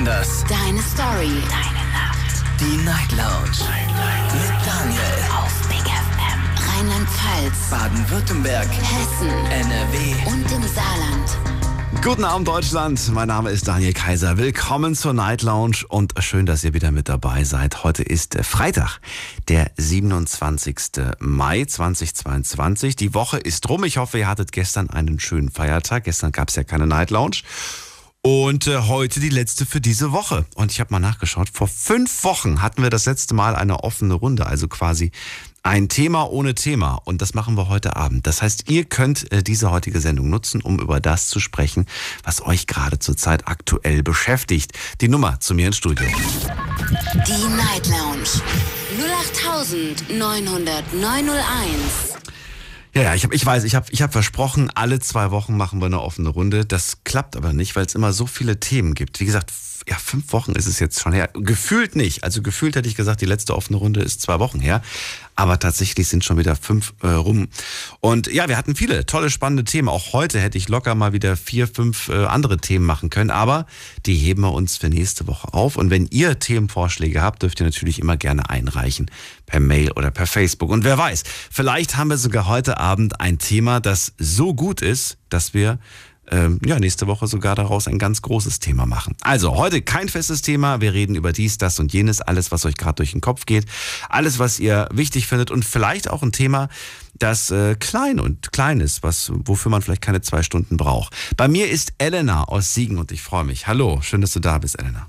anders. Deine Story. Deine Nacht. Die Night Lounge. Night, Night. Mit Daniel. Auf Big FM. Rheinland-Pfalz. Baden-Württemberg. Hessen. NRW. Und im Saarland. Guten Abend Deutschland, mein Name ist Daniel Kaiser. Willkommen zur Night Lounge und schön, dass ihr wieder mit dabei seid. Heute ist Freitag, der 27. Mai 2022. Die Woche ist rum. Ich hoffe, ihr hattet gestern einen schönen Feiertag. Gestern gab es ja keine Night Lounge. Und äh, heute die letzte für diese Woche. Und ich habe mal nachgeschaut, vor fünf Wochen hatten wir das letzte Mal eine offene Runde, also quasi ein Thema ohne Thema. Und das machen wir heute Abend. Das heißt, ihr könnt äh, diese heutige Sendung nutzen, um über das zu sprechen, was euch gerade zurzeit aktuell beschäftigt. Die Nummer zu mir ins Studio. Die Night Lounge. 08901. Ja, ja, ich, hab, ich weiß, ich habe ich hab versprochen, alle zwei Wochen machen wir eine offene Runde. Das klappt aber nicht, weil es immer so viele Themen gibt. Wie gesagt, ja, fünf Wochen ist es jetzt schon her. Gefühlt nicht. Also gefühlt hätte ich gesagt, die letzte offene Runde ist zwei Wochen her. Aber tatsächlich sind schon wieder fünf äh, rum. Und ja, wir hatten viele tolle, spannende Themen. Auch heute hätte ich locker mal wieder vier, fünf äh, andere Themen machen können. Aber die heben wir uns für nächste Woche auf. Und wenn ihr Themenvorschläge habt, dürft ihr natürlich immer gerne einreichen. Per Mail oder per Facebook. Und wer weiß, vielleicht haben wir sogar heute Abend ein Thema, das so gut ist, dass wir ähm, ja, nächste Woche sogar daraus ein ganz großes Thema machen. Also heute kein festes Thema. Wir reden über dies, das und jenes, alles, was euch gerade durch den Kopf geht, alles, was ihr wichtig findet und vielleicht auch ein Thema, das äh, klein und klein ist, was, wofür man vielleicht keine zwei Stunden braucht. Bei mir ist Elena aus Siegen und ich freue mich. Hallo, schön, dass du da bist, Elena.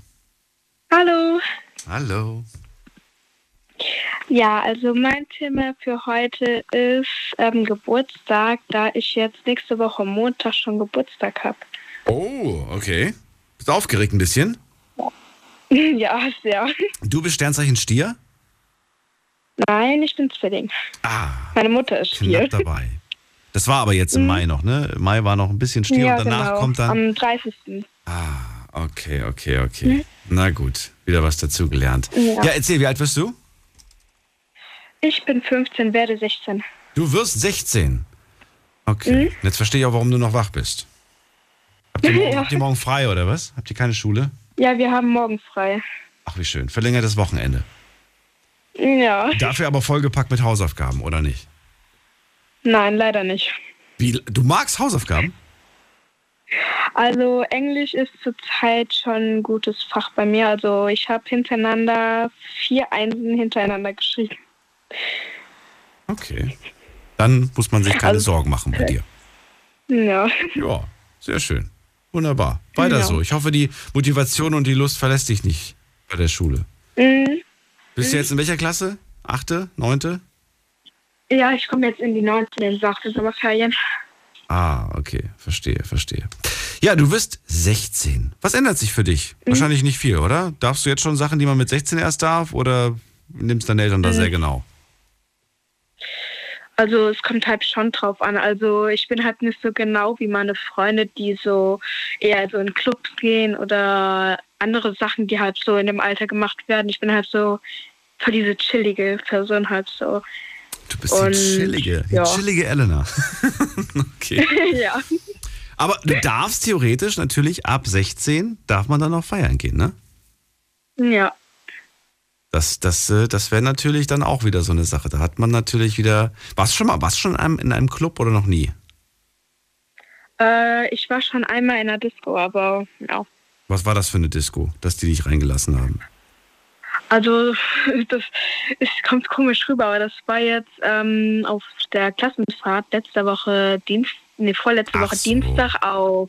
Hallo. Hallo. Ja, also mein Thema für heute ist ähm, Geburtstag, da ich jetzt nächste Woche Montag schon Geburtstag habe. Oh, okay. Bist du aufgeregt ein bisschen? ja, sehr. Du bist Sternzeichen Stier? Nein, ich bin Zwilling. Ah, Meine Mutter ist Stier. knapp dabei. Das war aber jetzt im Mai noch, ne? Mai war noch ein bisschen Stier ja, und danach genau. kommt dann. Am 30. Ah, okay, okay, okay. Na gut, wieder was dazugelernt. Ja. Ja. erzähl, wie alt wirst du? Ich bin 15, werde 16. Du wirst 16. Okay. Jetzt verstehe ich auch, warum du noch wach bist. Habt ihr, morgen, Ja. habt ihr morgen frei oder was? Habt ihr keine Schule? Ja, wir haben morgen frei. Ach, wie schön. Verlängertes Wochenende. Ja, Dafür aber vollgepackt mit Hausaufgaben, oder nicht? nein, leider nicht. Wie, du magst Hausaufgaben? Also Englisch ist zurzeit schon ein gutes Fach bei mir. Also ich habe hintereinander vier Einsen hintereinander geschrieben. Okay. Dann muss man sich keine Also- Sorgen machen bei dir. Ja. Ja, sehr schön. Wunderbar. Weiter Ja. so. Ich hoffe, die Motivation und die Lust verlässt dich nicht bei der Schule. Mhm. Bist du jetzt in welcher Klasse? Achte? Neunte? Ja, ich komme jetzt in die 19. in Sachte Sommerferien. Ah, okay. Verstehe, verstehe. Ja, du wirst 16. Was ändert sich für dich? Wahrscheinlich nicht viel, oder? Darfst du jetzt schon Sachen, die man mit 16 erst darf? Oder nimmst deine Eltern da sehr genau? Also es kommt halt schon drauf an. Also ich bin halt nicht so genau wie meine Freunde, die so eher so in Clubs gehen oder andere Sachen, die halt so in dem Alter gemacht werden. Ich bin halt so für diese chillige Person halt so. Du bist Und, die chillige, die ja. chillige Elena. okay. ja. Aber du darfst theoretisch natürlich ab 16 darf man dann noch feiern gehen, ne? Ja. Das, das, äh, das wäre natürlich dann auch wieder so eine Sache. Da hat man natürlich wieder. Warst du schon mal, warst schon in einem, in einem Club oder noch nie? Äh, ich war schon einmal in der Disco, aber ja. Was war das für eine Disco, dass die dich reingelassen haben? Also das es kommt komisch rüber, aber das war jetzt ähm, auf der Klassenfahrt letzte Woche Dienst, nee, vorletzte Ach Woche so. Dienstag auf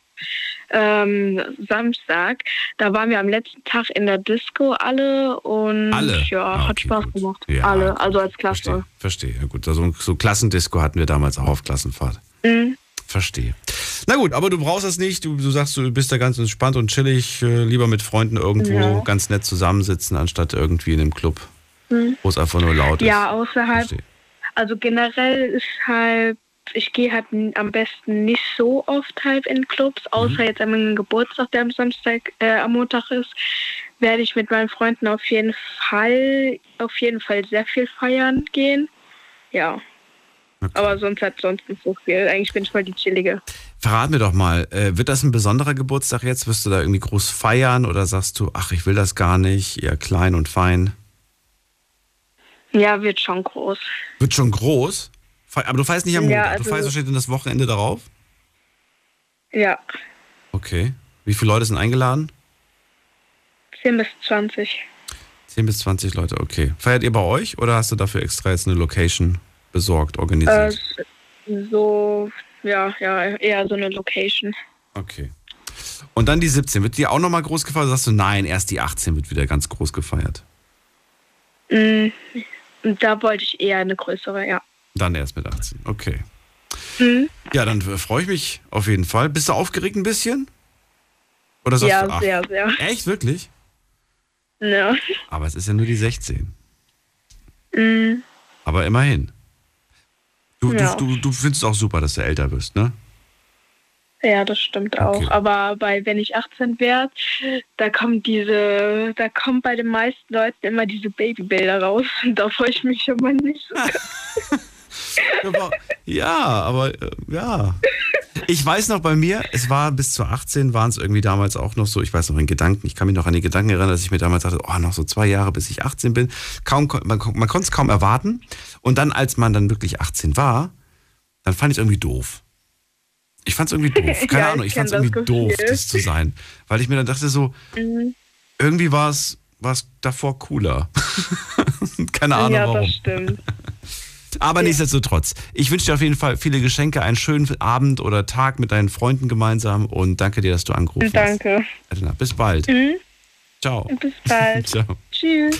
ähm, Samstag. Da waren wir am letzten Tag in der Disco alle und Alle? ja, Ah, hat okay, Spaß gut. gemacht. Ja, alle, gut. also als Klasse. Verstehe, verstehe. Ja, gut, also so Klassendisco hatten wir damals auch auf Klassenfahrt. Mhm. Verstehe. Na gut, aber du brauchst das nicht. Du, du sagst, du bist da ganz entspannt und chillig. Äh, lieber mit Freunden irgendwo Ja. ganz nett zusammensitzen, anstatt irgendwie in einem Club, wo es einfach nur laut ist. Mhm. Ja, außerhalb Verstehe. Also generell ist halt, ich gehe halt am besten nicht so oft halt in Clubs, außer jetzt an meinem Geburtstag, der am Samstag, äh, am Montag ist, werde ich mit meinen Freunden auf jeden Fall, auf jeden Fall sehr viel feiern gehen. Ja. Okay. Aber sonst halt sonst nicht so viel. Eigentlich bin ich voll die chillige. Verrat mir doch mal, äh, wird das ein besonderer Geburtstag jetzt? Wirst du da irgendwie groß feiern oder sagst du, ach, ich will das gar nicht, eher klein und fein? Ja, wird schon groß. Wird schon groß? Aber du feierst nicht am Ja, Montag, du also- feierst wahrscheinlich das Wochenende darauf? Ja, Okay. Wie viele Leute sind eingeladen? 10 bis 20. 10 bis 20 Leute, okay. Feiert ihr bei euch oder hast du dafür extra jetzt eine Location besorgt, organisiert? Äh, so, ja, ja, eher so eine Location. Okay. Und dann die 17. Wird die auch nochmal groß gefeiert? Oder sagst du, nein, erst die 18 wird wieder ganz groß gefeiert? Mm, da wollte ich eher eine größere, ja. Dann erst mit 18. Okay. Mhm. Ja, dann freue ich mich auf jeden Fall. Bist du aufgeregt ein bisschen? Oder sagst Ja, du, ach, sehr, sehr. echt, wirklich? Ja. Aber es ist ja nur die 16. Mm, Aber immerhin. Du, Ja. du, du, du findest auch super, dass du älter wirst, ne? Ja, das stimmt auch. Okay. Aber bei wenn ich 18 werde, da kommen diese, da kommen bei den meisten Leuten immer diese Babybilder raus. Und da freue ich mich immer nicht. so. Ja, aber äh, ja. Ich weiß noch bei mir, es war bis zu 18, waren es irgendwie damals auch noch so, ich weiß noch in Gedanken, ich kann mich noch an die Gedanken erinnern, dass ich mir damals dachte, oh, noch so zwei Jahre, bis ich 18 bin. Kaum, man, man konnte es kaum erwarten. Und dann, als man dann wirklich 18 war, dann fand ich es irgendwie doof. Ich fand es irgendwie doof. Keine Ja, Ahnung, ich fand es irgendwie doof, das zu sein. Weil ich mir dann dachte so, Mhm. irgendwie war es war es davor cooler. Keine Ahnung ja, warum. das stimmt. Aber nichtsdestotrotz, ich wünsche dir auf jeden Fall viele Geschenke, einen schönen Abend oder Tag mit deinen Freunden gemeinsam und danke dir, dass du angerufen Danke. hast. Elena, bis bald. Mhm. Ciao. Bis bald. Ciao. Tschüss.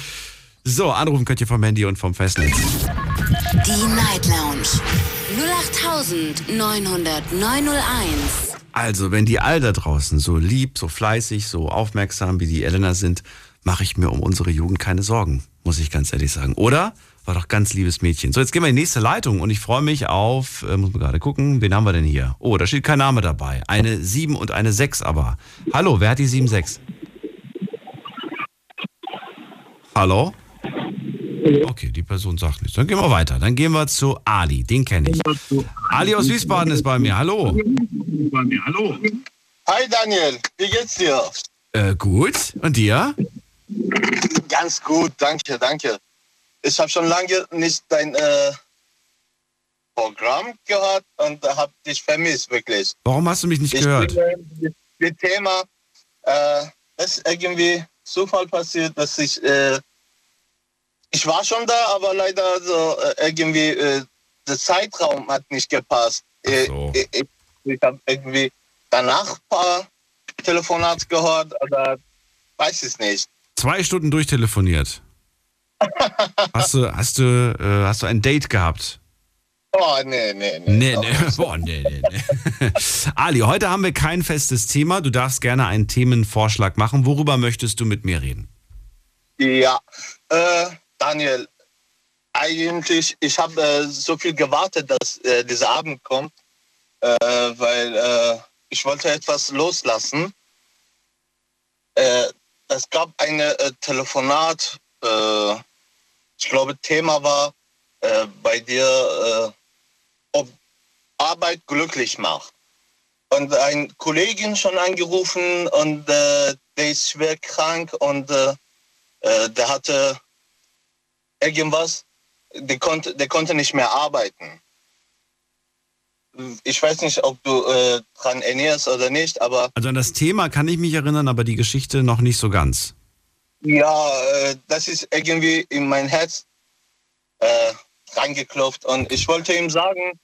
So, anrufen könnt ihr vom Handy und vom Festnetz. Die Night Lounge 0890901. Also, wenn die all da draußen so lieb, so fleißig, so aufmerksam wie die Elena sind, mache ich mir um unsere Jugend keine Sorgen, muss ich ganz ehrlich sagen. Oder? War doch ganz liebes Mädchen. So, jetzt gehen wir in die nächste Leitung und ich freue mich auf, äh, muss man gerade gucken, wen haben wir denn hier? Oh, da steht kein Name dabei. Eine 7 und eine 6 aber. Hallo, wer hat die 7-6? Hallo? Okay, die Person sagt nichts. Dann gehen wir weiter. Dann gehen wir zu Ali, den kenne ich. Ali aus Wiesbaden ist bei mir. Hallo. Hi Daniel, wie geht's dir? Äh, gut. Und dir? Ganz gut, danke, danke. Ich habe schon lange nicht dein äh, Programm gehört und habe dich vermisst, wirklich. Warum hast du mich nicht Ich gehört? Bin, äh, das Thema, äh, ist irgendwie Zufall passiert, dass ich, äh, ich war schon da, aber leider so äh, irgendwie äh, der Zeitraum hat nicht gepasst. Äh, so. Ich, ich, ich habe irgendwie danach ein paar Telefonate gehört oder weiß es nicht. Zwei Stunden durchtelefoniert. Hast du, hast du, äh, hast du ein Date gehabt? Oh, nee, nee, nee. Nee, nee. Boah, nee, nee, nee. Ali, heute haben wir kein festes Thema. Du darfst gerne einen Themenvorschlag machen. Worüber möchtest du mit mir reden? Ja, äh, Daniel, eigentlich, ich habe äh, so viel gewartet, dass äh, dieser Abend kommt, äh, weil äh, ich wollte etwas loslassen. Äh, es gab ein Telefonat, ich glaube, Thema war äh, bei dir, äh, ob Arbeit glücklich macht. Und ein Kollegin schon angerufen und äh, der ist schwer krank und äh, äh, der hatte irgendwas, der konnte, der konnte nicht mehr arbeiten. Ich weiß nicht, ob du äh, dran erinnerst oder nicht, aber Also an das Thema kann ich mich erinnern, aber die Geschichte noch nicht so ganz. Ja, äh, das ist irgendwie in mein Herz äh, reingeklopft. Und ich wollte ihm sagen,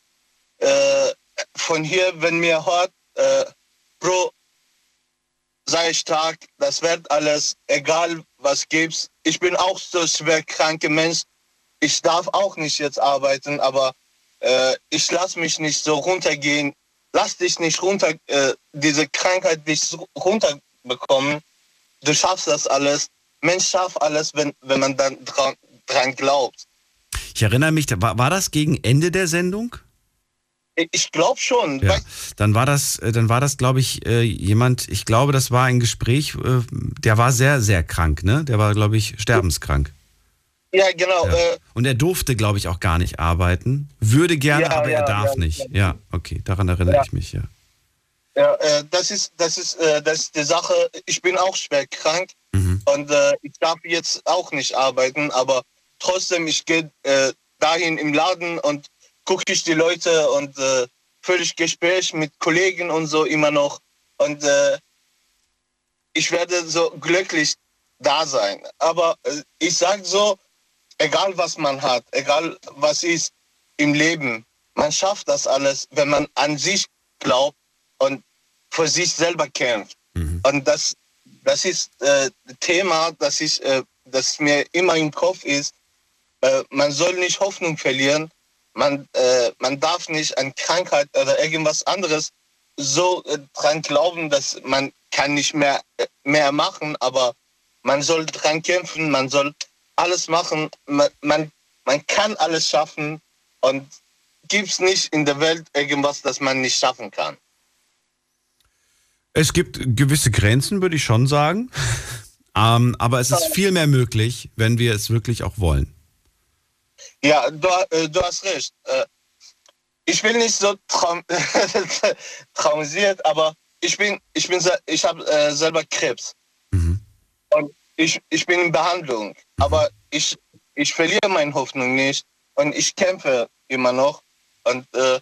äh, von hier, wenn mir hört, äh, Bro, sei stark, das wird alles, egal was gibt's. Ich bin auch so schwer kranke Mensch. Ich darf auch nicht jetzt arbeiten, aber äh, ich lasse mich nicht so runtergehen. Lass dich nicht runter, äh, diese Krankheit dich runterbekommen. Du schaffst das alles. Mensch schafft alles, wenn, wenn man dann dran, dran glaubt. Ich erinnere mich, war, war das gegen Ende der Sendung? Ich, glaube schon. Ja. Dann war das, äh, dann war das, glaube ich, äh, jemand, ich glaube, das war ein Gespräch, äh, der war sehr, sehr krank, ne? Der war, glaube ich, sterbenskrank. ja genau. Ja. Äh, Und er durfte, glaube ich, auch gar nicht arbeiten. Würde gerne, Ja, aber er darf nicht. ja. Okay, daran erinnere ich mich, ja. Ja, äh, das ist, das ist, äh, das ist die Sache. Ich bin auch schwer krank Mhm. und äh, ich darf jetzt auch nicht arbeiten, aber trotzdem, ich gehe äh, dahin im Laden und gucke ich die Leute und äh, führe ich Gespräch mit Kollegen und so immer noch. Und äh, ich werde so glücklich da sein. Aber äh, ich sage so, egal was man hat, egal was ist im Leben, man schafft das alles, wenn man an sich glaubt und für sich selber kämpft. Mhm. Und das, das ist äh, Thema, das, ich, äh, das mir immer im Kopf ist. Äh, man soll nicht Hoffnung verlieren. Man, äh, man darf nicht an Krankheit oder irgendwas anderes so äh, dran glauben, dass man kann nicht mehr, äh, mehr machen, aber man soll dran kämpfen, man soll alles machen, man, man, man kann alles schaffen und gibt es nicht in der Welt irgendwas, das man nicht schaffen kann. Es gibt gewisse Grenzen, würde ich schon sagen. ähm, aber es ist viel mehr möglich, wenn wir es wirklich auch wollen. Ja, du, äh, du hast recht. Äh, ich bin nicht so traum traumatisiert, aber ich bin, ich bin, ich habe äh, selber Krebs Mhm. und ich, ich bin in Behandlung, aber ich, ich verliere meine Hoffnung nicht und ich kämpfe immer noch und äh,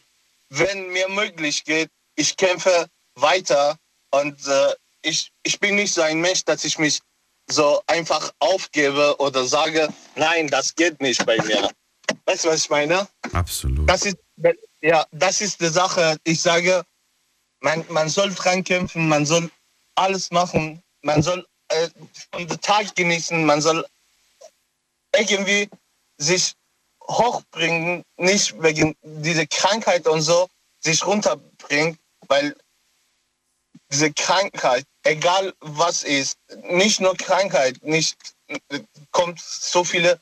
wenn mir möglich geht, ich kämpfe weiter und äh, ich, ich bin nicht so ein Mensch, dass ich mich so einfach aufgebe oder sage, nein, das geht nicht bei mir. Weißt du, was ich meine? Absolut. Das ist, ja, das ist die Sache. Ich sage, man, man soll dran kämpfen, man soll alles machen, man soll äh, den Tag genießen, man soll irgendwie sich hochbringen, nicht wegen dieser Krankheit und so, sich runterbringen, weil diese Krankheit, egal was ist, nicht nur Krankheit, nicht kommt so viele,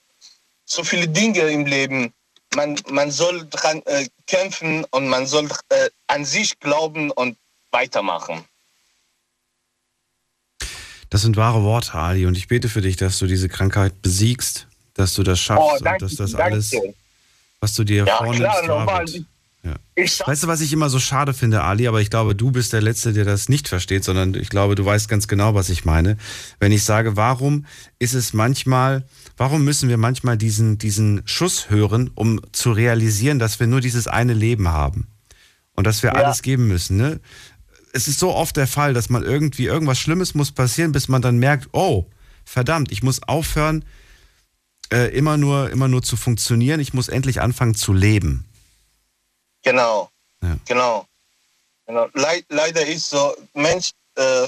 so viele Dinge im Leben. Man, man soll dran äh, kämpfen und man soll äh, an sich glauben und weitermachen. Das sind wahre Worte, Ali. Und ich bete für dich, dass du diese Krankheit besiegst, dass du das schaffst und dass das alles, was du dir Ja, vornimmst, klar, normal. wird. Ja. Sag, Weißt du, was ich immer so schade finde, Ali? Aber ich glaube, du bist der Letzte, der das nicht versteht, sondern ich glaube, du weißt ganz genau, was ich meine. Wenn ich sage, warum ist es manchmal, warum müssen wir manchmal diesen, diesen Schuss hören, um zu realisieren, dass wir nur dieses eine Leben haben und dass wir Ja. alles geben müssen, ne? Es ist so oft der Fall, dass man irgendwie, irgendwas Schlimmes muss passieren, bis man dann merkt, oh, verdammt, ich muss aufhören, äh, immer, nur, immer nur zu funktionieren, ich muss endlich anfangen zu leben. Genau. Ja. Genau. genau. Leid, leider ist so, Mensch, äh,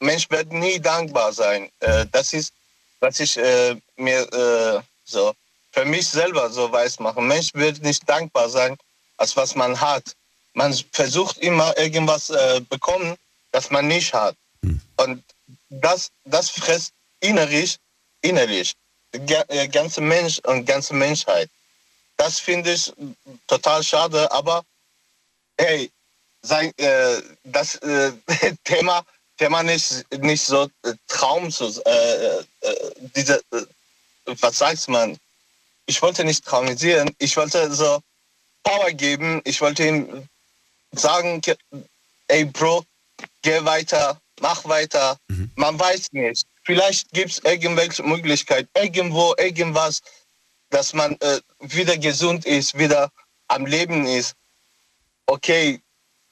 Mensch wird nie dankbar sein. Äh, das ist, was ich äh, mir äh, so für mich selber so weiß machen. Mensch wird nicht dankbar sein, als was man hat. Man versucht immer irgendwas äh, bekommen, das man nicht hat. Und das, das frisst innerlich, innerlich, der äh, ganze Mensch und ganze Menschheit. Das finde ich total schade, aber hey, sein, äh, das äh, Thema, Thema nicht, nicht so äh, Traum zu, äh, äh, diese, äh, was sagt man? Ich wollte nicht traumisieren, ich wollte so Power geben, ich wollte ihm sagen, ge- ey Bro, geh weiter, mach weiter, man weiß nicht. Vielleicht gibt es irgendwelche Möglichkeit, irgendwo, irgendwas, dass man äh, wieder gesund ist, wieder am Leben ist. Okay,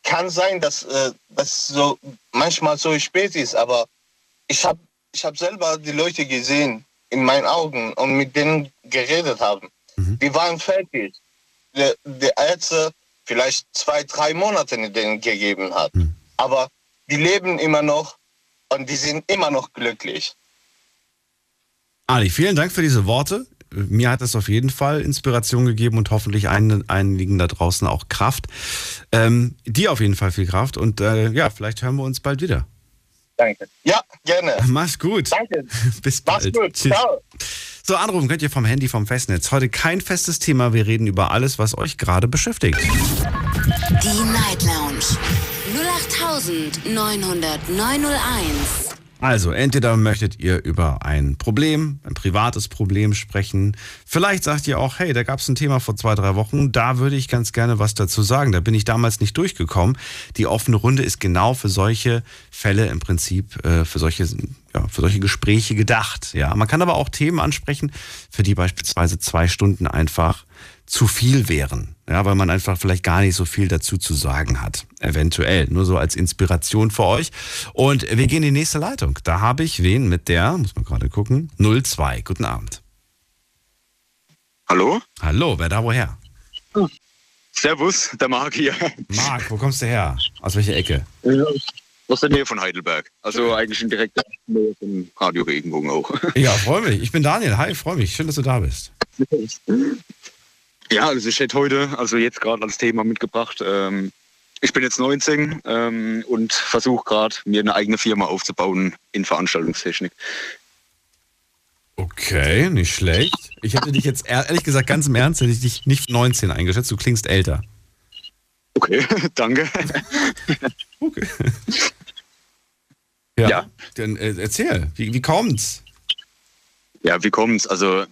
kann sein, dass äh, das so manchmal so spät ist, aber ich habe ich hab selber die Leute gesehen in meinen Augen und mit denen geredet haben. Die waren fertig. Die, die Ärzte vielleicht zwei, drei Monate denen gegeben hat. Aber die leben immer noch und die sind immer noch glücklich. Ali, vielen Dank für diese Worte. Mir hat es auf jeden Fall Inspiration gegeben und hoffentlich einen, einigen da draußen auch Kraft. Ähm, dir auf jeden Fall viel Kraft und äh, ja, vielleicht hören wir uns bald wieder. Danke. Ja, gerne. Mach's gut. Danke. Bis Mach's bald. gut. Tschüss. Ciao. So, anrufen könnt ihr vom Handy, vom Festnetz. Heute kein festes Thema. Wir reden über alles, was euch gerade beschäftigt. Die Night Lounge 08901. Also, entweder möchtet ihr über ein Problem, ein privates Problem sprechen. Vielleicht sagt ihr auch, hey, da gab es ein Thema vor zwei, drei Wochen, da würde ich ganz gerne was dazu sagen. Da bin ich damals nicht durchgekommen. Die offene Runde ist genau für solche Fälle im Prinzip, äh, für solche, ja, für solche Gespräche gedacht. Ja, man kann aber auch Themen ansprechen, für die beispielsweise zwei Stunden einfach zu viel wären. Ja, weil man einfach vielleicht gar nicht so viel dazu zu sagen hat. Eventuell. Nur so als Inspiration für euch. Und wir gehen in die nächste Leitung. Da habe ich wen mit der, muss man gerade gucken, 02. Guten Abend. Hallo? Hallo, wer da woher? Servus, der Marc hier. Marc, wo kommst du her? Aus welcher Ecke? Aus der Nähe von Heidelberg. Also eigentlich in direkter Nähe von Radio Regenbogen auch. Ja, freue mich. Ich bin Daniel. Hi, freue mich. Schön, dass du da bist. Ja, also ich hätte heute, also jetzt gerade als Thema mitgebracht, ähm, ich bin jetzt 19 ähm, und versuche gerade, mir eine eigene Firma aufzubauen in Veranstaltungstechnik. Okay, nicht schlecht. Ich hätte dich jetzt ehrlich gesagt ganz im Ernst, hätte ich dich nicht 19 eingeschätzt. Du klingst älter. Okay, danke. Okay. Ja, Ja. dann äh, erzähl, wie, wie kommt's? Ja, wie kommt's? Also,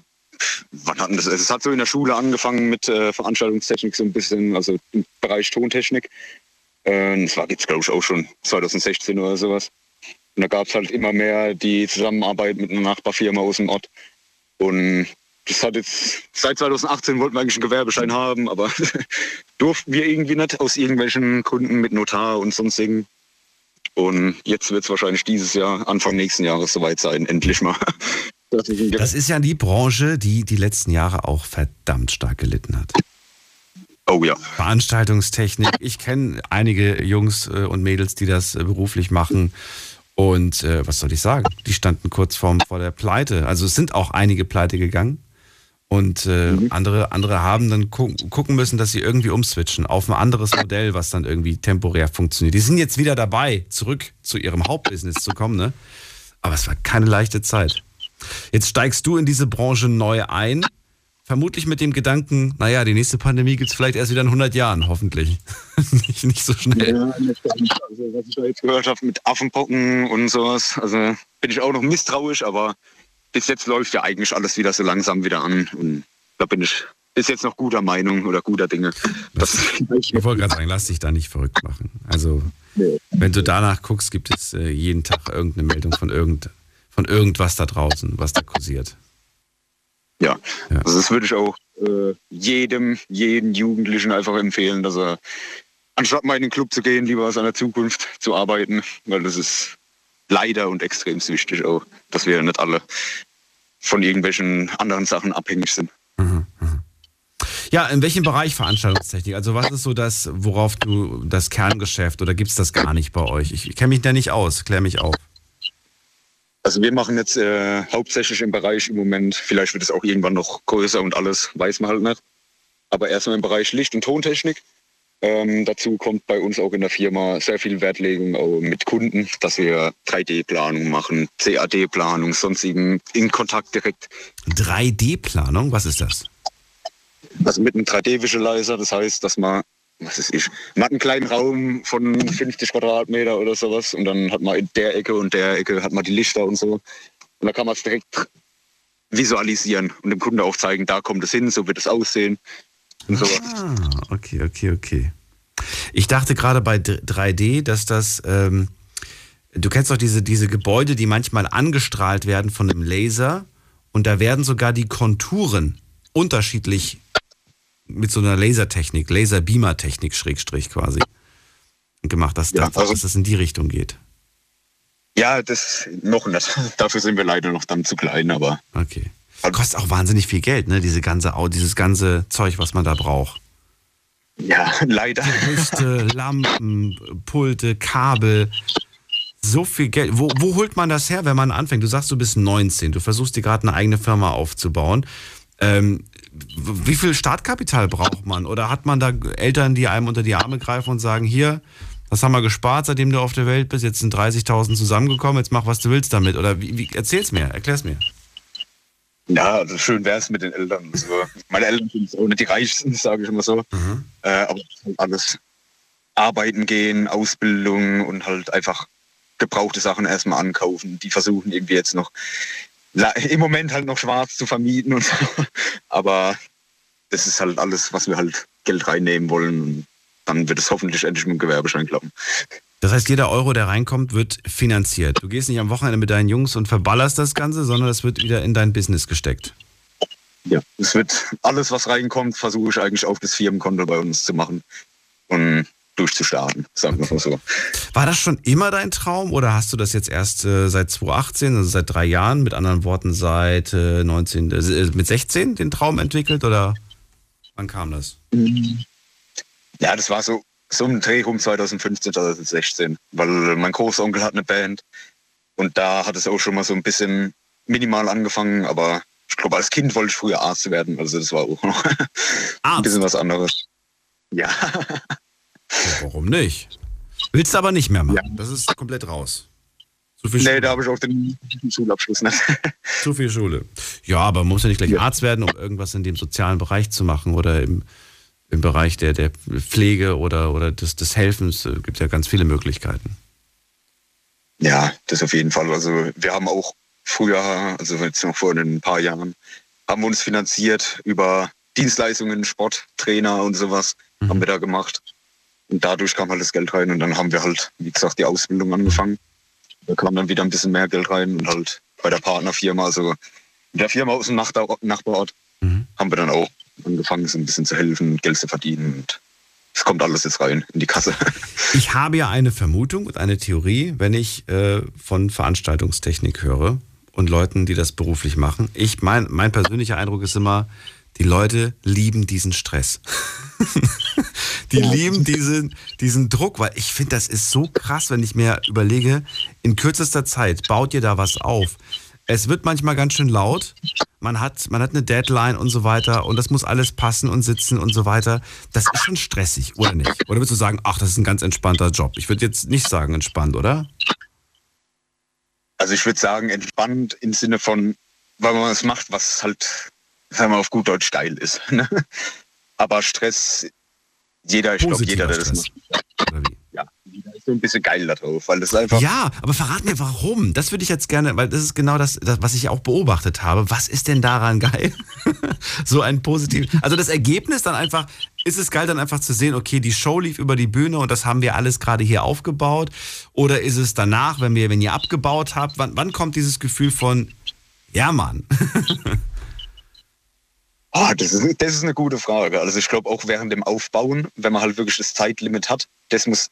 wann hat denn das? Es hat so in der Schule angefangen mit äh, Veranstaltungstechnik, so ein bisschen, also im Bereich Tontechnik. Äh, das war jetzt, glaube ich, auch schon 2016 oder sowas. Und da gab es halt immer mehr die Zusammenarbeit mit einer Nachbarfirma aus dem Ort. Und das hat jetzt, seit 2018 wollten wir eigentlich einen Gewerbeschein haben, aber durften wir irgendwie nicht aus irgendwelchen Gründen mit Notar und sonstigen. Und jetzt wird es wahrscheinlich dieses Jahr, Anfang nächsten Jahres soweit sein, endlich mal. dass ich Das ist ja die Branche, die die letzten Jahre auch verdammt stark gelitten hat. oh ja. Veranstaltungstechnik. Ich kenne einige Jungs äh, und Mädels, die das äh, beruflich machen. Und äh, was soll ich sagen? Die standen kurz vorm, vor der Pleite. Also es sind auch einige pleite gegangen. Und äh, andere, andere haben dann gu gucken müssen, dass sie irgendwie umswitchen auf ein anderes Modell, was dann irgendwie temporär funktioniert. Die sind jetzt wieder dabei, zurück zu ihrem Hauptbusiness zu kommen, ne? Aber es war keine leichte Zeit. Jetzt steigst du in diese Branche neu ein, vermutlich mit dem Gedanken, naja, die nächste Pandemie gibt es vielleicht erst wieder in 100 Jahren, hoffentlich. nicht, nicht so schnell. Ja, also was ich da jetzt gehört habe mit Affenpocken und sowas, also bin ich auch noch misstrauisch, aber bis jetzt läuft ja eigentlich alles wieder so langsam wieder an und da bin ich bis jetzt noch guter Meinung oder guter Dinge. Das, Ich wollte gerade sagen, lass dich da nicht verrückt machen. Also, wenn du danach guckst, gibt es äh, jeden Tag irgendeine Meldung von, irgend, von irgendwas da draußen, was da kursiert. ja, Ja. also das würde ich auch äh, jedem, jeden Jugendlichen einfach empfehlen, dass er anstatt mal in den Club zu gehen, lieber an seiner Zukunft zu arbeiten, weil das ist leider und extrem wichtig auch, dass wir nicht alle von irgendwelchen anderen Sachen abhängig sind. Ja, in welchem Bereich Veranstaltungstechnik? Also, was ist so das, worauf du das Kerngeschäft oder gibt es das gar nicht bei euch? Ich, ich kenne mich da nicht aus, klär mich auf. Also wir machen jetzt äh, hauptsächlich im Bereich im Moment, vielleicht wird es auch irgendwann noch größer und alles, weiß man halt nicht. Aber erstmal im Bereich Licht- und Tontechnik. Ähm, dazu kommt bei uns auch in der Firma sehr viel Wertlegung auch mit Kunden, dass wir 3D-Planung machen, CAD-Planung, sonstigen in Kontakt direkt. 3D-Planung, was ist das? Also mit einem 3D-Visualizer, das heißt, dass man, was ist ich, man hat einen kleinen Raum von 50 Quadratmeter oder sowas und dann hat man in der Ecke und der Ecke hat man die Lichter und so. Und da kann man es direkt visualisieren und dem Kunden auch zeigen, da kommt es hin, so wird es aussehen und sowas. Ah, okay, okay, okay. Ich dachte gerade bei D- 3D, dass das, ähm, du kennst doch diese, diese Gebäude, die manchmal angestrahlt werden von einem Laser und da werden sogar die Konturen unterschiedlich mit so einer Lasertechnik, Laserbeamer-Technik, Schrägstrich quasi, gemacht, dass, Ja, das, also- dass das in die Richtung geht. Ja, das noch nicht. Dafür sind wir leider noch dann zu klein, aber Okay. Kostet auch wahnsinnig viel Geld, ne? Diese ganze, dieses ganze Zeug, was man da braucht. ja, leider. Lichte, Lampen, Pulte, Kabel. So viel Geld. Wo, wo holt man das her, wenn man anfängt? Du sagst, du bist 19, du versuchst dir gerade eine eigene Firma aufzubauen. Ähm, wie viel Startkapital braucht man? Oder hat man da Eltern, die einem unter die Arme greifen und sagen, hier, das haben wir gespart, seitdem du auf der Welt bist, jetzt sind 30.000 zusammengekommen, jetzt mach, was du willst damit. Oder wie, wie erzähl's mir, erklär's mir. Ja, also schön wäre es mit den Eltern. Also, meine Eltern sind auch nicht die reichsten, sage ich immer so. Äh, aber alles arbeiten gehen, Ausbildung und halt einfach gebrauchte Sachen erstmal ankaufen. Die versuchen irgendwie jetzt noch im Moment halt noch schwarz zu vermieten und so. Aber das ist halt alles, was wir halt Geld reinnehmen wollen. Und dann wird es hoffentlich endlich mit dem Gewerbeschein klappen. Das heißt, jeder Euro, der reinkommt, wird finanziert. Du gehst nicht am Wochenende mit deinen Jungs und verballerst das Ganze, sondern das wird wieder in dein Business gesteckt. Ja, es wird alles, was reinkommt, versuche ich eigentlich auf das Firmenkonto bei uns zu machen und durchzustarten, sagen wir mal so. War das schon immer dein Traum oder hast du das jetzt erst äh, seit 2018, also seit drei Jahren, mit anderen Worten seit äh, 19, äh, mit 16 den Traum entwickelt oder wann kam das? Ja, das war so, so ein Dreh um 2015, 2016, weil mein Großonkel hat eine Band und da hat es auch schon mal so ein bisschen minimal angefangen, aber ich glaube, als Kind wollte ich früher Arzt werden, also das war auch noch ein bisschen was anderes. Ja. ja. Warum nicht? Willst du aber nicht mehr machen. Ja. Das ist komplett raus. Zu viel nee, da habe ich auch den Schulabschluss nicht. Zu viel Schule. Ja, aber man muss ja nicht gleich ja. Arzt werden, um irgendwas in dem sozialen Bereich zu machen oder im, im Bereich der, der Pflege oder, oder des, des Helfens. Es gibt ja ganz viele Möglichkeiten. Ja, das auf jeden Fall. Also wir haben auch früher, also jetzt noch vor ein paar Jahren, haben wir uns finanziert über Dienstleistungen, Sport, Trainer und sowas mhm. haben wir da gemacht. Und dadurch kam halt das Geld rein und dann haben wir halt, wie gesagt, die Ausbildung angefangen. Da kam dann wieder ein bisschen mehr Geld rein und halt bei der Partnerfirma, also in der Firma aus dem Nachbarort, mhm. haben wir dann auch angefangen, so ein bisschen zu helfen, Geld zu verdienen und es kommt alles jetzt rein in die Kasse. Ich habe ja eine Vermutung und eine Theorie, wenn ich äh, von Veranstaltungstechnik höre und Leuten, die das beruflich machen. Ich mein, mein persönlicher Eindruck ist immer, die Leute lieben diesen Stress. die ja. lieben diesen, diesen Druck, weil ich finde, das ist so krass, wenn ich mir überlege, in kürzester Zeit baut ihr da was auf. Es wird manchmal ganz schön laut. Man hat, man hat eine Deadline und so weiter und das muss alles passen und sitzen und so weiter. Das ist schon stressig, oder nicht? Oder würdest du sagen, ach, das ist ein ganz entspannter Job? Ich würde jetzt nicht sagen entspannt, oder? Also ich würde sagen entspannt im Sinne von, weil man was macht, was halt, sagen wir auf gut Deutsch geil ist. Ne? Aber Stress, jeder, ich glaube, jeder, der das macht. Ja, jeder ist so ein bisschen geil da drauf, weil das einfach. Ja, aber verrat mir warum. Das würde ich jetzt gerne, weil das ist genau das, das, was ich auch beobachtet habe. Was ist denn daran geil? so ein positiv. Also das Ergebnis dann einfach, ist es geil dann einfach zu sehen, okay, die Show lief über die Bühne und das haben wir alles gerade hier aufgebaut? Oder ist es danach, wenn wir, wenn ihr abgebaut habt, wann, wann kommt dieses Gefühl von, ja Mann? Oh, das, ist, das ist eine gute Frage. Also ich glaube auch während dem Aufbauen, wenn man halt wirklich das Zeitlimit hat, das muss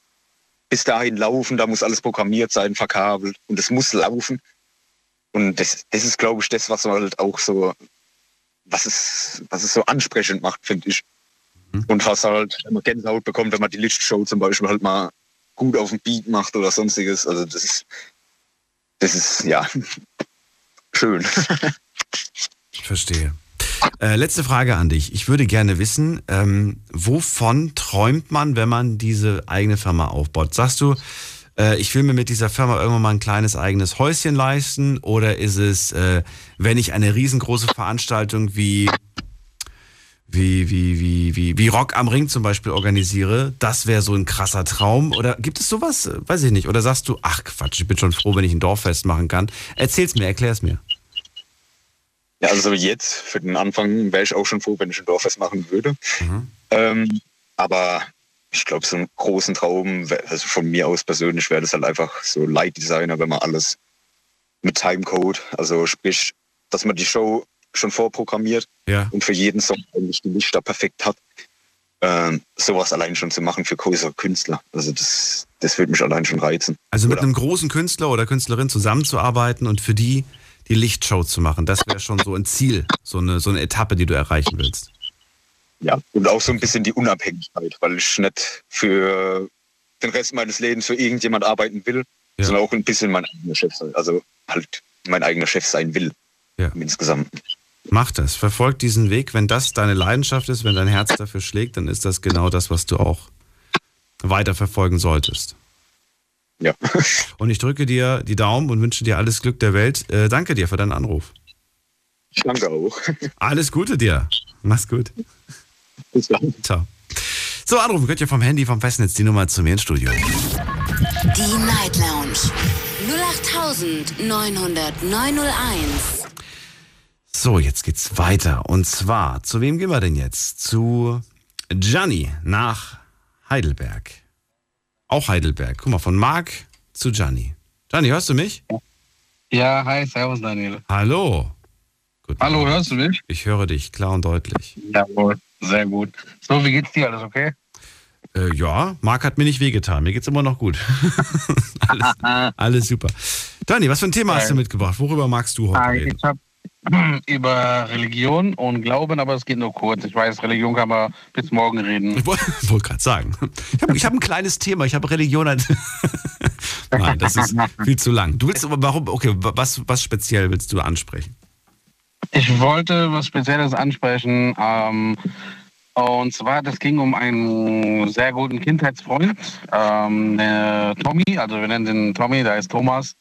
bis dahin laufen, da muss alles programmiert sein, verkabelt und es muss laufen. Und das, das ist, glaube ich, das, was halt auch so, was es, was es so ansprechend macht, finde ich. Mhm. Und was halt, wenn man Gänsehaut bekommt, wenn man die Lichtshow zum Beispiel halt mal gut auf dem Beat macht oder sonstiges. Also das ist, das ist, ja, schön. Ich verstehe. Äh, letzte Frage an dich. Ich würde gerne wissen, ähm, wovon träumt man, wenn man diese eigene Firma aufbaut? Sagst du, äh, ich will mir mit dieser Firma irgendwann mal ein kleines eigenes Häuschen leisten? Oder ist es, äh, wenn ich eine riesengroße Veranstaltung wie wie, wie, wie, wie, wie Rock am Ring zum Beispiel organisiere, das wäre so ein krasser Traum. Oder gibt es sowas? Weiß ich nicht. Oder sagst du, ach Quatsch, ich bin schon froh, wenn ich ein Dorffest machen kann. Erzähl's mir, erklär's mir. Ja, also jetzt für den Anfang wäre ich auch schon froh, wenn ich ein Dorffest machen würde. Mhm. Ähm, aber ich glaube, so einen großen Traum, also von mir aus persönlich wäre das halt einfach so Light Designer, wenn man alles mit Timecode, also sprich, dass man die Show schon vorprogrammiert ja. und für jeden Song eigentlich die Lichter perfekt hat. Ähm, sowas allein schon zu machen für größere Künstler. Also das, das würde mich allein schon reizen. Also mit oder? einem großen Künstler oder Künstlerin zusammenzuarbeiten und für die die Lichtshow zu machen. Das wäre schon so ein Ziel, so eine, so eine Etappe, die du erreichen willst. Ja, und auch so ein bisschen die Unabhängigkeit, weil ich nicht für den Rest meines Lebens für irgendjemand arbeiten will, ja. sondern auch ein bisschen mein eigener Chef sein. Also halt mein eigener Chef sein will. Ja. Insgesamt. Mach das, verfolg diesen Weg. Wenn das deine Leidenschaft ist, wenn dein Herz dafür schlägt, dann ist das genau das, was du auch weiter verfolgen solltest. Ja. Und ich drücke dir die Daumen und wünsche dir alles Glück der Welt. Äh, danke dir für deinen Anruf. Ich danke auch. Alles Gute dir. Mach's gut. Bis dann. Ciao. So, anrufen könnt ihr vom Handy, vom Festnetz die Nummer zu mir ins Studio. Die Night Lounge 8901. So, jetzt geht's weiter. Und zwar, zu wem gehen wir denn jetzt? Zu Gianni nach Heidelberg. Auch Heidelberg. Guck mal, von Marc zu Gianni. Gianni, hörst du mich? Ja, hi, servus Daniel. Hallo. Guten Hallo, Morgen. hörst du mich? Ich höre dich klar und deutlich. Jawohl, sehr gut. So, wie geht's dir? Alles okay? Äh, ja, Marc hat mir nicht wehgetan. Mir geht's immer noch gut. alles, alles super. Gianni, was für ein Thema hast du mitgebracht? Worüber magst du heute Ah, reden? Ich habe über Religion und Glauben, aber es geht nur kurz. Ich weiß, Religion kann man bis morgen reden. Ich wollte wollt gerade sagen. Ich habe hab ein kleines Thema. Ich habe Religion. Nein, das ist viel zu lang. Du willst aber warum? Okay, was, was speziell willst du ansprechen? Ich wollte was Spezielles ansprechen. Ähm, und zwar, das ging um einen sehr guten Kindheitsfreund, ähm, Tommy, also wir nennen den Tommy, der ist Thomas.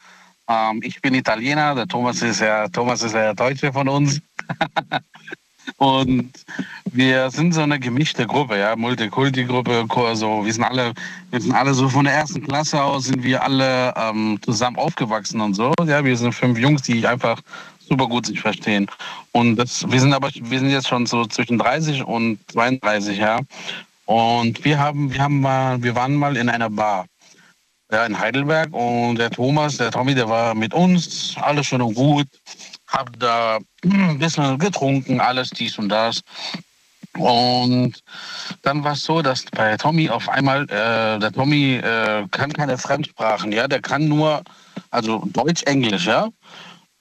Ähm, ich bin Italiener, der Thomas ist ja, Thomas ist ja der Deutsche von uns. und wir sind so eine gemischte Gruppe, ja, Multikulti-Gruppe, also wir sind alle, wir sind alle so von der ersten Klasse aus, sind wir alle ähm, zusammen aufgewachsen und so. Ja, wir sind fünf Jungs, die einfach super gut sich verstehen. Und das, wir sind aber, wir sind jetzt schon so zwischen 30 und 32, ja. Und wir haben, wir haben mal, wir waren mal in einer Bar. Ja, in Heidelberg und der Thomas, der Tommy, der war mit uns, alles schön und gut. Hab da ein bisschen getrunken, alles dies und das. Und dann war es so, dass bei Tommy auf einmal, äh, der Tommy äh, kann keine Fremdsprachen, ja, der kann nur, also Deutsch, Englisch, ja.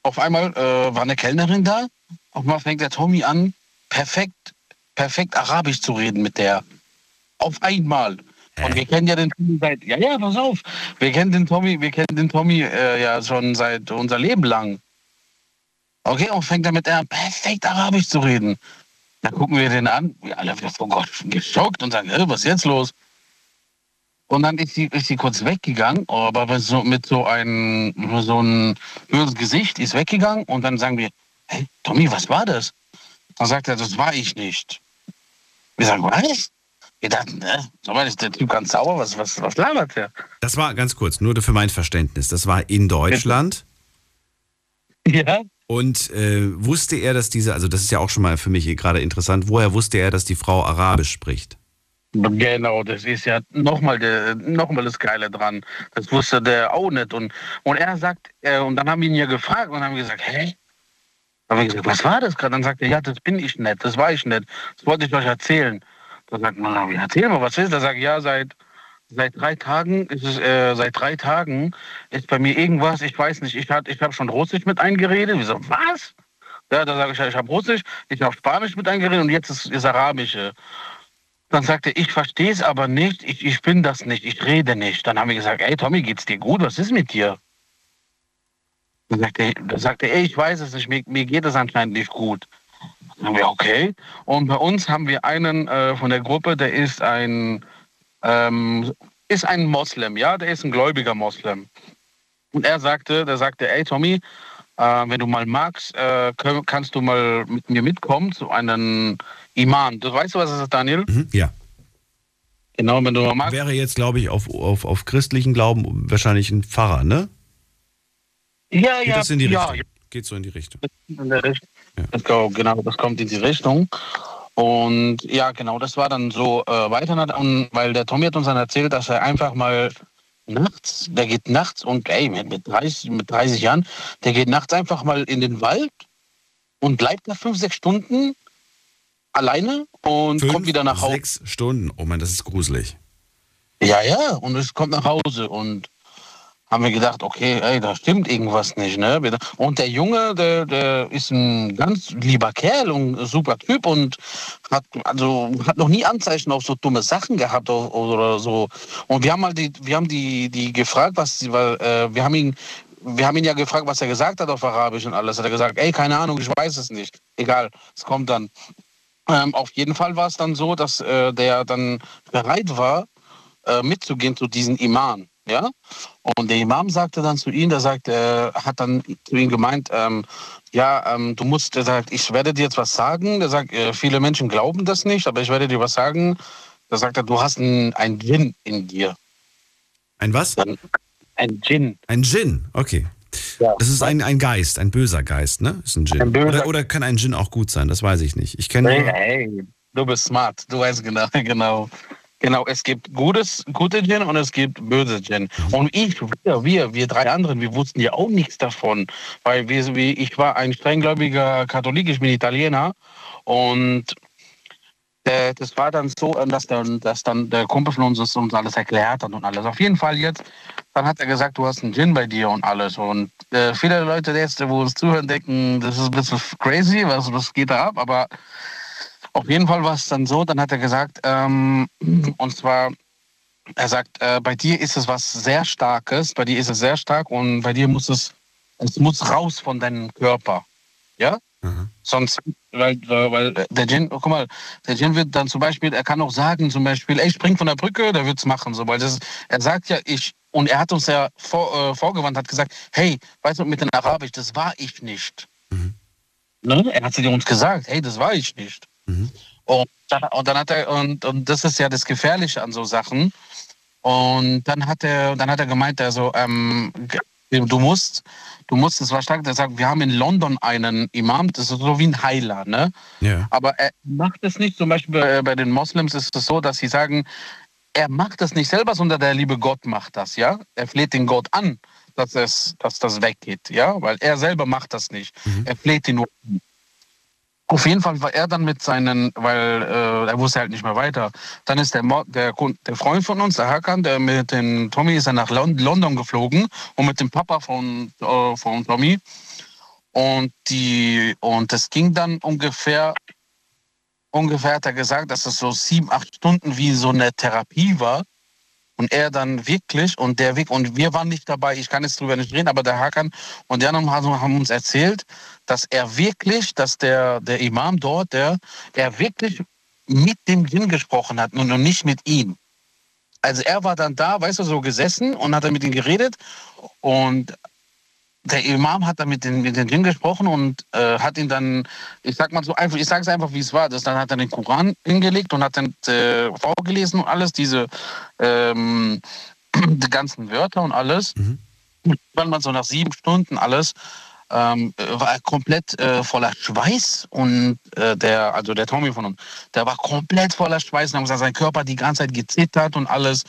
Auf einmal äh, war eine Kellnerin da, auf einmal fängt der Tommy an, perfekt, perfekt Arabisch zu reden mit der. Auf einmal. Und wir kennen ja den Tommy seit, ja, ja, pass auf. Wir kennen den Tommy, wir kennen den Tommy äh, ja schon seit unser Leben lang. Okay, und fängt damit an, perfekt Arabisch zu reden. Da gucken wir den an, wir alle, oh Gott, geschockt und sagen, "Hä, was ist jetzt los? Und dann ist sie, ist sie kurz weggegangen, aber mit so, mit so einem so ein Gesicht ist weggegangen und dann sagen wir, hey, Tommy, was war das? Dann sagt er, das war ich nicht. Wir sagen, was? Wir dachten, ne? War ist der Typ ganz sauer, was, was, was labert der? Das war ganz kurz, nur für mein Verständnis. Das war in Deutschland. Ja. Und äh, wusste er, dass diese, also das ist ja auch schon mal für mich gerade interessant, woher wusste er, dass die Frau Arabisch spricht? Genau, das ist ja nochmal noch mal das Geile dran. Das wusste der auch nicht. Und, und er sagt, äh, und dann haben wir ihn ja gefragt und haben gesagt, hä? Dann haben wir gesagt, was war das gerade? Dann sagt er, ja, das bin ich nicht, das war ich nicht. Das wollte ich euch erzählen. Da sagt man, erzähl mal, was ist? Da sagt ja, seit seit drei Tagen ist es, äh, seit drei Tagen ist bei mir irgendwas, ich weiß nicht, ich, ich habe schon Russisch mit eingeredet. Wir so, was? Ja, da sage ich, ich habe Russisch, ich habe Spanisch mit eingeredet und jetzt ist, ist Arabische. Dann sagte er, ich verstehe es aber nicht, ich, ich bin das nicht, ich rede nicht. Dann haben wir gesagt, ey Tommy, geht's dir gut? Was ist mit dir? Dann sagte er, sagte ey, ich weiß es nicht, mir, mir geht es anscheinend nicht gut. Haben wir, okay. Und bei uns haben wir einen äh, von der Gruppe, der ist ein, ähm, ist ein Moslem, ja, der ist ein gläubiger Moslem. Und er sagte, der sagte, ey Tommy, äh, wenn du mal magst, äh, kannst du mal mit mir mitkommen zu einem Imam. Du weißt, was das ist, Daniel? Mhm, ja. Genau, wenn du mal magst. Wäre jetzt, glaube ich, auf, auf, auf christlichen Glauben wahrscheinlich ein Pfarrer, ne? Ja, Geht ja, das in die ja, Richtung? Geht so in die Richtung. in der Richtung. Ja. Genau, das kommt in die Richtung. Und ja, genau, das war dann so äh, weiter. Und weil der Tommy hat uns dann erzählt, dass er einfach mal nachts, der geht nachts und ey, mit, mit, 30, mit 30 Jahren, der geht nachts einfach mal in den Wald und bleibt da fünf, sechs Stunden alleine und Fünf, kommt wieder nach Hause. Sechs Stunden. Oh Mann, das ist gruselig. Ja, ja, und es kommt nach Hause und haben wir gedacht, okay, ey, da stimmt irgendwas nicht, ne? Und der Junge, der, der ist ein ganz lieber Kerl und ein super Typ und hat also hat noch nie Anzeichen auf so dumme Sachen gehabt oder so. Und wir haben mal die, wir haben die, die gefragt, was sie, weil äh, wir haben ihn wir haben ihn ja gefragt, was er gesagt hat auf Arabisch und alles. Hat er gesagt, ey, keine Ahnung, ich weiß es nicht. Egal, es kommt dann. Ähm, auf jeden Fall war es dann so, dass äh, der dann bereit war, äh, mitzugehen zu diesen Imam. Ja? Und der Imam sagte dann zu ihm, der sagt, äh, hat dann zu ihm gemeint, ähm, ja, ähm, du musst, der sagt, ich werde dir jetzt was sagen. Der sagt, äh, viele Menschen glauben das nicht, aber ich werde dir was sagen. Da sagt er, du hast ein, ein Djinn in dir. Ein was? Dann, Ein Djinn. Ein Djinn, okay. Ja. Das ist ein, ein Geist, ein böser Geist, ne? Ist ein Djinn. Ein oder, oder kann ein Djinn auch gut sein? Das weiß ich nicht. Ich kenne Hey, hey, du bist smart. Du weißt genau, genau. Genau, es gibt gutes, gute Djinn und es gibt böse Djinn. Und ich, wir, wir, wir drei anderen, wir wussten ja auch nichts davon. Weil wir, ich war ein strenggläubiger Katholik, ich bin Italiener. Und äh, das war dann so, dass dann, dass dann der Kumpel von uns uns alles erklärt hat und alles. Auf jeden Fall jetzt, dann hat er gesagt, du hast einen Djinn bei dir und alles. Und äh, viele Leute jetzt, wo uns zuhören, denken, das ist ein bisschen crazy, was, was geht da ab? Aber auf jeden Fall war es dann so, dann hat er gesagt, ähm, und zwar, er sagt, äh, bei dir ist es was sehr Starkes, bei dir ist es sehr stark und bei dir muss es, es muss raus von deinem Körper. Ja? Mhm. Sonst, weil, weil der Djinn, guck mal, der Djinn wird dann zum Beispiel, er kann auch sagen, zum Beispiel, ey, spring von der Brücke, der wird's machen. So, weil das, er sagt ja, ich, und er hat uns ja vor, äh, vorgewandt, hat gesagt, hey, weißt du, mit den Arabisch, das war ich nicht. Ne? Er hat sie uns gesagt, hey, das war ich nicht. Mhm. Und, dann, und dann hat er, und, und das ist ja das Gefährliche an so Sachen. Und dann hat er, dann hat er gemeint, also, ähm, du musst, du musst, das war stark, der sagt, wir haben in London einen Imam, das ist so wie ein Heiler, ne? Ja. Aber er macht es nicht, zum Beispiel bei, den Moslems ist es so, dass sie sagen, er macht das nicht selber, sondern der liebe Gott macht das, ja? Er fleht den Gott an, dass, es, dass das weggeht, ja? Weil er selber macht das nicht. Er fleht ihn nur an. Auf jeden Fall war er dann mit seinen, weil äh, er wusste halt nicht mehr weiter. Dann ist der, der, der Freund von uns, der Hakan, der mit dem Tommy ist er nach Lon London geflogen und mit dem Papa von, äh, von Tommy. Und die und das ging dann ungefähr, ungefähr hat er gesagt, dass es so sieben, acht Stunden wie so eine Therapie war. Und er dann wirklich und der Weg und wir waren nicht dabei, ich kann jetzt drüber nicht reden, aber der Hakan und die anderen haben uns erzählt, dass er wirklich, dass der, der Imam dort, der, er wirklich mit dem Djinn gesprochen hat und nicht mit ihm. Also er war dann da, weißt du, so gesessen und hat dann mit ihm geredet und der Imam hat dann mit den, mit den Djinn gesprochen und äh, hat ihn dann, ich sag mal so einfach, ich sag's einfach, wie es war. Das, dann hat er den Koran hingelegt und hat dann äh, vorgelesen und alles, diese ähm, die ganzen Wörter und alles. Mhm. Und wenn man so nach sieben Stunden alles, ähm, war er komplett äh, voller Schweiß und äh, der, also der Tommy von uns, der war komplett voller Schweiß und haben gesagt, sein Körper die ganze Zeit gezittert und alles.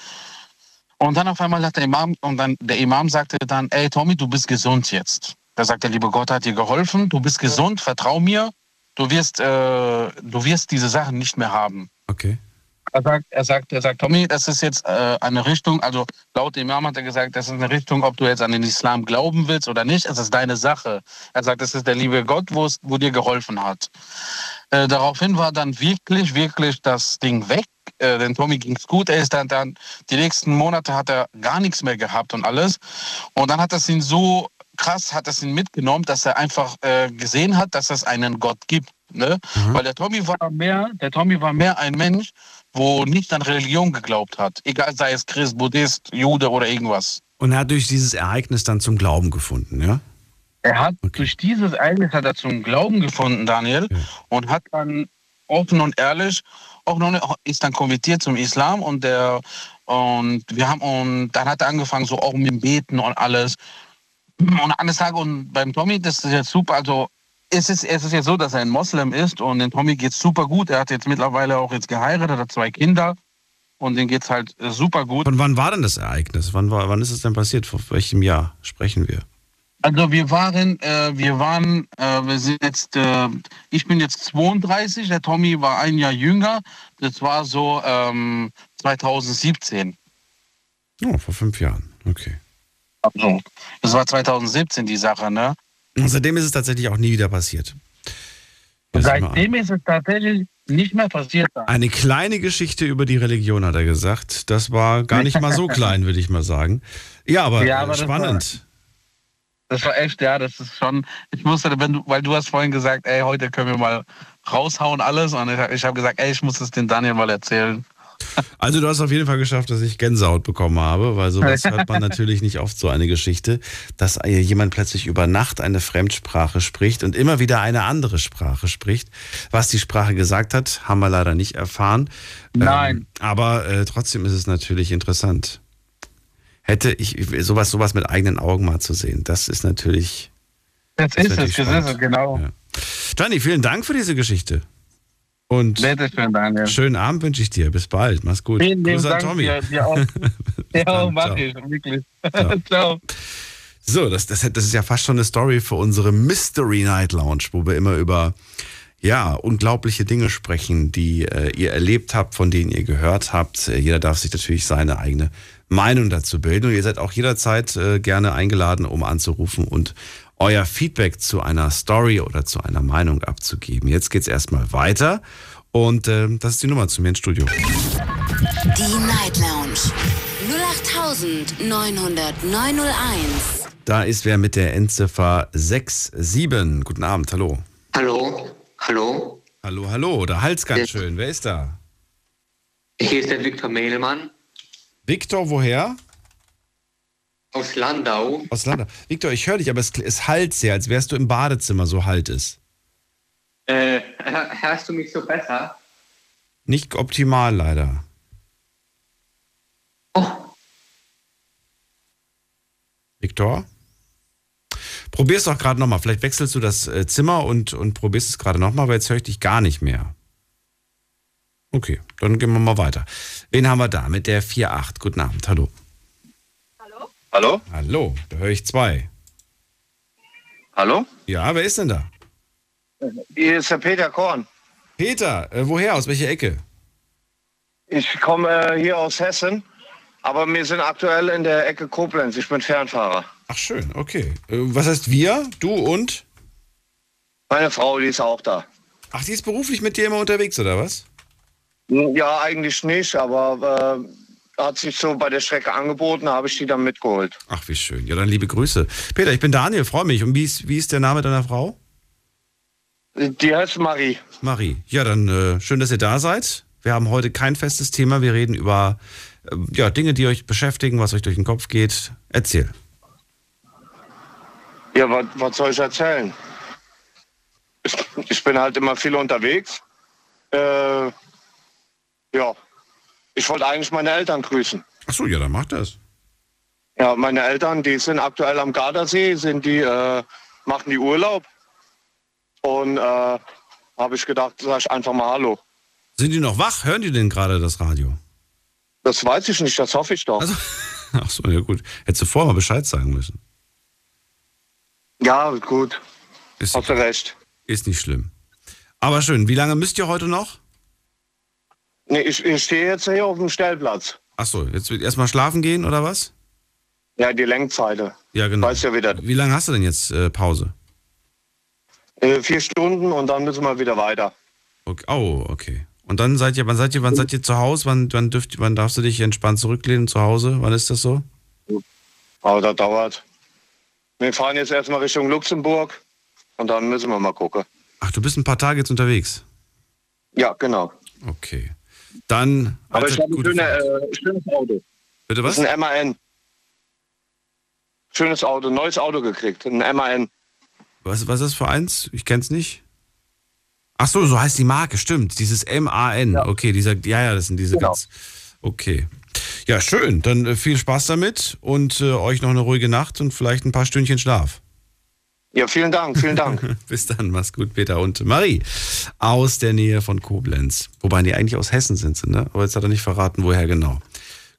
Und dann auf einmal hat der Imam, und dann der Imam sagte dann, ey Tommy, du bist gesund jetzt. Da sagt der liebe Gott hat dir geholfen, du bist gesund, vertrau mir, du wirst, äh, du wirst diese Sachen nicht mehr haben. Okay. Er sagt, er sagt, er sagt, Tommy, das ist jetzt äh, eine Richtung, also laut dem Imam hat er gesagt, das ist eine Richtung, ob du jetzt an den Islam glauben willst oder nicht, es ist deine Sache. Er sagt, das ist der liebe Gott, wo es, wo dir geholfen hat. Äh, daraufhin war dann wirklich, wirklich das Ding weg. Äh, denn Tommy ging's gut. Er ist dann, dann, die nächsten Monate hat er gar nichts mehr gehabt und alles. Und dann hat es ihn so krass, hat es ihn mitgenommen, dass er einfach äh, gesehen hat, dass es einen Gott gibt. Ne? Weil der Tommy war mehr, der Tommy war mehr ein Mensch, wo nicht an Religion geglaubt hat. Egal, sei es Christ, Buddhist, Jude oder irgendwas. Und er hat durch dieses Ereignis dann zum Glauben gefunden, ja? Er hat Okay. durch dieses Ereignis hat er zum Glauben gefunden, Daniel, Ja. und hat dann offen und ehrlich auch noch ist dann konvertiert zum Islam und der und wir haben und dann hat er angefangen so auch mit dem Beten und alles und eines Tages und beim Tommy das ist jetzt super also es ist, es ist jetzt so, dass er ein Moslem ist und dem Tommy geht super gut. Er hat jetzt mittlerweile auch jetzt geheiratet, hat zwei Kinder und dem geht's halt äh, super gut. Und wann war denn das Ereignis? Wann, war, wann ist es denn passiert? Vor welchem Jahr sprechen wir? Also wir waren, äh, wir waren, äh, wir sind jetzt, äh, ich bin jetzt 32, der Tommy war ein Jahr jünger. Das war so ähm, 2017. Oh, vor fünf Jahren. Okay. Also, das war 2017 die Sache, ne? Und seitdem ist es tatsächlich auch nie wieder passiert. Das Seitdem ist es tatsächlich nicht mehr passiert. Eine kleine Geschichte über die Religion, hat er gesagt. Das war gar nicht mal so klein, würde ich mal sagen. Ja, aber, Ja, aber spannend. Das war echt, ja, das ist schon, ich musste, wenn du, weil du hast vorhin gesagt, ey, heute können wir mal raushauen alles und ich, ich habe gesagt, ey, ich muss es den Daniel mal erzählen. Also du hast auf jeden Fall geschafft, dass ich Gänsehaut bekommen habe, weil sowas hört man natürlich nicht oft, so eine Geschichte, dass jemand plötzlich über Nacht eine Fremdsprache spricht und immer wieder eine andere Sprache spricht. Was die Sprache gesagt hat, haben wir leider nicht erfahren. Nein. Ähm, aber äh, trotzdem ist es natürlich interessant. Hätte ich sowas, sowas mit eigenen Augen mal zu sehen. Das ist natürlich. Das, das ist es, das ist es, genau. Ja. Gianni, vielen Dank für diese Geschichte. Und schön, Daniel. schönen Abend wünsche ich dir. Bis bald. Mach's gut. Vielen Grüß Dank Tommy. Dir, dir auch. ja, mach ich, wirklich. Ciao. Ciao. So, das, das, das ist ja fast schon eine Story für unsere Mystery Night Lounge, wo wir immer über ja, unglaubliche Dinge sprechen, die äh, ihr erlebt habt, von denen ihr gehört habt. Äh, jeder darf sich natürlich seine eigene Meinung dazu bilden. Und ihr seid auch jederzeit äh, gerne eingeladen, um anzurufen und euer Feedback zu einer Story oder zu einer Meinung abzugeben. Jetzt geht's erstmal weiter. Und äh, das ist die Nummer zu mir ins Studio. Die Night Lounge 0890901. Da ist wer mit der Endziffer 67. Guten Abend, hallo. Hallo, hallo. Hallo, hallo, da Hals ganz schön. Wer ist da? Hier ist der Viktor Mehlmann. Viktor, woher? Aus Landau. Aus Landau. Viktor, ich höre dich, aber es, es halt sehr, als wärst du im Badezimmer, so halt es. Äh, hörst du mich so besser? Nicht optimal, leider. Oh. Viktor? Probier's doch gerade nochmal. Vielleicht wechselst du das äh, Zimmer und, und probierst es gerade nochmal, weil jetzt höre ich dich gar nicht mehr. Okay, dann gehen wir mal weiter. Wen haben wir da mit der 4.8? Guten Abend, hallo. Hallo? Hallo? Hallo, da höre ich zwei. Hallo? Ja, wer ist denn da? Hier ist der Peter Korn. Peter, äh, woher? Aus welcher Ecke? Ich komme äh, hier aus Hessen, aber wir sind aktuell in der Ecke Koblenz. Ich bin Fernfahrer. Ach schön, okay. Äh, was heißt wir? Du und? Meine Frau, die ist auch da. Ach, die ist beruflich mit dir immer unterwegs, oder was? Ja, eigentlich nicht, aber äh, hat sich so bei der Strecke angeboten, habe ich die dann mitgeholt. Ach, wie schön. Ja, dann liebe Grüße. Peter, ich bin Daniel, freue mich. Und wie ist, wie ist der Name deiner Frau? Die heißt Marie. Marie. Ja, dann äh, schön, dass ihr da seid. Wir haben heute kein festes Thema. Wir reden über äh, ja, Dinge, die euch beschäftigen, was euch durch den Kopf geht. Erzähl. Ja, was, was soll ich erzählen? Ich, ich bin halt immer viel unterwegs. Äh, ja, ich wollte eigentlich meine Eltern grüßen. Ach so, ja, dann macht das. Ja, meine Eltern, die sind aktuell am Gardasee, sind die, äh, machen die Urlaub. Und äh, habe ich gedacht, sag ich einfach mal Hallo. Sind die noch wach? Hören die denn gerade das Radio? Das weiß ich nicht, das hoffe ich doch. Also, ach so, ja gut. Hättest du vorher mal Bescheid sagen müssen. Ja, gut. Ist, Hast du recht. Ist nicht schlimm. Aber schön. Wie lange müsst ihr heute noch? Nee, ich, ich stehe jetzt hier auf dem Stellplatz. Ach so, jetzt wird erstmal schlafen gehen oder was? Ja, die Lenkzeiten. Ja, genau. Weißt ja wieder. Wie lange hast du denn jetzt äh, Pause? Äh, vier Stunden und dann müssen wir wieder weiter. Okay. Oh, okay. Und dann seid ihr, wann seid ihr, wann seid ihr zu Hause? Wann, wann, dürft, wann darfst du dich entspannt zurücklehnen zu Hause? Wann ist das so? Aber das dauert. Wir fahren jetzt erstmal Richtung Luxemburg und dann müssen wir mal gucken. Ach, du bist ein paar Tage jetzt unterwegs? Ja, genau. Okay. Dann. Aber ich habe ein schöne, äh, schönes Auto. Bitte was? Das ist ein MAN. Schönes Auto, neues Auto gekriegt, ein MAN. Was, was ist das für eins? Ich kenn's nicht. Ach so, so heißt die Marke, stimmt. Dieses M-A-N. Ja. Okay, dieser, ja, ja, das sind diese genau. ganz. Okay. Ja, schön. Dann äh, viel Spaß damit und äh, euch noch eine ruhige Nacht und vielleicht ein paar Stündchen Schlaf. Ja, vielen Dank, vielen Dank. Bis dann, mach's gut, Peter und Marie aus der Nähe von Koblenz. Wobei die eigentlich aus Hessen sind, ne? Aber jetzt hat er nicht verraten, woher genau.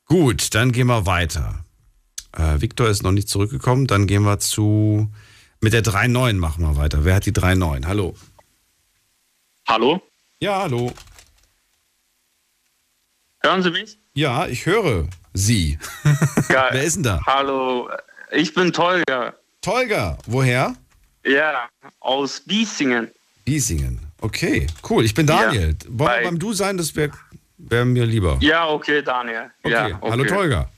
Gut, dann gehen wir weiter. Äh, Viktor ist noch nicht zurückgekommen. Dann gehen wir zu. Mit der 3.9 machen wir weiter. Wer hat die 3.9? Hallo. Hallo? Ja, hallo. Hören Sie mich? Ja, ich höre Sie. Wer ist denn da? Hallo, ich bin Tolga. Tolga, woher? Ja, aus Biesingen. Biesingen, okay, cool. Ich bin Daniel. Ja, Wollen wir beim Du sein? Das wäre wär mir lieber. Ja, okay, Daniel. Okay, ja, okay. hallo Tolga.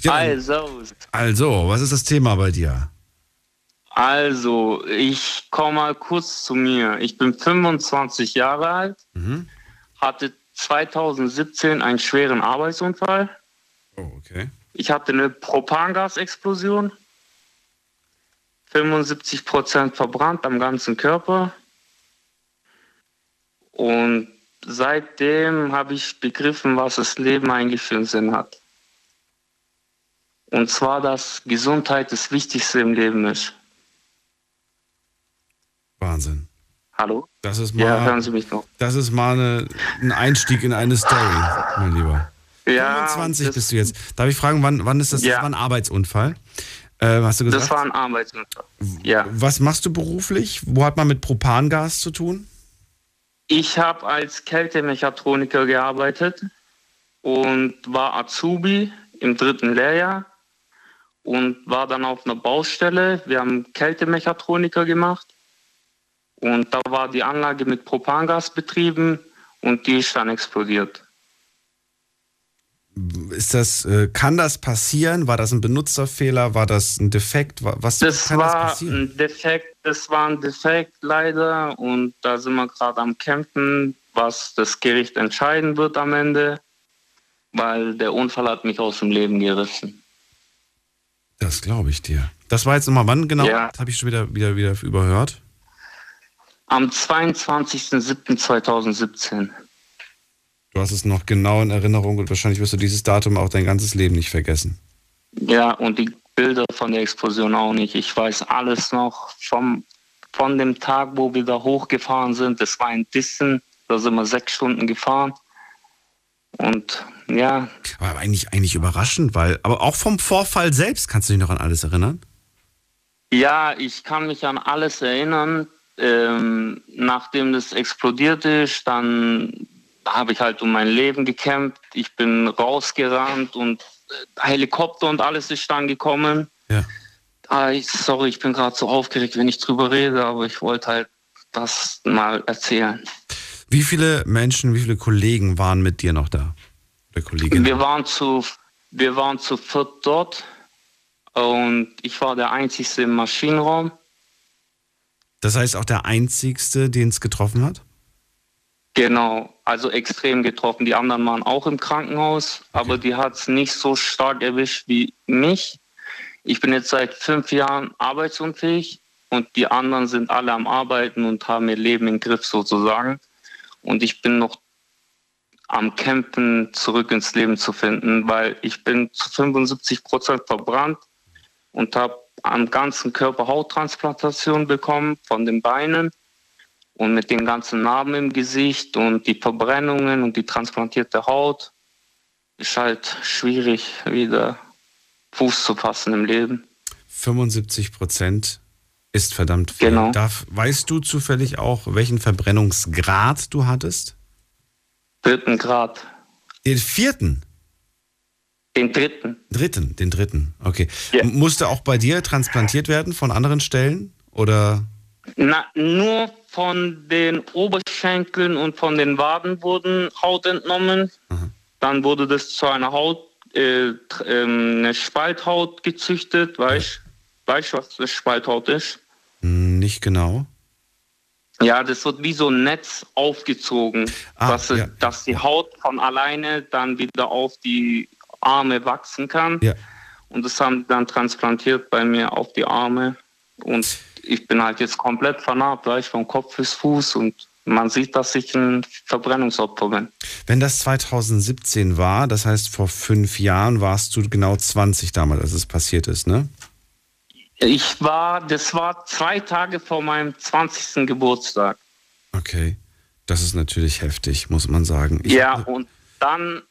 Ja, also. Also, was ist das Thema bei dir? Also, ich komme mal kurz zu mir. Ich bin 25 Jahre alt, mhm. hatte 2017 einen schweren Arbeitsunfall. Oh, okay. Ich hatte eine Propangasexplosion. 75 Prozent verbrannt am ganzen Körper. Und seitdem habe ich begriffen, was das Leben eigentlich für einen Sinn hat. Und zwar, dass Gesundheit das Wichtigste im Leben ist. Wahnsinn. Hallo? Das ist mal, Ja, hören Sie mich noch. Das ist mal eine, ein Einstieg in eine Story, mein Lieber. Ja, 25 das- bist du jetzt. Darf ich fragen, wann, wann ist das? Ja. Das war ein Arbeitsunfall. Äh, hast du gesagt? Das war ein Arbeitsunfall. Ja. Was machst du beruflich? Wo hat man mit Propangas zu tun? Ich habe als Kältemechatroniker gearbeitet und war Azubi im dritten Lehrjahr und war dann auf einer Baustelle. Wir haben Kältemechatroniker gemacht und da war die Anlage mit Propangas betrieben und die ist dann explodiert. Ist das, äh, kann das passieren? War das ein Benutzerfehler? War das ein Defekt? Wa- Was Das kann das war passieren? ein Defekt, das war ein Defekt leider und da sind wir gerade am Kämpfen, was das Gericht entscheiden wird am Ende, weil der Unfall hat mich aus dem Leben gerissen. Das glaube ich dir. Das war jetzt nochmal wann genau? Ja. Das habe ich schon wieder, wieder, wieder überhört. Am 22.07.2017. Du hast es noch genau in Erinnerung und wahrscheinlich wirst du dieses Datum auch dein ganzes Leben nicht vergessen. Ja, und die Bilder von der Explosion auch nicht. Ich weiß alles noch vom, von dem Tag, wo wir da hochgefahren sind. Das war in Dissen, da sind wir sechs Stunden gefahren. Und ja, Aber eigentlich, eigentlich überraschend, weil, aber auch vom Vorfall selbst kannst du dich noch an alles erinnern? Ja, ich kann mich an alles erinnern. Ähm, nachdem das explodiert ist, dann habe ich halt um mein Leben gekämpft. Ich bin rausgerannt und äh, Helikopter und alles ist dann gekommen. Ja. Ah, ich, sorry, ich bin gerade so aufgeregt, wenn ich drüber rede, aber ich wollte halt das mal erzählen. Wie viele Menschen, wie viele Kollegen waren mit dir noch da? Oder Kolleginnen? Wir waren zu, wir waren zu viert dort und ich war der Einzige im Maschinenraum. Das heißt auch der Einzigste, den es getroffen hat? Genau, also extrem getroffen. Die anderen waren auch im Krankenhaus, aber die hat es nicht so stark erwischt wie mich. Ich bin jetzt seit fünf Jahren arbeitsunfähig und die anderen sind alle am Arbeiten und haben ihr Leben im Griff sozusagen. Und ich bin noch am Kämpfen, zurück ins Leben zu finden, weil ich bin zu 75 Prozent verbrannt und habe am ganzen Körper Hauttransplantation bekommen von den Beinen und mit den ganzen Narben im Gesicht und die Verbrennungen und die transplantierte Haut ist halt schwierig, wieder Fuß zu fassen im Leben. 75 Prozent ist verdammt viel. Genau. Darf, weißt du zufällig auch, welchen Verbrennungsgrad du hattest? Dritten Grad. Den vierten? Den dritten. Dritten, den dritten. Okay. M- Musste auch bei dir transplantiert werden von anderen Stellen? Oder? Na, nur von den Oberschenkeln und von den Waden wurden Haut entnommen. Dann wurde das zu einer Haut, äh, ähm, eine Spalthaut gezüchtet. Weißt du, was das Spalthaut ist? Hm, Nicht genau. Ja, das wird wie so ein Netz aufgezogen, Ah, dass, ja. dass die Haut von alleine dann wieder auf die Arme wachsen kann. Ja. Und das haben die dann transplantiert bei mir auf die Arme. Und ich bin halt jetzt komplett vernarbt, ich vom Kopf bis Fuß und man sieht, dass ich ein Verbrennungsopfer bin. Wenn das 2017 war, das heißt vor fünf Jahren, warst du genau 20 damals, als es passiert ist, ne? Ich war, das war zwei Tage vor meinem 20. Geburtstag. Okay. Das ist natürlich heftig, muss man sagen. Ich ja, und dann,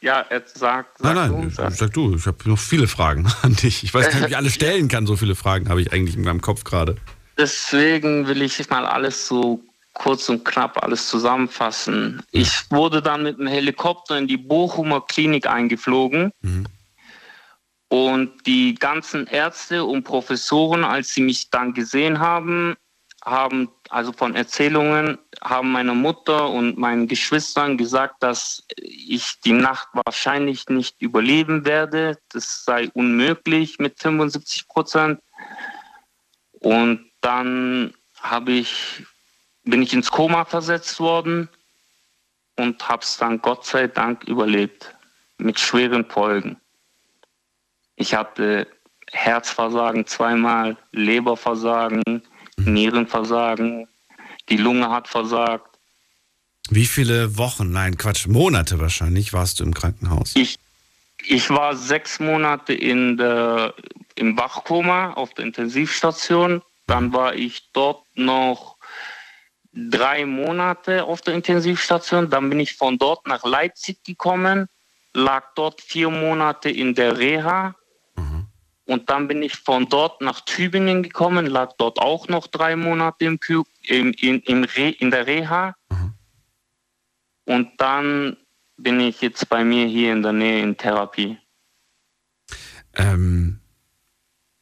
ja, er sagt, sag Nein, du, nein, sag. sag du, ich habe noch viele Fragen an dich. Ich weiß gar nicht, ob ich alle stellen kann. So viele Fragen habe ich eigentlich in meinem Kopf gerade. Deswegen will ich mal alles so kurz und knapp alles zusammenfassen. Ich wurde dann mit dem Helikopter in die Bochumer Klinik eingeflogen. Und die ganzen Ärzte und Professoren, als sie mich dann gesehen haben, haben, also von Erzählungen, haben meiner Mutter und meinen Geschwistern gesagt, dass ich die Nacht wahrscheinlich nicht überleben werde. Das sei unmöglich mit 75 Prozent. Und dann habe ich, bin ich ins Koma versetzt worden und habe es dann Gott sei Dank überlebt. Mit schweren Folgen. Ich hatte Herzversagen zweimal, Leberversagen, Nierenversagen, die Lunge hat versagt. Wie viele Wochen, nein, Quatsch, Monate wahrscheinlich warst du im Krankenhaus? Ich, ich war sechs Monate in der, im Wachkoma auf der Intensivstation. Dann war ich dort noch drei Monate auf der Intensivstation. Dann bin ich von dort nach Leipzig gekommen, lag dort vier Monate in der Reha. Und dann bin ich von dort nach Tübingen gekommen, lag dort auch noch drei Monate im, Kü im, in, im Re in der Reha. Und dann bin ich jetzt bei mir hier in der Nähe in Therapie. Ähm,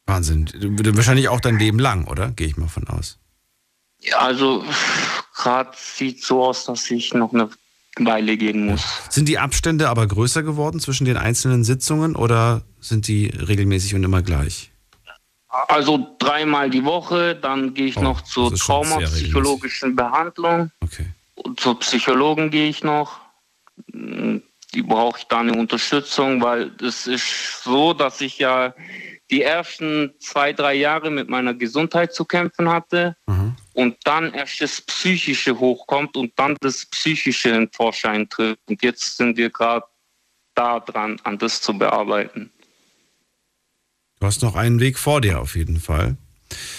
Wahnsinn. Du- Wahrscheinlich auch dein Leben lang, oder? Gehe ich mal von aus. Ja, also gerade sieht so aus, dass ich noch eine Weile gehen muss. Sind die Abstände aber größer geworden zwischen den einzelnen Sitzungen oder sind die regelmäßig und immer gleich? Also dreimal die Woche, dann gehe ich Oh, noch zur traumapsychologischen Behandlung. Okay. Und zur Psychologen gehe ich noch. Die brauche ich da eine Unterstützung, weil es ist so, dass ich ja die ersten zwei, drei Jahre mit meiner Gesundheit zu kämpfen hatte und dann erst das Psychische hochkommt und dann das Psychische in Vorschein tritt. Und jetzt sind wir gerade da dran, an das zu bearbeiten. Du hast noch einen Weg vor dir auf jeden Fall.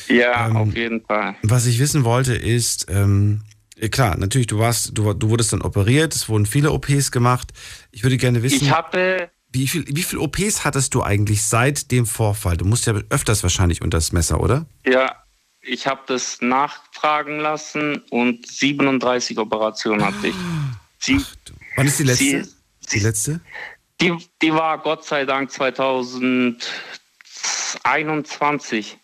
Ja, Ähm, auf jeden Fall. Was ich wissen wollte ist, ähm, ja, klar, natürlich, du warst, du, du wurdest dann operiert, es wurden viele OPs gemacht. Ich würde gerne wissen, Ich hatte wie viel, wie viel OPs hattest du eigentlich seit dem Vorfall? Du musst ja öfters wahrscheinlich unter das Messer, oder? Ja, ich habe das nachfragen lassen und 37 Operationen hatte ich. Sie, Wann ist die letzte? Sie- die letzte? die, die war Gott sei Dank 2021.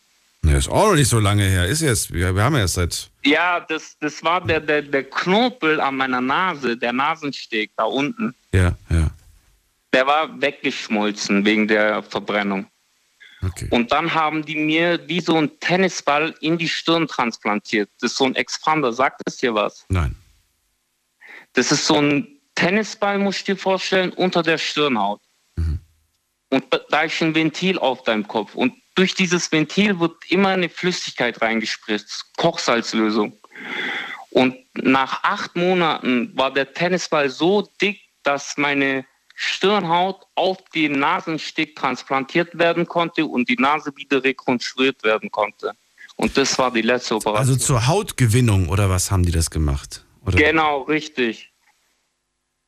Ja, ist auch noch nicht so lange her. Ist jetzt, wir, wir haben ja erst seit. Ja, das, das war der, der, der Knorpel an meiner Nase, der Nasensteg da unten. Ja, ja. Der war weggeschmolzen wegen der Verbrennung. Okay. Und dann haben die mir wie so ein Tennisball in die Stirn transplantiert. Das ist so ein Expander. Sagt es dir was? Nein. Das ist so ein Tennisball, musst du dir vorstellen, unter der Stirnhaut. Und da- da ist ein Ventil auf deinem Kopf. Und durch dieses Ventil wird immer eine Flüssigkeit reingespritzt, Kochsalzlösung. Und nach acht Monaten war der Tennisball so dick, dass meine Stirnhaut auf den Nasensteg transplantiert werden konnte und die Nase wieder rekonstruiert werden konnte. Und das war die letzte Operation. Also zur Hautgewinnung oder was haben die das gemacht? Oder? Genau, richtig.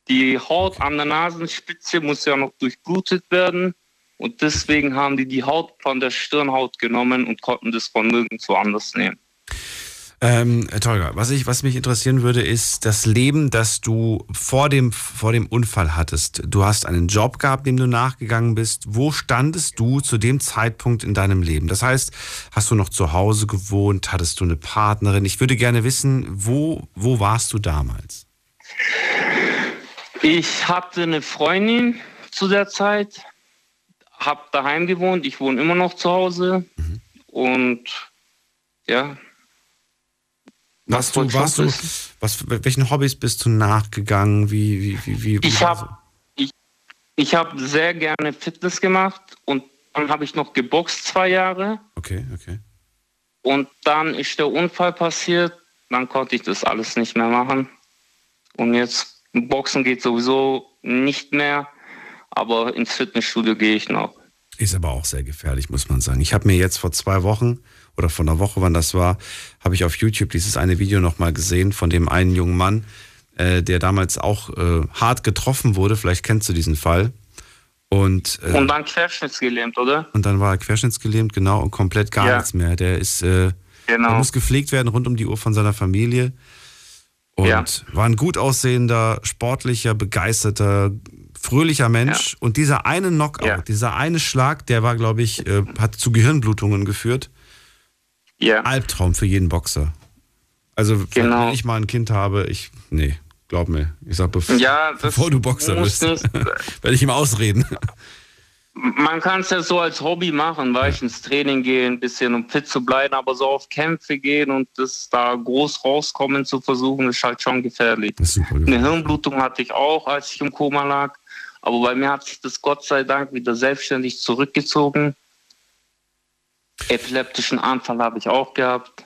Die Haut an der Nasenspitze muss ja noch durchblutet werden. Und deswegen haben die die Haut von der Stirnhaut genommen und konnten das von nirgendwo anders nehmen. Ähm, Herr Tolga, was, ich, was mich interessieren würde, ist das Leben, das du vor dem, vor dem Unfall hattest. Du hast einen Job gehabt, dem du nachgegangen bist. Wo standest du zu dem Zeitpunkt in deinem Leben? Das heißt, hast du noch zu Hause gewohnt? Hattest du eine Partnerin? Ich würde gerne wissen, wo, wo warst du damals? Ich hatte eine Freundin zu der Zeit, habe daheim gewohnt. Ich wohne immer noch zu Hause. Und ja, Warst du, warst du, was, welchen Hobbys bist du nachgegangen? Wie, wie, wie, wie, Ich habe ich, ich hab sehr gerne Fitness gemacht und dann habe ich noch geboxt zwei Jahre Okay, okay. und dann ist der Unfall passiert. Dann konnte ich das alles nicht mehr machen. Und jetzt Boxen geht sowieso nicht mehr, aber ins Fitnessstudio gehe ich noch. Ist aber auch sehr gefährlich, muss man sagen. Ich habe mir jetzt vor zwei Wochen oder vor einer Woche, wann das war, habe ich auf YouTube dieses eine Video nochmal gesehen von dem einen jungen Mann, äh, der damals auch äh, hart getroffen wurde. Vielleicht kennst du diesen Fall. Und, äh, Und dann querschnittsgelähmt, oder? und dann war er querschnittsgelähmt, genau, und komplett gar Ja. nichts mehr. Der ist, äh, Genau. der muss gepflegt werden rund um die Uhr von seiner Familie. Und Ja. war ein gut aussehender, sportlicher, begeisterter, fröhlicher Mensch. Und dieser eine Knockout, Ja. dieser eine Schlag, der war, glaube ich, äh, hat zu Gehirnblutungen geführt. Ja. Albtraum für jeden Boxer. Also, Genau. wenn ich mal ein Kind habe, ich, nee, glaub mir. Ich sag, bev Ja, bevor du Boxer bist, werde ich ihm ausreden. Man kann es ja so als Hobby machen, weil ich ins Training gehe, ein bisschen um fit zu bleiben, aber so auf Kämpfe gehen und das da groß rauskommen zu versuchen, ist halt schon gefährlich. Das ist super. Eine Hirnblutung hatte ich auch, als ich im Koma lag. Aber bei mir hat sich das Gott sei Dank wieder selbstständig zurückgezogen. Epileptischen Anfall habe ich auch gehabt.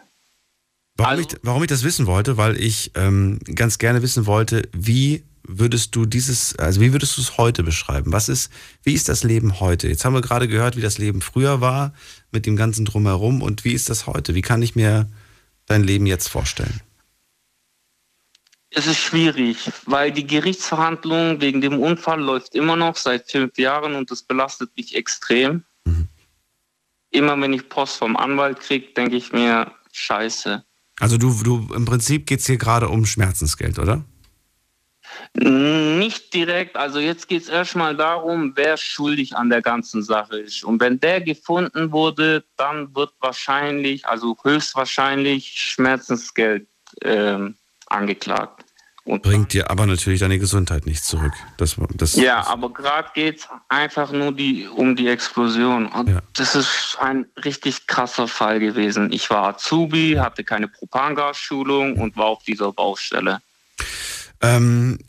Warum, Also- ich, warum ich das wissen wollte, weil ich ähm, ganz gerne wissen wollte, wie würdest du dieses, also wie würdest du es heute beschreiben? Was ist, wie ist das Leben heute? Jetzt haben wir gerade gehört, wie das Leben früher war, mit dem ganzen Drumherum. Und wie ist das heute? Wie kann ich mir dein Leben jetzt vorstellen? Es ist schwierig, weil die Gerichtsverhandlung wegen dem Unfall läuft immer noch seit fünf Jahren und das belastet mich extrem. Mhm. Immer wenn ich Post vom Anwalt kriege, denke ich mir, scheiße. Also du, du im Prinzip geht es hier gerade um Schmerzensgeld, oder? Nicht direkt. Also jetzt geht es erstmal darum, wer schuldig an der ganzen Sache ist. Und wenn der gefunden wurde, dann wird wahrscheinlich, also höchstwahrscheinlich Schmerzensgeld ähm, angeklagt. Und Bringt dir aber natürlich deine Gesundheit nicht zurück. Das, das, ja, aber gerade geht es einfach nur die, um die Explosion. Und ja. das ist ein richtig krasser Fall gewesen. Ich war Azubi, hatte keine Propangasschulung und war auf dieser Baustelle. Ähm,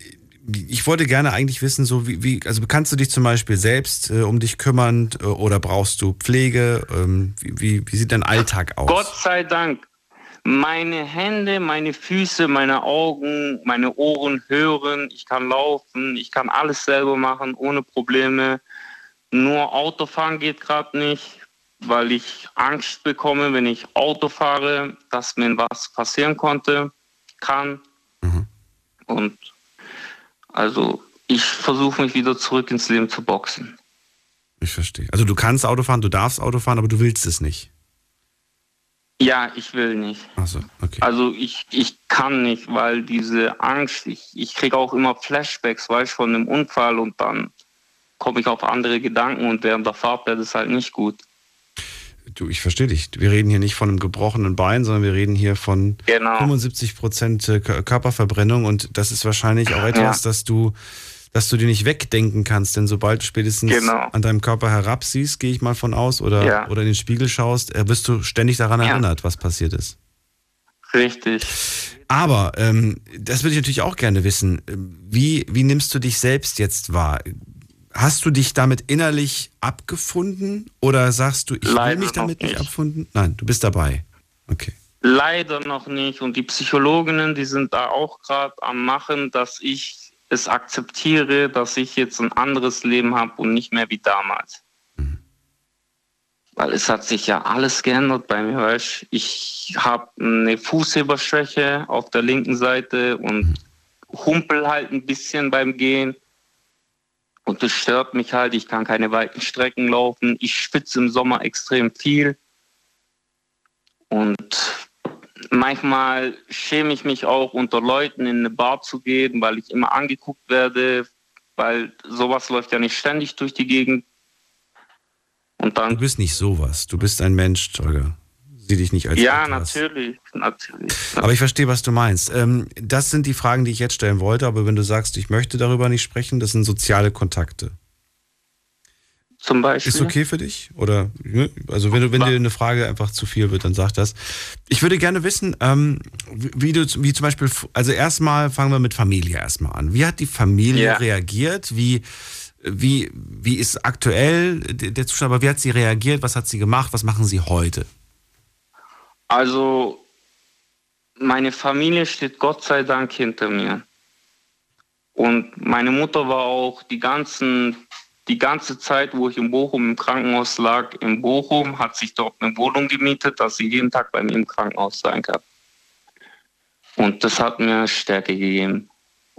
ich wollte gerne eigentlich wissen, so wie, wie, also kannst du dich zum Beispiel selbst äh, um dich kümmern äh, oder brauchst du Pflege? Ähm, wie, wie, wie, sieht dein Alltag aus? Gott sei Dank meine Hände, meine Füße, meine Augen, meine Ohren hören. Ich kann laufen, ich kann alles selber machen, ohne Probleme. Nur Autofahren geht gerade nicht, weil ich Angst bekomme, wenn ich Auto fahre, dass mir was passieren konnte, kann. Mhm. Und also ich versuche mich wieder zurück ins Leben zu boxen. Ich verstehe. Also du kannst Auto fahren, du darfst Auto fahren, aber du willst es nicht. Ja, ich will nicht. Ach so, okay. Also ich, ich kann nicht, weil diese Angst, ich, ich kriege auch immer Flashbacks, weißt du, von dem Unfall und dann komme ich auf andere Gedanken und während der Fahrt wäre das halt nicht gut. Du, ich verstehe dich. Wir reden hier nicht von einem gebrochenen Bein, sondern wir reden hier von genau. 75 Prozent äh, Körperverbrennung und das ist wahrscheinlich auch etwas, ja. dass du dass du dir nicht wegdenken kannst, denn sobald du spätestens genau. an deinem Körper herabsiehst, gehe ich mal von aus, oder, ja. oder in den Spiegel schaust, äh, wirst du ständig daran ja. erinnert, was passiert ist. Richtig. Aber ähm, das würde ich natürlich auch gerne wissen. Wie, wie nimmst du dich selbst jetzt wahr? Hast du dich damit innerlich abgefunden oder sagst du, ich Leider will mich damit nicht. nicht abfunden? Nein, du bist dabei. Okay. Leider noch nicht. Und die Psychologinnen, die sind da auch gerade am Machen, dass ich es akzeptiere, dass ich jetzt ein anderes Leben habe und nicht mehr wie damals. Mhm. Weil es hat sich ja alles geändert bei mir. Weißt? Ich habe eine Fußheberschwäche auf der linken Seite und mhm. humpel halt ein bisschen beim Gehen. Und das stört mich halt. Ich kann keine weiten Strecken laufen. Ich schwitze im Sommer extrem viel. Und manchmal schäme ich mich auch, unter Leuten in eine Bar zu gehen, weil ich immer angeguckt werde, weil sowas läuft ja nicht ständig durch die Gegend. Und dann, du bist nicht sowas. Du bist ein Mensch, Tolga. Sieh dich nicht als Ja, natürlich, natürlich. Aber ich verstehe, was du meinst. Ähm, das sind die Fragen, die ich jetzt stellen wollte. Aber wenn du sagst, ich möchte darüber nicht sprechen, das sind soziale Kontakte zum Beispiel. Ist okay für dich? Oder ne? also wenn, du, wenn dir eine Frage einfach zu viel wird, dann sag das. Ich würde gerne wissen, ähm, wie du, wie zum Beispiel, also erstmal fangen wir mit Familie erstmal an. Wie hat die Familie ja. reagiert? Wie, wie, wie ist aktuell der Zustand, aber wie hat sie reagiert? Was hat sie gemacht? Was machen sie heute? Also, meine Familie steht Gott sei Dank hinter mir. Und meine Mutter war auch die ganzen die ganze Zeit, wo ich in Bochum im Krankenhaus lag, in Bochum, hat sich dort eine Wohnung gemietet, dass sie jeden Tag bei mir im Krankenhaus sein kann. Und das hat mir Stärke gegeben.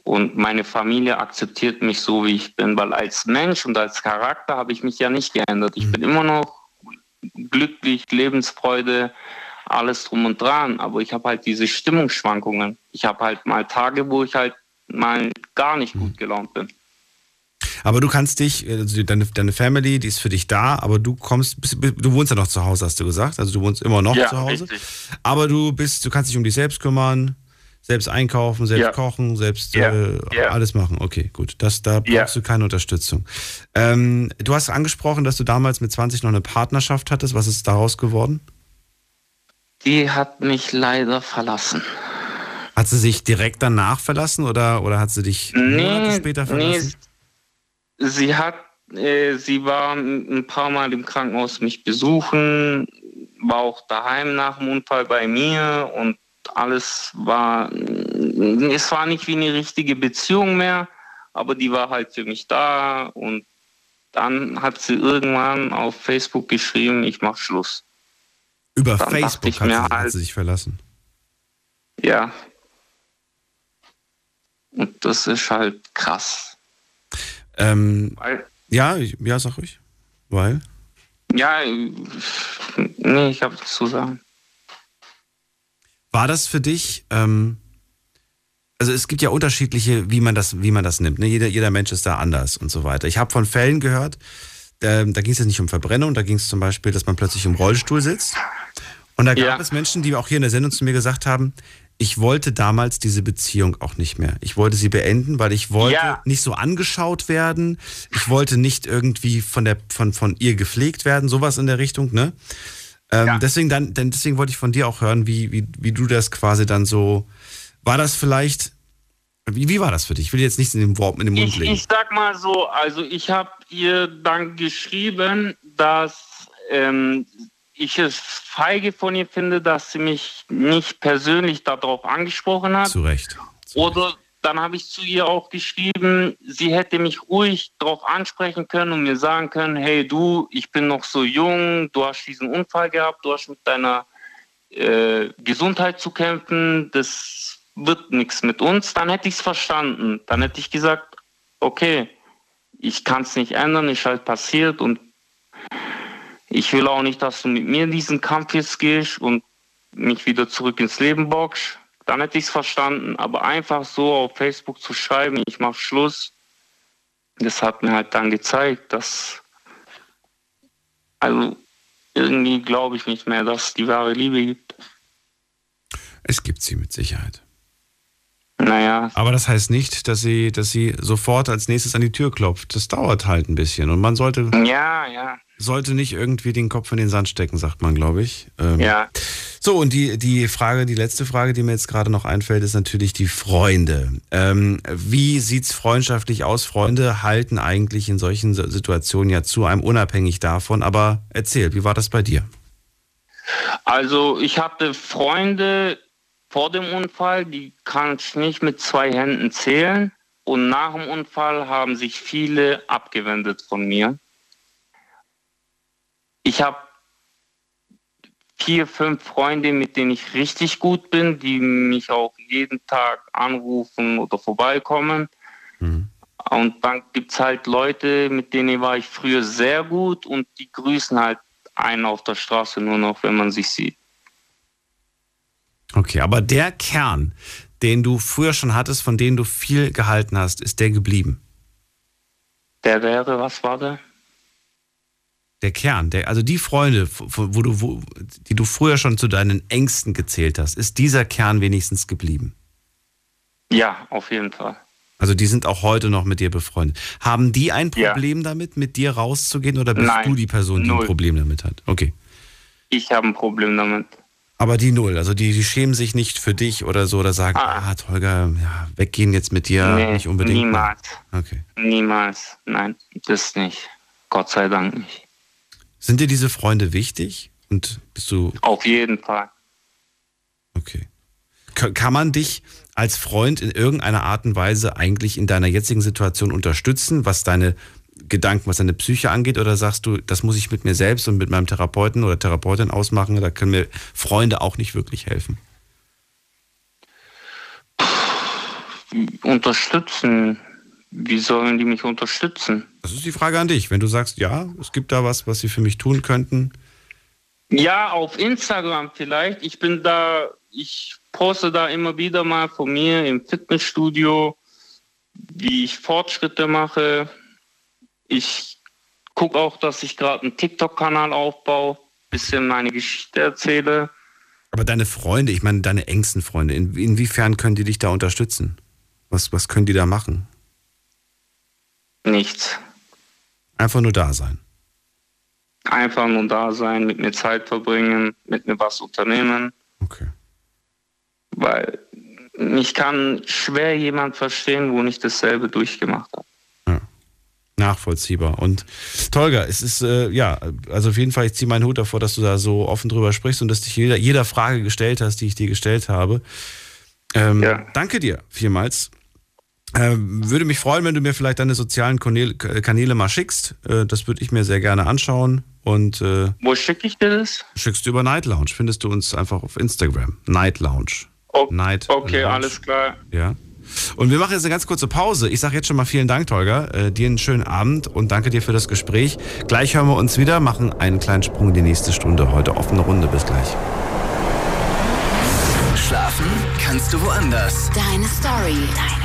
Und meine Familie akzeptiert mich so, wie ich bin, weil als Mensch und als Charakter habe ich mich ja nicht geändert. Ich bin immer noch glücklich, Lebensfreude, alles drum und dran. Aber ich habe halt diese Stimmungsschwankungen. Ich habe halt mal Tage, wo ich halt mal gar nicht gut gelaunt bin. Aber du kannst dich, also deine, deine Family, die ist für dich da, aber du kommst, du wohnst ja noch zu Hause, hast du gesagt. Also du wohnst immer noch ja, zu Hause. Richtig. Aber du bist, du kannst dich um dich selbst kümmern, selbst einkaufen, selbst ja. kochen, selbst ja. Äh, alles machen. Okay, gut. Das, da brauchst du keine Unterstützung. Ähm, du hast angesprochen, dass du damals mit 20 noch eine Partnerschaft hattest. Was ist daraus geworden? Die hat mich leider verlassen. Hat sie sich direkt danach verlassen oder, oder hat sie dich nee, später verlassen? Nee, Sie hat, äh, sie war ein paar Mal im Krankenhaus mich besuchen, war auch daheim nach dem Unfall bei mir und alles war es war nicht wie eine richtige Beziehung mehr, aber die war halt für mich da und dann hat sie irgendwann auf Facebook geschrieben, ich mach Schluss. Über Dann Facebook hat, sie, hat halt- sie sich verlassen. Ja. Und das ist halt krass. Ähm, Weil, ja, ich, ja, sag ruhig. Weil? ja, nee, ich habe zu sagen. War das für dich, ähm, also es gibt ja unterschiedliche, wie man das, wie man das nimmt. Ne? Jeder, jeder Mensch ist da anders und so weiter. Ich habe von Fällen gehört, da, da ging es jetzt nicht um Verbrennung, da ging es zum Beispiel, dass man plötzlich im Rollstuhl sitzt. Und da gab Ja. es Menschen, die auch hier in der Sendung zu mir gesagt haben, ich wollte damals diese Beziehung auch nicht mehr. Ich wollte sie beenden, weil ich wollte Ja. nicht so angeschaut werden. Ich wollte nicht irgendwie von, der, von, von ihr gepflegt werden, sowas in der Richtung, ne? Ähm, Deswegen dann, denn deswegen wollte ich von dir auch hören, wie, wie, wie du das quasi dann so. War das vielleicht. Wie, wie war das für dich? Ich will jetzt nichts in den, Wort, in den Mund Ich, legen. ich sag mal so, also ich habe ihr dann geschrieben, dass ähm, ich es feige von ihr finde, dass sie mich nicht persönlich darauf angesprochen hat. Zu Recht. Oder dann habe ich zu ihr auch geschrieben, sie hätte mich ruhig darauf ansprechen können und mir sagen können, hey du, ich bin noch so jung, du hast diesen Unfall gehabt, du hast mit deiner äh, Gesundheit zu kämpfen, das wird nichts mit uns, dann hätte ich es verstanden. Dann hätte ich gesagt, okay, ich kann es nicht ändern, ist halt passiert und ich will auch nicht, dass du mit mir diesen Kampf jetzt gehst und mich wieder zurück ins Leben bockst. Dann hätte ich es verstanden. Aber einfach so auf Facebook zu schreiben, ich mache Schluss, das hat mir halt dann gezeigt, dass. Also irgendwie glaube ich nicht mehr, dass es die wahre Liebe gibt. Es gibt sie mit Sicherheit. Naja, Aber das heißt nicht, dass sie, dass sie sofort als nächstes an die Tür klopft. Das dauert halt ein bisschen. Und man sollte, ja, ja, sollte nicht irgendwie den Kopf in den Sand stecken, sagt man, glaube ich. Ähm, ja. So, und die, die Frage, die letzte Frage, die mir jetzt gerade noch einfällt, ist natürlich die Freunde. Ähm, wie sieht's freundschaftlich aus? Freunde halten eigentlich in solchen Si- Situationen ja zu einem unabhängig davon. Aber erzähl, wie war das bei dir? Also ich hatte Freunde vor dem Unfall, die kann ich nicht mit zwei Händen zählen. Und nach dem Unfall haben sich viele abgewendet von mir. Ich habe vier, fünf Freunde, mit denen ich richtig gut bin, die mich auch jeden Tag anrufen oder vorbeikommen. Und dann gibt es halt Leute, mit denen war ich früher sehr gut und die grüßen halt einen auf der Straße nur noch, wenn man sich sieht. Okay, aber der Kern, den du früher schon hattest, von dem du viel gehalten hast, ist der geblieben? Der wäre, was war der? Der Kern, der, also die Freunde, wo du, wo, die du früher schon zu deinen Ängsten gezählt hast, ist dieser Kern wenigstens geblieben? Ja, auf jeden Fall. Also die sind auch heute noch mit dir befreundet. Haben die ein Ja. Problem damit, mit dir rauszugehen oder bist Nein, du die Person, die ein null. Problem damit hat? Okay. Ich habe ein Problem damit. Aber die null, also die, die schämen sich nicht für dich oder so oder sagen, ah, Holger, ja, weggehen jetzt mit dir Nee, nicht unbedingt. niemals. Okay. Niemals. Nein, das nicht. Gott sei Dank nicht. Sind dir diese Freunde wichtig? Und bist du, Auf jeden Fall. okay. Ka- Kann man dich als Freund in irgendeiner Art und Weise eigentlich in deiner jetzigen Situation unterstützen, was deine Gedanken, was deine Psyche angeht? Oder sagst du, das muss ich mit mir selbst und mit meinem Therapeuten oder Therapeutin ausmachen? Da können mir Freunde auch nicht wirklich helfen. Unterstützen. Wie sollen die mich unterstützen? Das ist die Frage an dich. Wenn du sagst, ja, es gibt da was, was sie für mich tun könnten. Ja, auf Instagram vielleicht. Ich bin da, ich poste da immer wieder mal von mir im Fitnessstudio, wie ich Fortschritte mache. Ich gucke auch, dass ich gerade einen TikTok-Kanal aufbaue, bisschen meine Geschichte erzähle. Aber deine Freunde, ich meine deine engsten Freunde, in, inwiefern können die dich da unterstützen? Was, was können die da machen? Nichts. Einfach nur da sein. Einfach nur da sein, mit mir Zeit verbringen, mit mir was unternehmen. Okay. Weil ich kann schwer jemand verstehen, wo nicht dasselbe durchgemacht hat. Nachvollziehbar. Und Tolga, es ist, äh, ja, also auf jeden Fall, ich ziehe meinen Hut davor, dass du da so offen drüber sprichst und dass dich jeder, jeder Frage gestellt hast, die ich dir gestellt habe. Ähm, ja. Danke dir vielmals. Äh, würde mich freuen, wenn du mir vielleicht deine sozialen Kanäle, mal schickst. Äh, das würde ich mir sehr gerne anschauen. Und, äh, Wo schicke ich dir das? Schickst du über Night Lounge. Findest du uns einfach auf Instagram. Night Lounge. Oh, Night okay, Lounge. alles klar. Ja. Und wir machen jetzt eine ganz kurze Pause. Ich sage jetzt schon mal vielen Dank, Tolga. Äh, dir einen schönen Abend und danke dir für das Gespräch. Gleich hören wir uns wieder, machen einen kleinen Sprung in die nächste Stunde. Heute offene Runde. Bis gleich. Schlafen kannst du woanders. Deine Story. Deine.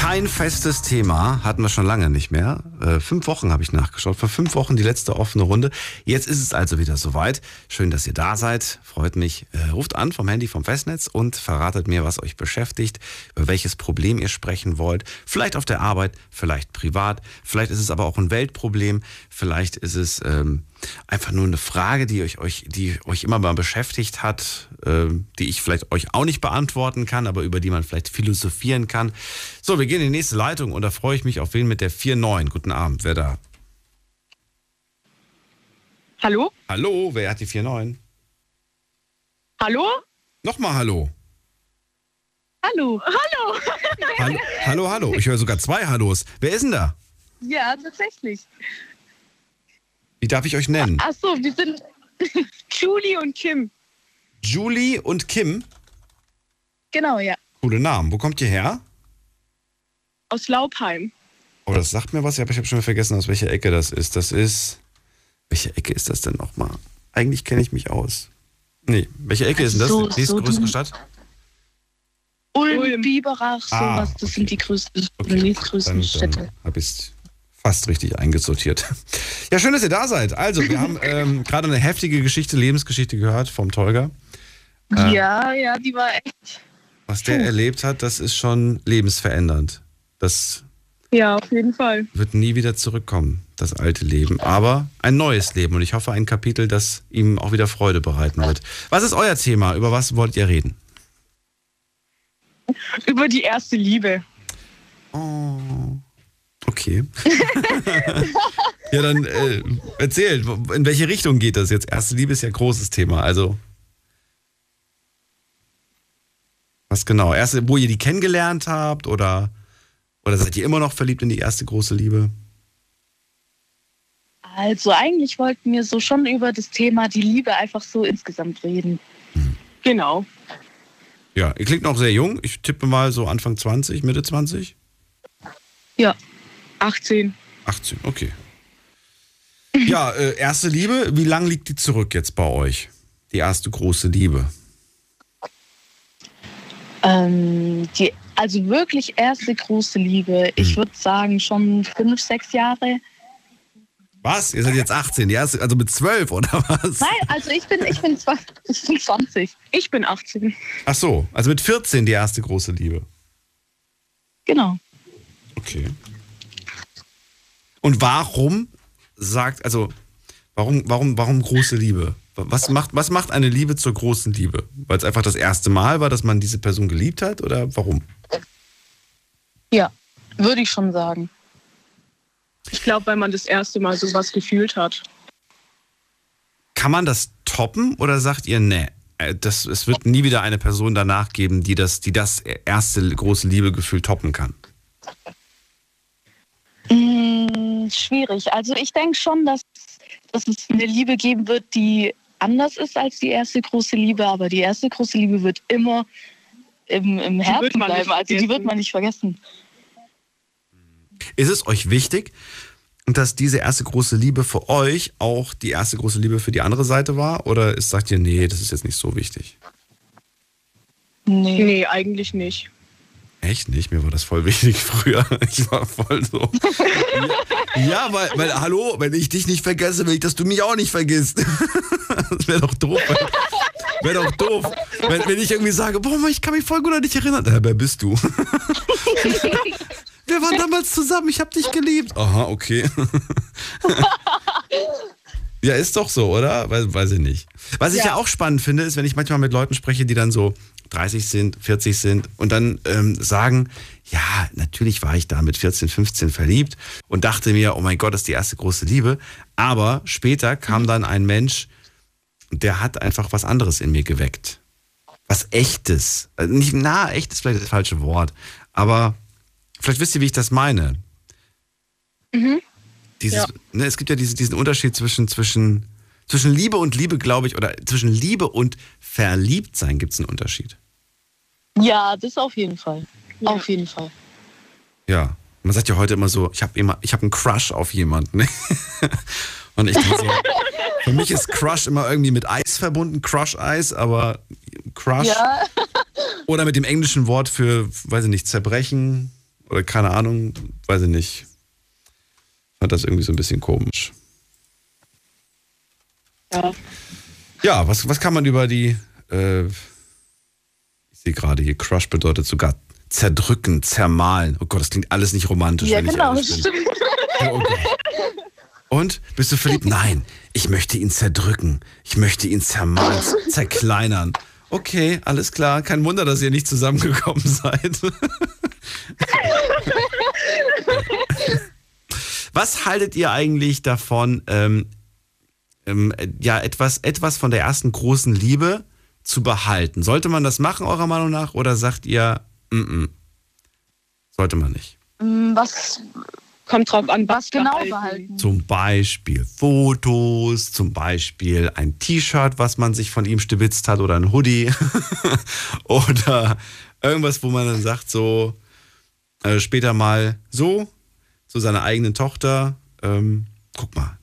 Kein festes Thema hatten wir schon lange nicht mehr. Äh, fünf Wochen habe ich nachgeschaut. Vor fünf Wochen die letzte offene Runde. Jetzt ist es also wieder soweit. Schön, dass ihr da seid. Freut mich. Äh, ruft an vom Handy vom Festnetz und verratet mir, was euch beschäftigt, über welches Problem ihr sprechen wollt. Vielleicht auf der Arbeit, vielleicht privat. Vielleicht ist es aber auch ein Weltproblem. Vielleicht ist es ähm, einfach nur eine Frage, die euch, euch, die euch immer mal beschäftigt hat, äh, die ich vielleicht euch auch nicht beantworten kann, aber über die man vielleicht philosophieren kann. So, wir gehen in die nächste Leitung und da freue ich mich auf wen mit der 4.9. Guten Abend, wer da? Hallo? Hallo, wer hat die 4.9? Hallo? Nochmal Hallo. Hallo. Hallo. hallo. Hallo, hallo. Ich höre sogar zwei Hallos. Wer ist denn da? Ja, tatsächlich. Wie darf ich euch nennen? Ach so, wir sind Julie und Kim. Julie und Kim? Genau, ja. Coole Namen. Wo kommt ihr her? Aus Laubheim. Oh, das sagt mir was, aber ich habe schon vergessen, aus welcher Ecke das ist. Das ist. Welche Ecke ist das denn nochmal? Eigentlich kenne ich mich aus. Nee, welche Ecke ist denn das? So, die so größere Stadt? Ulm, Ulm. Biberach, sowas. Ah, okay. Das sind die größten, okay. nächstgrößten Städte. Habe ich fast richtig eingesortiert. Ja, schön, dass ihr da seid. Also, wir haben ähm, gerade eine heftige Geschichte, Lebensgeschichte gehört vom Tolga. Äh, ja, ja, die war echt. Was der Puh. erlebt hat, das ist schon lebensverändernd. Das ja, auf jeden Fall. wird nie wieder zurückkommen, das alte Leben. Aber ein neues Leben und ich hoffe ein Kapitel, das ihm auch wieder Freude bereiten wird. Was ist euer Thema? Über was wollt ihr reden? Über die erste Liebe. Oh. Okay. ja, dann äh, erzähl, in welche Richtung geht das jetzt? Erste Liebe ist ja ein großes Thema. Also, was genau? Erste, wo ihr die kennengelernt habt oder, oder seid ihr immer noch verliebt in die erste große Liebe? Also, eigentlich wollten wir so schon über das Thema die Liebe einfach so insgesamt reden. Hm. Genau. Ja, ihr klingt noch sehr jung. Ich tippe mal so Anfang 20, Mitte 20. Ja. 18. 18, okay. Ja, äh, erste Liebe, wie lange liegt die zurück jetzt bei euch? Die erste große Liebe? Ähm, die, also wirklich erste große Liebe. Ich hm. würde sagen schon fünf, sechs Jahre. Was? Ihr seid jetzt 18, die erste, also mit 12 oder was? Nein, also ich bin, ich bin, ich bin 20. Ich bin 18. Ach so, also mit 14 die erste große Liebe. Genau. Okay. Und warum sagt, also, warum, warum, warum große Liebe? Was macht, was macht eine Liebe zur großen Liebe? Weil es einfach das erste Mal war, dass man diese Person geliebt hat oder warum? Ja, würde ich schon sagen. Ich glaube, weil man das erste Mal sowas gefühlt hat. Kann man das toppen oder sagt ihr, nee, äh, das, es wird nie wieder eine Person danach geben, die das, die das erste große Liebegefühl toppen kann? Hm, schwierig. Also ich denke schon, dass, dass es eine Liebe geben wird, die anders ist als die erste große Liebe, aber die erste große Liebe wird immer im, im Herzen bleiben. Also die wird man nicht vergessen. Ist es euch wichtig, dass diese erste große Liebe für euch auch die erste große Liebe für die andere Seite war? Oder ist, sagt ihr, nee, das ist jetzt nicht so wichtig? Nee, nee eigentlich nicht. Echt nicht? Mir war das voll wichtig früher. Ich war voll so. ja, weil, weil, hallo, wenn ich dich nicht vergesse, will ich, dass du mich auch nicht vergisst. das wäre doch doof. Wäre doch doof, wenn, wenn ich irgendwie sage, boah, ich kann mich voll gut an dich erinnern. Ja, wer bist du? Wir waren damals zusammen, ich hab dich geliebt. Aha, okay. ja, ist doch so, oder? Weiß, weiß ich nicht. Was ich ja. ja auch spannend finde, ist, wenn ich manchmal mit Leuten spreche, die dann so 30 sind, 40 sind und dann ähm, sagen, ja, natürlich war ich da mit 14, 15 verliebt und dachte mir, oh mein Gott, das ist die erste große Liebe. Aber später kam dann ein Mensch, der hat einfach was anderes in mir geweckt. Was echtes. Also nicht, na, echt ist vielleicht das falsche Wort. Aber vielleicht wisst ihr, wie ich das meine. Mhm. Dieses, Ja. ne, es gibt ja diesen, diesen Unterschied zwischen, zwischen, zwischen Liebe und Liebe, glaube ich, oder zwischen Liebe und Verliebtsein gibt es einen Unterschied. Ja, das auf jeden Fall. Auf jeden Fall. Ja. Man sagt ja heute immer so, ich habe immer, ich habe einen Crush auf jemanden. Ne? Und ich denke so, für mich ist Crush immer irgendwie mit Eis verbunden, Crush-Eis, aber Crush Ja. oder mit dem englischen Wort für, weiß ich nicht, zerbrechen oder keine Ahnung, weiß ich nicht. Fand das irgendwie so ein bisschen komisch. Ja. Ja, was, was kann man über die, äh, ich sehe gerade hier, Crush bedeutet sogar zerdrücken, zermahlen. Oh Gott, das klingt alles nicht romantisch. Ja, genau. bin. Stimmt. Oh Gott. Und? Bist du verliebt? Nein, ich möchte ihn zerdrücken. Ich möchte ihn zermahlen, zerkleinern. Okay, alles klar. Kein Wunder, dass ihr nicht zusammengekommen seid. Was haltet ihr eigentlich davon, ähm, ähm, ja, etwas, etwas von der ersten großen Liebe zu behalten? Sollte man das machen, eurer Meinung nach? Oder sagt ihr, mm -mm, sollte man nicht? Mm, Was Kommt drauf an, was genau behalten? Zum Beispiel Fotos, zum Beispiel ein T-Shirt, was man sich von ihm stibitzt hat oder ein Hoodie oder irgendwas, wo man dann sagt, so äh, später mal so zu seiner eigenen Tochter, ähm, guck mal,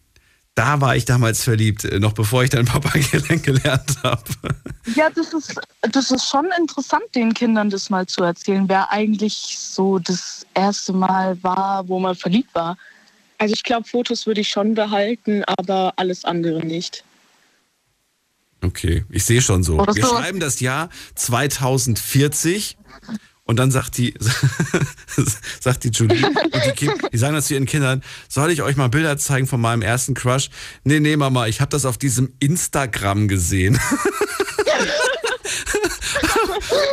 da war ich damals verliebt, äh, noch bevor ich deinen Papa kennengelernt habe. Ja, das ist, das ist schon interessant, den Kindern das mal zu erzählen, wer eigentlich so das erste Mal war, wo man verliebt war. Also ich glaube, Fotos würde ich schon behalten, aber alles andere nicht. Okay, ich sehe schon so. Oder Wir so. schreiben das Jahr 2040 und dann sagt die, sagt die Julie und die, kind, die sagen das zu ihren Kindern, soll ich euch mal Bilder zeigen von meinem ersten Crush? Nee, nee, Mama, ich habe das auf diesem Instagram gesehen.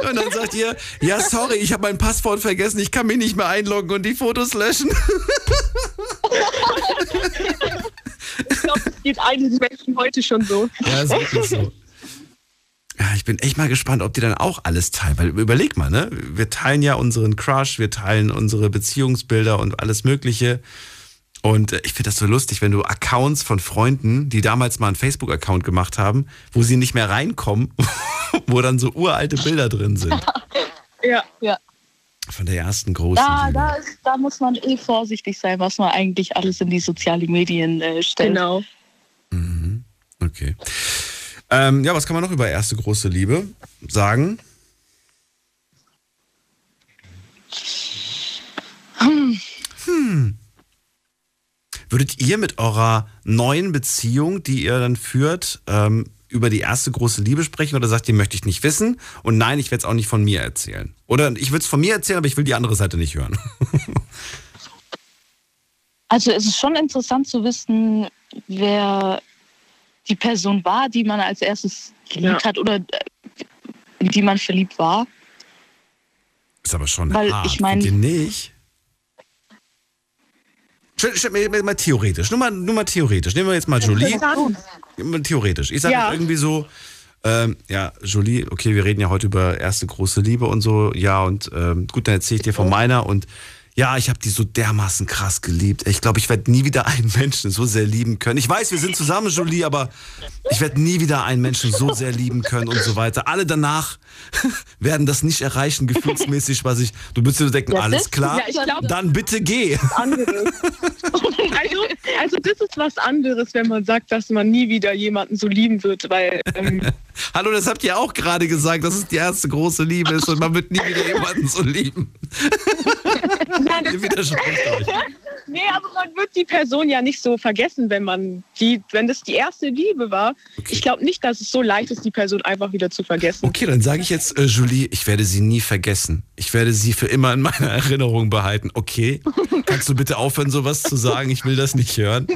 Und dann sagt ihr, ja, sorry, ich habe mein Passwort vergessen, ich kann mich nicht mehr einloggen und die Fotos löschen. Ich glaube, das geht einigen Menschen heute schon so. Ja, ist wirklich so. Ja, ich bin echt mal gespannt, ob die dann auch alles teilen. Weil überleg mal, ne? Wir teilen ja unseren Crush, wir teilen unsere Beziehungsbilder und alles Mögliche. Und äh, ich finde das so lustig, wenn du Accounts von Freunden, die damals mal einen Facebook-Account gemacht haben, wo sie nicht mehr reinkommen, wo dann so uralte Bilder drin sind. Ja. ja. Von der ersten großen Da, Liebe. da, ist, da muss man eh vorsichtig sein, was man eigentlich alles in die sozialen Medien äh, stellt. Genau. Mhm. Okay. Ähm, ja, was kann man noch über erste große Liebe sagen? Hm. Hm. Würdet ihr mit eurer neuen Beziehung, die ihr dann führt, ähm, über die erste große Liebe sprechen oder sagt ihr, möchte ich nicht wissen und nein, ich werde es auch nicht von mir erzählen? Oder ich würde es von mir erzählen, aber ich will die andere Seite nicht hören. Also es ist schon interessant zu wissen, wer die Person war, die man als erstes geliebt Ja. hat oder äh, in die man verliebt war. Ist aber schon Weil hart. ich mein- Findet ihr nicht? Mal theoretisch, nur mal, nur mal theoretisch. Nehmen wir jetzt mal Jolie. Theoretisch. Ich sage Ja. irgendwie so, ähm, ja, Jolie, okay, wir reden ja heute über erste große Liebe und so, ja, und ähm, gut, dann erzähle ich dir von meiner und ja, ich habe die so dermaßen krass geliebt. Ich glaube, ich werde nie wieder einen Menschen so sehr lieben können. Ich weiß, wir sind zusammen, Jolie, aber ich werde nie wieder einen Menschen so sehr lieben können und so weiter. Alle danach werden das nicht erreichen, gefühlsmäßig, was ich. Du würdest dir denken, Ja, alles das- klar, Ja, ich glaube, dann bitte geh. anderes. Also, also das ist was anderes, wenn man sagt, dass man nie wieder jemanden so lieben wird, weil ähm, Hallo, das habt ihr auch gerade gesagt, dass es die erste große Liebe ist und man wird nie wieder jemanden so lieben. widersprecht euch. nee, aber man wird die Person ja nicht so vergessen, wenn man die, wenn das die erste Liebe war. Ich glaube nicht, dass es so leicht ist, die Person einfach wieder zu vergessen. Okay, dann sage ich jetzt, äh, Julie, ich werde sie nie vergessen. Ich werde sie für immer in meiner Erinnerung behalten. Okay? Kannst du bitte aufhören, sowas zu sagen? Ich will das nicht hören.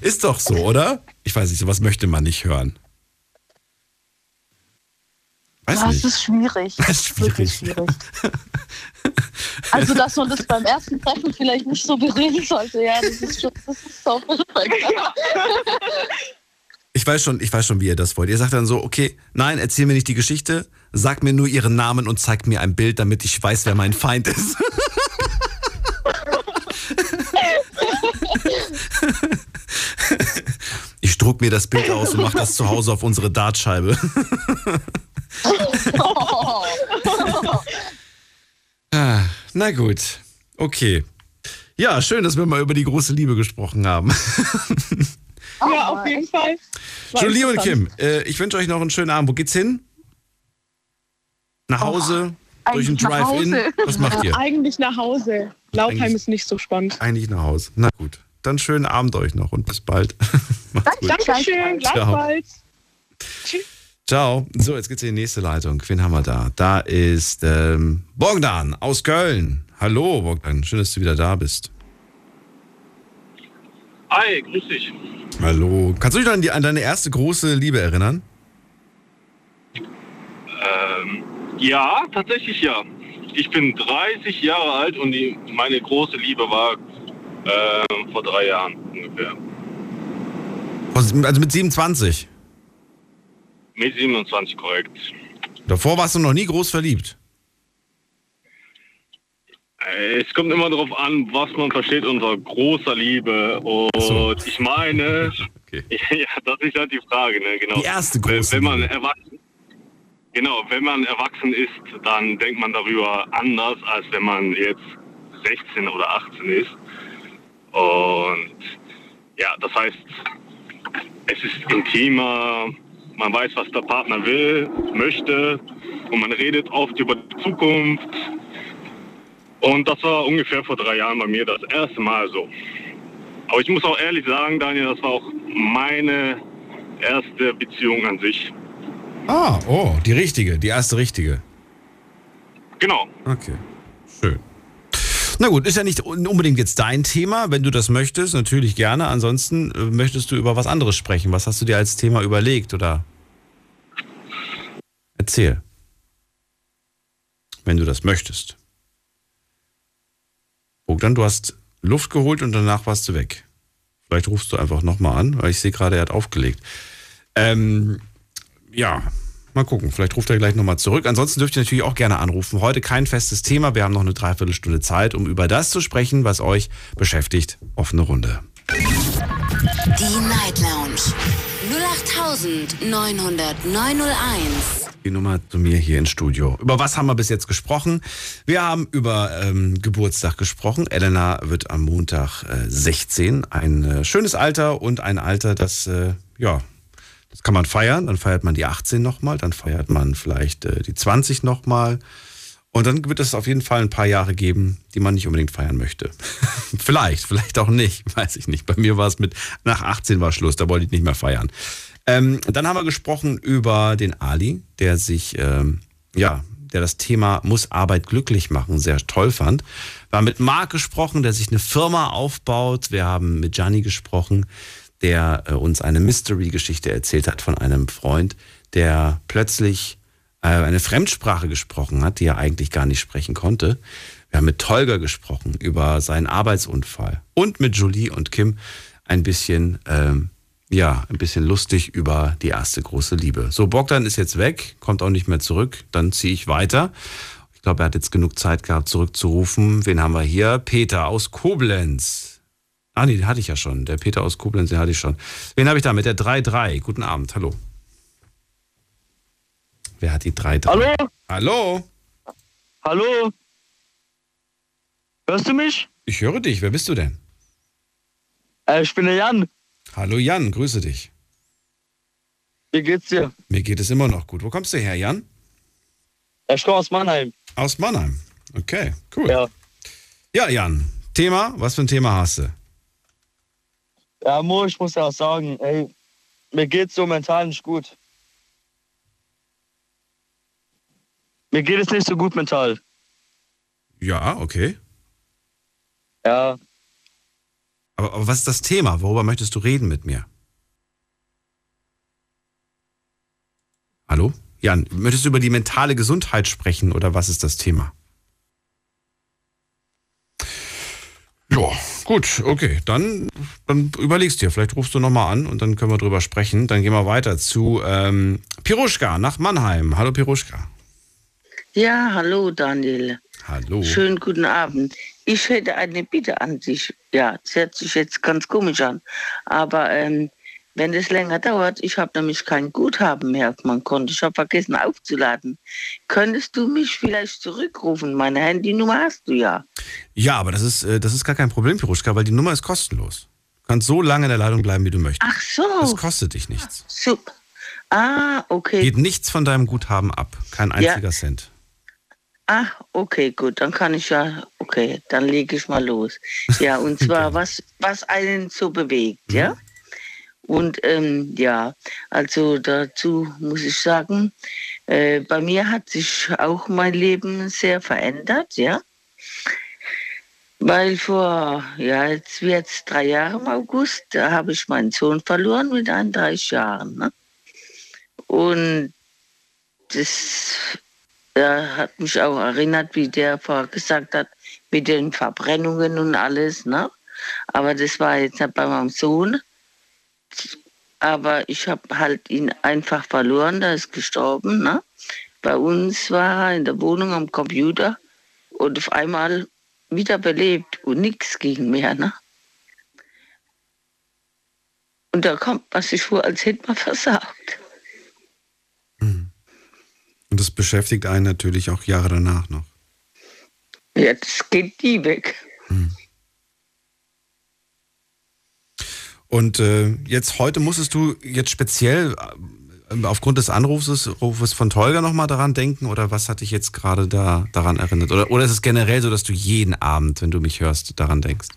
Ist doch so, oder? Ich weiß nicht, sowas möchte man nicht hören. Weiß Ah, nicht. Es ist schwierig. Das ist schwierig. schwierig. Also, dass man das beim ersten Treffen vielleicht nicht so bereden sollte, ja, das ist schon, das ist so perfekt. Ich weiß schon, ich weiß schon, wie ihr das wollt. Ihr sagt dann so, okay, nein, erzähl mir nicht die Geschichte, sag mir nur ihren Namen und zeig mir ein Bild, damit ich weiß, wer mein Feind ist. Ich druck mir das Bild aus und mach das zu Hause auf unsere Dartscheibe. Ah, Na gut, okay. Ja, schön, dass wir mal über die große Liebe gesprochen haben. Ja, auf jeden Fall. War Julie und Kim, äh, ich wünsche euch noch einen schönen Abend. Wo geht's hin? Nach Hause? durch einen Drive-In? Hause. Was macht ihr? Eigentlich nach Hause. Laubheim Eigentlich- ist nicht so spannend. Eigentlich nach Hause. Na gut, dann schönen Abend euch noch und bis bald. Dankeschön, Ciao. gleichfalls. Ciao. So, jetzt geht's in die nächste Leitung. Wen haben wir da? Da ist ähm, Bogdan aus Köln. Hallo Bogdan, schön, dass du wieder da bist. Hi, grüß dich. Hallo. Kannst du dich an, die, an deine erste große Liebe erinnern? Ähm, ja, tatsächlich ja. Ich bin 30 Jahre alt und die, meine große Liebe war ähm, vor drei Jahren ungefähr. Also mit 27. Mit 27 korrekt. Davor warst du noch nie groß verliebt. Äh, Es kommt immer darauf an, was man versteht unter großer Liebe. Und ich meine, ja, das ist halt die Frage, ne? Genau. Die erste Wenn- große Wenn man Liebe. erwachsen, genau, wenn man erwachsen ist, dann denkt man darüber anders, als wenn man jetzt 16 oder 18 ist. Und ja, das heißt, es ist intimer, man weiß, was der Partner will, möchte und man redet oft über die Zukunft. Und das war ungefähr vor drei Jahren bei mir das erste Mal so. Aber ich muss auch ehrlich sagen, Daniel, das war auch meine erste Beziehung an sich. Ah, oh, die richtige, die erste richtige. Genau. Okay, schön. Na gut, ist ja nicht unbedingt jetzt dein Thema. Wenn du das möchtest, natürlich gerne. Ansonsten äh, möchtest du über was anderes sprechen. Was hast du dir als Thema überlegt oder? Erzähl. Wenn du das möchtest. Bogdan, du hast Luft geholt und danach warst du weg. Vielleicht rufst du einfach nochmal an, weil ich sehe gerade, er hat aufgelegt. Ähm, ja, mal gucken. Vielleicht ruft er gleich nochmal zurück. Ansonsten dürft ihr natürlich auch gerne anrufen. Heute kein festes Thema. Wir haben noch eine Dreiviertelstunde Zeit, um über das zu sprechen, was euch beschäftigt. Offene Runde. Die Night Lounge 08901. Die Nummer zu mir hier ins Studio. Über was haben wir bis jetzt gesprochen? Wir haben über ähm, Geburtstag gesprochen. Elena wird am Montag äh, 16. Ein äh, schönes Alter und ein Alter, das, äh, ja, das kann man feiern. Dann feiert man die 18 nochmal, dann feiert man vielleicht äh, die 20 nochmal. Und dann wird es auf jeden Fall ein paar Jahre geben, die man nicht unbedingt feiern möchte. vielleicht, vielleicht auch nicht, weiß ich nicht. Bei mir war es mit, nach 18 war Schluss, da wollte ich nicht mehr feiern. Ähm, dann haben wir gesprochen über den Ali, der sich, ähm, ja, der das Thema muss Arbeit glücklich machen sehr toll fand. Wir haben mit Marc gesprochen, der sich eine Firma aufbaut. Wir haben mit Gianni gesprochen, der äh, uns eine Mystery-Geschichte erzählt hat von einem Freund, der plötzlich äh, eine Fremdsprache gesprochen hat, die er eigentlich gar nicht sprechen konnte. Wir haben mit Tolga gesprochen über seinen Arbeitsunfall und mit Julie und Kim ein bisschen, ähm, ja, ein bisschen lustig über die erste große Liebe. So, Bogdan ist jetzt weg, kommt auch nicht mehr zurück. Dann ziehe ich weiter. Ich glaube, er hat jetzt genug Zeit gehabt, zurückzurufen. Wen haben wir hier? Peter aus Koblenz. Ah, nee, den hatte ich ja schon. Der Peter aus Koblenz, den hatte ich schon. Wen habe ich da mit der 3-3? Guten Abend, hallo. Wer hat die 3-3? Hallo? Hallo? Hallo? Hörst du mich? Ich höre dich. Wer bist du denn? Äh, ich bin der Jan. Hallo Jan, grüße dich. Wie geht's dir? Mir geht es immer noch gut. Wo kommst du her, Jan? Ich komme aus Mannheim. Aus Mannheim. Okay, cool. Ja. Ja, Jan. Thema? Was für ein Thema hast du? Ja, Mo, ich muss ja auch sagen, ey, mir geht's so mental nicht gut. Mir geht es nicht so gut mental. Ja, okay. Ja. Aber, aber was ist das Thema? Worüber möchtest du reden mit mir? Hallo? Jan, möchtest du über die mentale Gesundheit sprechen oder was ist das Thema? Ja, gut, okay. Dann, dann überlegst dir. Vielleicht rufst du nochmal an und dann können wir drüber sprechen. Dann gehen wir weiter zu ähm, Piruschka nach Mannheim. Hallo Piruschka. Ja, hallo Daniel. Hallo. Schönen guten Abend. Ich hätte eine Bitte an dich. Ja, das hört sich jetzt ganz komisch an. Aber ähm, wenn es länger dauert, ich habe nämlich kein Guthaben mehr auf meinem Konto. Ich habe vergessen aufzuladen. Könntest du mich vielleicht zurückrufen? Meine Handynummer hast du ja. Ja, aber das ist, äh, das ist gar kein Problem, Piruschka, weil die Nummer ist kostenlos. Du kannst so lange in der Leitung bleiben, wie du möchtest. Ach so. Das kostet dich nichts. Super. Ah, okay. Geht nichts von deinem Guthaben ab. Kein einziger Ja. Cent. Ah, okay, gut, dann kann ich ja, okay, dann lege ich mal los. Ja, und zwar, was, was einen so bewegt, ja? Und ähm, ja, also dazu muss ich sagen, äh, bei mir hat sich auch mein Leben sehr verändert, ja? Weil vor, ja, jetzt wird es drei Jahre im August, da habe ich meinen Sohn verloren mit 31 Jahren. Ne? Und das er hat mich auch erinnert, wie der vorher gesagt hat, mit den Verbrennungen und alles. Ne? Aber das war jetzt bei meinem Sohn. Aber ich habe halt ihn einfach verloren, der ist gestorben. Ne? Bei uns war er in der Wohnung am Computer und auf einmal wieder belebt und nichts ging mehr. Ne? Und da kommt man sich vor, als hätte man versagt. Und das beschäftigt einen natürlich auch Jahre danach noch. Ja, das geht nie weg. Und äh, jetzt heute musstest du jetzt speziell äh, aufgrund des Anrufes Rufes von Tolga nochmal daran denken oder was hat dich jetzt gerade da daran erinnert? Oder, oder ist es generell so, dass du jeden Abend, wenn du mich hörst, daran denkst?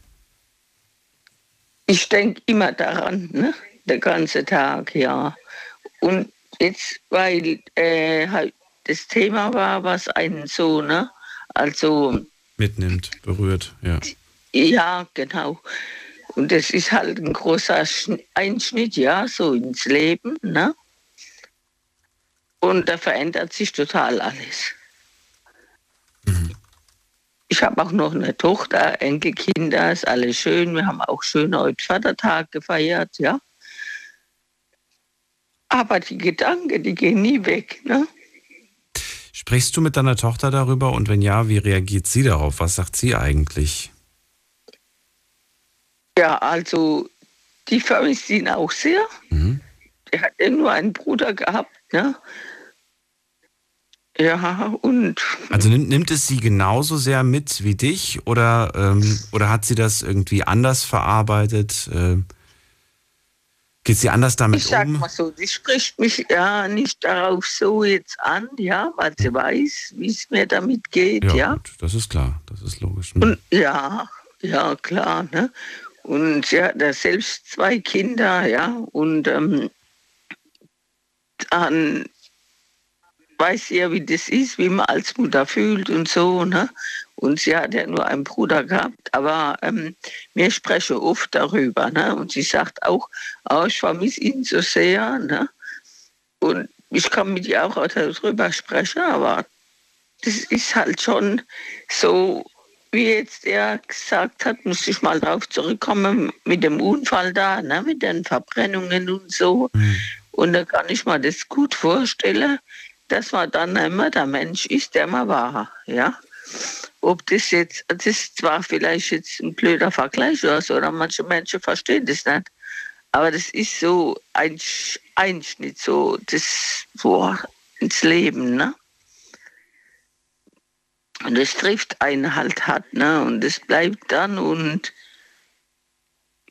Ich denke immer daran, ne? der ganze Tag, ja. Und jetzt, weil äh, halt das Thema war, was einen so, ne? Also, Mitnimmt, berührt, ja. ja, genau. Und das ist halt ein großer Schn- Einschnitt, ja, so ins Leben, ne? Und da verändert sich total alles. Ich habe auch noch eine Tochter, Enkelkinder, ist alles schön. Wir haben auch schön heute Vatertag gefeiert, ja. Aber die Gedanken, die gehen nie weg, ne? Sprichst du mit deiner Tochter darüber und wenn ja, wie reagiert sie darauf? Was sagt sie eigentlich? Ja, also die vermisst ihn auch sehr. Er hat ja nur einen Bruder gehabt, ne? Ja, und Also nimmt, nimmt es sie genauso sehr mit wie dich oder, ähm, oder hat sie das irgendwie anders verarbeitet? Ähm, geht sie anders damit ich sag um? mal so, die spricht mich ja nicht darauf so jetzt an, ja, weil sie weiß, wie es mir damit geht, Ja, ja. gut, das ist klar, das ist logisch. Hm. Und ja, ja, klar, ne? Und sie hat ja selbst zwei Kinder, ja, und ähm, dann weiß sie ja, wie das ist, wie man als Mutter fühlt und so, ne? Und sie hat ja nur einen Bruder gehabt, aber ähm, wir sprechen oft darüber, ne? Und sie sagt auch, oh, ich vermisse ihn so sehr, ne? Und ich kann mit ihr auch darüber sprechen, aber das ist halt schon so, wie jetzt er gesagt hat, muss ich mal drauf zurückkommen mit dem Unfall da, ne, mit den Verbrennungen und so. Und da kann ich mir das gut vorstellen, dass man dann immer der Mensch ist, der man war, ja. Ob das jetzt, das ist zwar vielleicht jetzt ein blöder Vergleich oder so, oder manche Menschen verstehen das nicht, aber das ist so ein Sch- Einschnitt, so das so ins Leben, ne? Und das trifft einen halt hart, ne? Und das bleibt dann und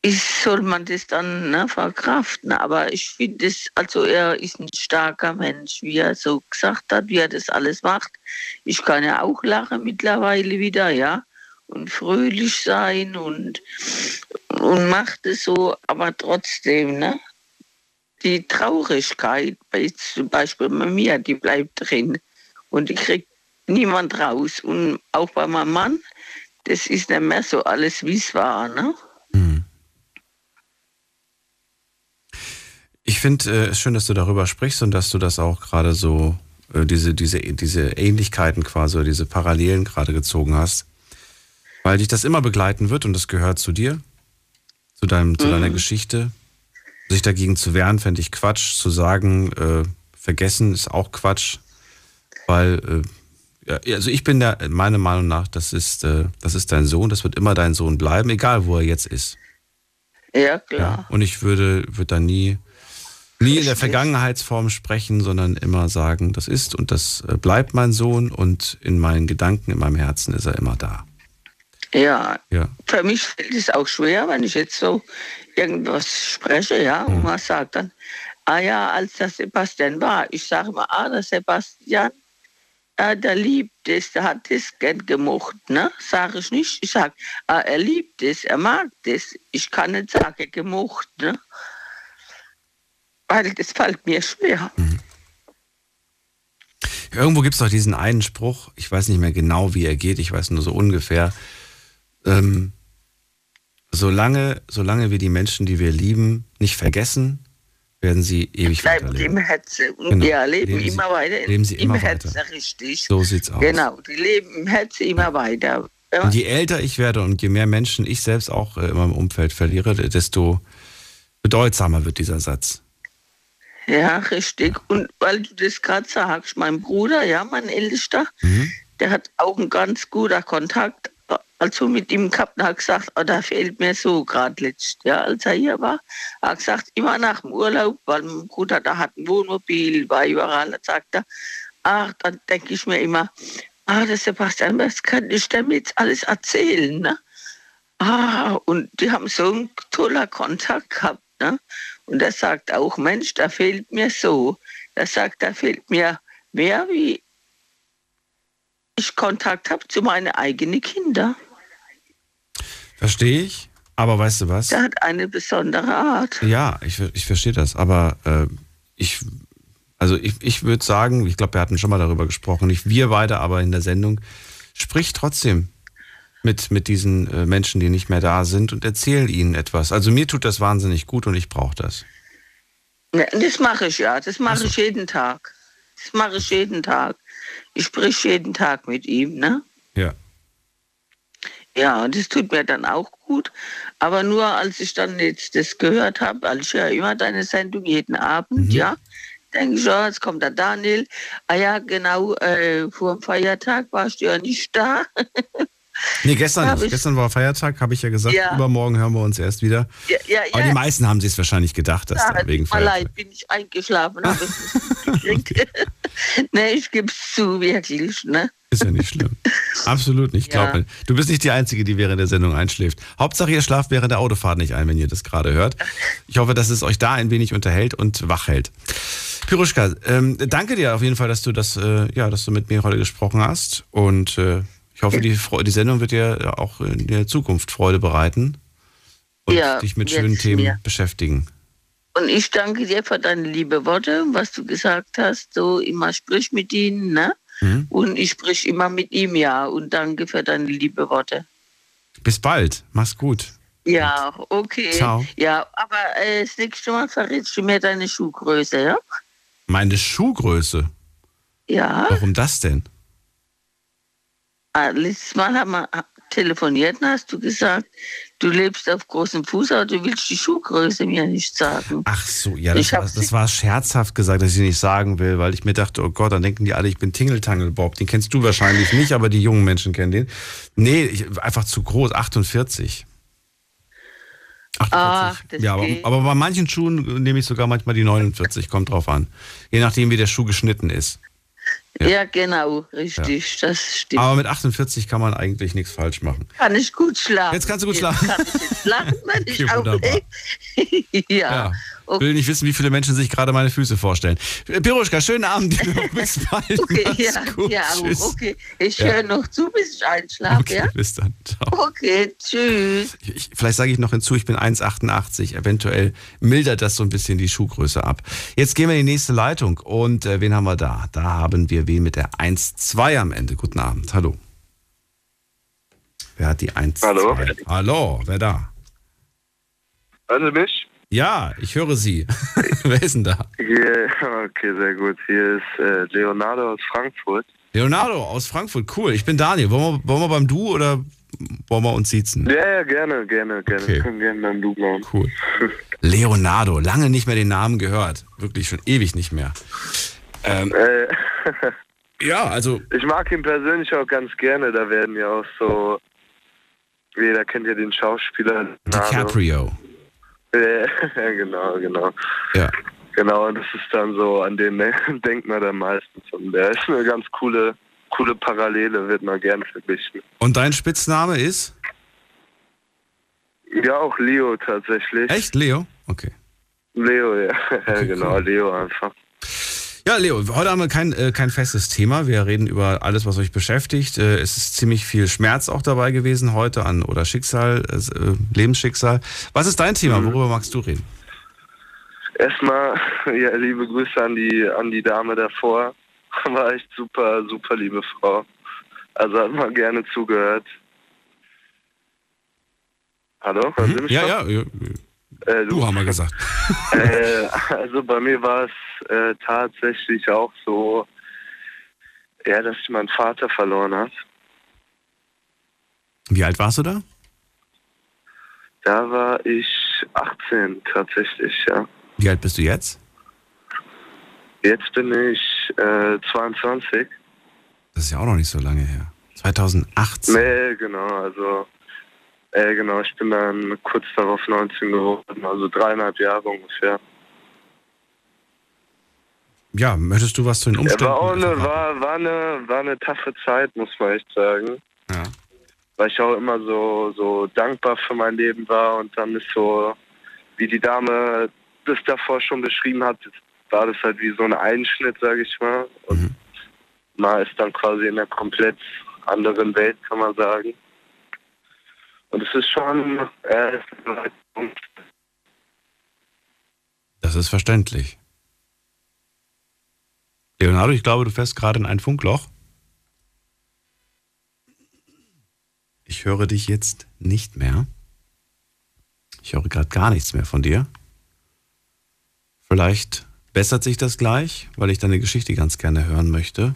ist, soll man das dann ne, verkraften. Aber ich finde es, also er ist ein starker Mensch, wie er so gesagt hat, wie er das alles macht. Ich kann ja auch lachen mittlerweile wieder, ja. Und fröhlich sein und, und macht es so, aber trotzdem, ne? Die Traurigkeit, zum Beispiel bei mir, die bleibt drin. Und die kriegt niemand raus. Und auch bei meinem Mann, das ist nicht mehr so alles, wie es war. Ne? Ich finde äh, es schön, dass du darüber sprichst und dass du das auch gerade so äh, diese, diese, diese Ähnlichkeiten quasi oder diese Parallelen gerade gezogen hast. Weil dich das immer begleiten wird und das gehört zu dir, zu, deinem, mhm. zu deiner. Geschichte. Sich dagegen zu wehren, fände ich Quatsch. Zu sagen, äh, vergessen ist auch Quatsch. Weil, äh, also ich bin der, meiner Meinung nach, das ist, äh, das ist dein Sohn, das wird immer dein Sohn bleiben, egal wo er jetzt ist. Ja, klar. Ja, und ich würde, würde da nie, nie in der Vergangenheitsform sprechen, sondern immer sagen, das ist und das äh, bleibt mein Sohn und in meinen Gedanken, in meinem Herzen ist er immer da. Ja. ja. Für mich fällt es auch schwer, wenn ich jetzt so irgendwas spreche, ja, und hm. man sagt dann, ah ja, als der Sebastian war, ich sage mal, ah, der Sebastian, äh, der liebt es, der hat das gern gemocht, ne? Sage ich nicht. Ich sage, ah, er liebt es, er mag das. Ich kann nicht sagen, gemocht, ne? Weil das fällt mir schwer. Mhm. Irgendwo gibt es doch diesen einen Spruch, ich weiß nicht mehr genau, wie er geht, ich weiß nur so ungefähr ähm, solange, solange wir die Menschen, die wir lieben, nicht vergessen, werden sie ewig Bleiben weiterleben. im Herzen und genau. ja, leben, leben immer weiter. Leben sie im immer Herzen, weiter. richtig. So sieht's aus. Genau, die leben im Herzen immer weiter. Ja. Und je älter ich werde und je mehr Menschen ich selbst auch äh, in meinem Umfeld verliere, desto bedeutsamer wird dieser Satz. Ja, richtig. Und weil du das gerade sagst, mein Bruder, ja, mein Ältester, mhm. der hat auch einen ganz guter Kontakt also mit ihm gehabt und hat gesagt, oh, da fehlt mir so gerade letzt, ja, als er hier war. Er hat gesagt, immer nach dem Urlaub, weil mein Bruder da hat ein Wohnmobil, war überall, da sagt er, ach, dann denke ich mir immer, ah, der Sebastian, was kann ich dem jetzt alles erzählen, ne? Ah, und die haben so einen toller Kontakt gehabt, ne? Und er sagt auch, Mensch, da fehlt mir so. Er sagt, da fehlt mir mehr, wie ich Kontakt habe zu meinen eigenen Kindern. Verstehe ich. Aber weißt du was? Der hat eine besondere Art. Ja, ich, ich verstehe das. Aber äh, ich, also ich, ich würde sagen, ich glaube, wir hatten schon mal darüber gesprochen, nicht wir beide, aber in der Sendung, sprich trotzdem mit, mit diesen äh, Menschen, die nicht mehr da sind und erzähl ihnen etwas. Also mir tut das wahnsinnig gut und ich brauche das. Ja, das mache ich ja. Das mache so. ich jeden Tag. Das mache ich jeden Tag. Ich sprich jeden Tag mit ihm, ne? Ja. Ja, und das tut mir dann auch gut. Aber nur als ich dann jetzt das gehört habe, weil ich ja immer deine Sendung jeden Abend, mhm. ja, denke ich, ja, jetzt kommt der Daniel. Ah ja, genau, äh, vor dem Feiertag warst du ja nicht da. Nee, gestern, gestern war Feiertag, habe ich ja gesagt. Ja. Übermorgen hören wir uns erst wieder. Ja, ja, Aber die meisten haben sich es wahrscheinlich gedacht, dass da wegen Feiertag. Leid, bin ich eingeschlafen. okay. nee, ich gebe es zu, wirklich. Ne? Ist ja nicht schlimm. Absolut nicht, glaub mir. Du bist nicht die Einzige, die während der Sendung einschläft. Hauptsache, ihr schlaft während der Autofahrt nicht ein, wenn ihr das gerade hört. Ich hoffe, dass es euch da ein wenig unterhält und wach hält. Piruschka, ähm, danke dir auf jeden Fall, dass du das, äh, ja, dass du mit mir heute gesprochen hast. Und äh, ich hoffe, die, die, Sendung wird dir auch in der Zukunft Freude bereiten und ja, dich mit schönen Themen mir. beschäftigen. Und ich danke dir für deine liebe Worte, was du gesagt hast. So immer sprich mit ihnen, ne? Mhm. Und ich sprich immer mit ihm, ja. Und danke für deine liebe Worte. Bis bald. Mach's gut. Ja, okay. Ciao. Ja, aber äh, das nächste Mal verrätst du mir deine Schuhgröße, ja? Meine Schuhgröße? Ja. Warum das denn? Letztes Mal haben wir telefoniert und hast du gesagt, du lebst auf großem Fuß, aber du willst die Schuhgröße mir nicht sagen. Ach so, ja, das, war, das war scherzhaft gesagt, dass ich nicht sagen will, weil ich mir dachte, oh Gott, dann denken die alle, ich bin Tingeltangel Bob. Den kennst du wahrscheinlich nicht, aber die jungen Menschen kennen den. Nee, ich, einfach zu groß, 48. 48. Ach, ja, aber, aber, bei manchen Schuhen nehme ich sogar manchmal die 49, kommt drauf an. Je nachdem, wie der Schuh geschnitten ist. Ja, ja genau, richtig, ja. das stimmt. Aber mit 48 kann man eigentlich nichts falsch machen. Kann ich gut schlafen. Jetzt kannst du gut schlafen. Jetzt kann ich jetzt schlafen, wenn ich okay, ja. ja. Okay. Will nicht wissen, wie viele Menschen sich gerade meine Füße vorstellen. Piruschka, schönen Abend. Bis bald. Okay, ja, ja okay. Ich höre noch zu, bis ich einschlafe. Okay, ja? bis dann. Ciao. Okay, tschüss. Ich, vielleicht sage ich noch hinzu, ich bin 1,88. Eventuell mildert das so ein bisschen die Schuhgröße ab. Jetzt gehen wir in die nächste Leitung. Und äh, wen haben wir da? Da haben wir wen mit der 1,2 am Ende. Guten Abend. Hallo. Wer hat die 1? Hallo. Hallo, wer da? Hören Sie mich? Ja, ich höre Sie. Wer ist denn da? Hier, okay, sehr gut. Hier ist äh, Leonardo aus Frankfurt. Leonardo aus Frankfurt, cool. Ich bin Daniel. Wollen wir, wollen wir beim Du oder wollen wir uns siezen? Ja, ja, gerne, gerne, gerne. Okay. Wir können gerne beim Du bleiben. Cool. Leonardo, lange nicht mehr den Namen gehört. Wirklich schon ewig nicht mehr. Ähm, Äh, ja, also. ich mag ihn persönlich auch ganz gerne. Da werden ja auch so. Jeder kennt ja den Schauspieler. DiCaprio. Ja, genau, genau. Ja. Genau, und das ist dann so, an den denkt man dann meistens. Und der ist eine ganz coole, coole Parallele, wird man gern verglichen. Und dein Spitzname ist? Ja, auch Leo tatsächlich. Echt, Leo? Okay. Leo, ja. ja genau, Leo einfach. Ja, Leo, heute haben wir kein, äh, kein festes Thema. Wir reden über alles, was euch beschäftigt. Äh, es ist ziemlich viel Schmerz auch dabei gewesen heute an oder Schicksal, äh, Lebensschicksal. Was ist dein Thema? Worüber magst du reden? Erstmal, ja, liebe Grüße an die, an die Dame davor. War echt super, super liebe Frau. Also hat mal gerne zugehört. Hallo, mich Ja, ja, ja. Äh, Du haben wir gesagt. äh, also bei mir war es äh, tatsächlich auch so, ja, dass ich meinen Vater verloren habe. Wie alt warst du da? Da war ich 18 tatsächlich, ja. Wie alt bist du jetzt? Jetzt bin ich äh, 22. Das ist ja auch noch nicht so lange her. 2018. Nee, genau, also äh, genau, ich bin dann kurz darauf 19 geworden, also dreieinhalb Jahre ungefähr. Ja, möchtest du was zu den Ja, Umständen? war, auch eine, war, war, eine, war eine taffe Zeit, muss man echt sagen. Ja. Weil ich auch immer so, so dankbar für mein Leben war und dann ist so, wie die Dame das davor schon beschrieben hat, war das halt wie so ein Einschnitt, sage ich mal. Und man ist dann quasi in einer komplett anderen Welt, kann man sagen. Und es ist schon, äh, Das ist verständlich. Leonardo, ich glaube, du fährst gerade in ein Funkloch. Ich höre dich jetzt nicht mehr. Ich höre gerade gar nichts mehr von dir. Vielleicht bessert sich das gleich, weil ich deine Geschichte ganz gerne hören möchte.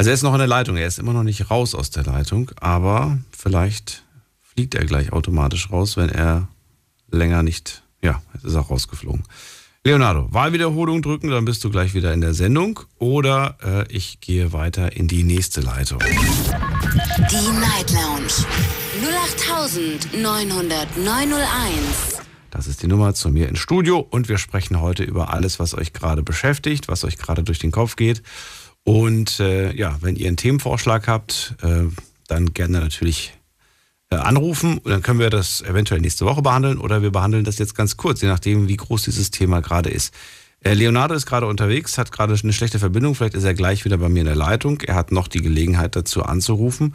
Also er ist noch in der Leitung, er ist immer noch nicht raus aus der Leitung, aber vielleicht fliegt er gleich automatisch raus, wenn er länger nicht, ja, jetzt ist er auch rausgeflogen. Leonardo, Wahlwiederholung drücken, dann bist du gleich wieder in der Sendung oder äh, ich gehe weiter in die nächste Leitung. Die Night Lounge 08901. Das ist die Nummer zu mir ins Studio und wir sprechen heute über alles, was euch gerade beschäftigt, was euch gerade durch den Kopf geht. Und äh, ja, wenn ihr einen Themenvorschlag habt, äh, dann gerne natürlich äh, anrufen und dann können wir das eventuell nächste Woche behandeln oder wir behandeln das jetzt ganz kurz, je nachdem, wie groß dieses Thema gerade ist. Äh, Leonardo ist gerade unterwegs, hat gerade eine schlechte Verbindung, vielleicht ist er gleich wieder bei mir in der Leitung. Er hat noch die Gelegenheit dazu anzurufen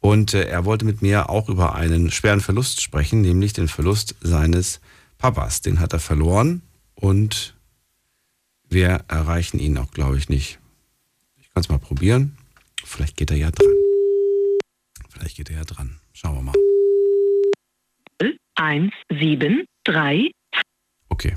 und äh, er wollte mit mir auch über einen schweren Verlust sprechen, nämlich den Verlust seines Papas. Den hat er verloren und wir erreichen ihn auch, glaube ich, nicht. Ich kann es mal probieren. Vielleicht geht er ja dran. Vielleicht geht er ja dran. Schauen wir mal. 1, 7, 3. Okay.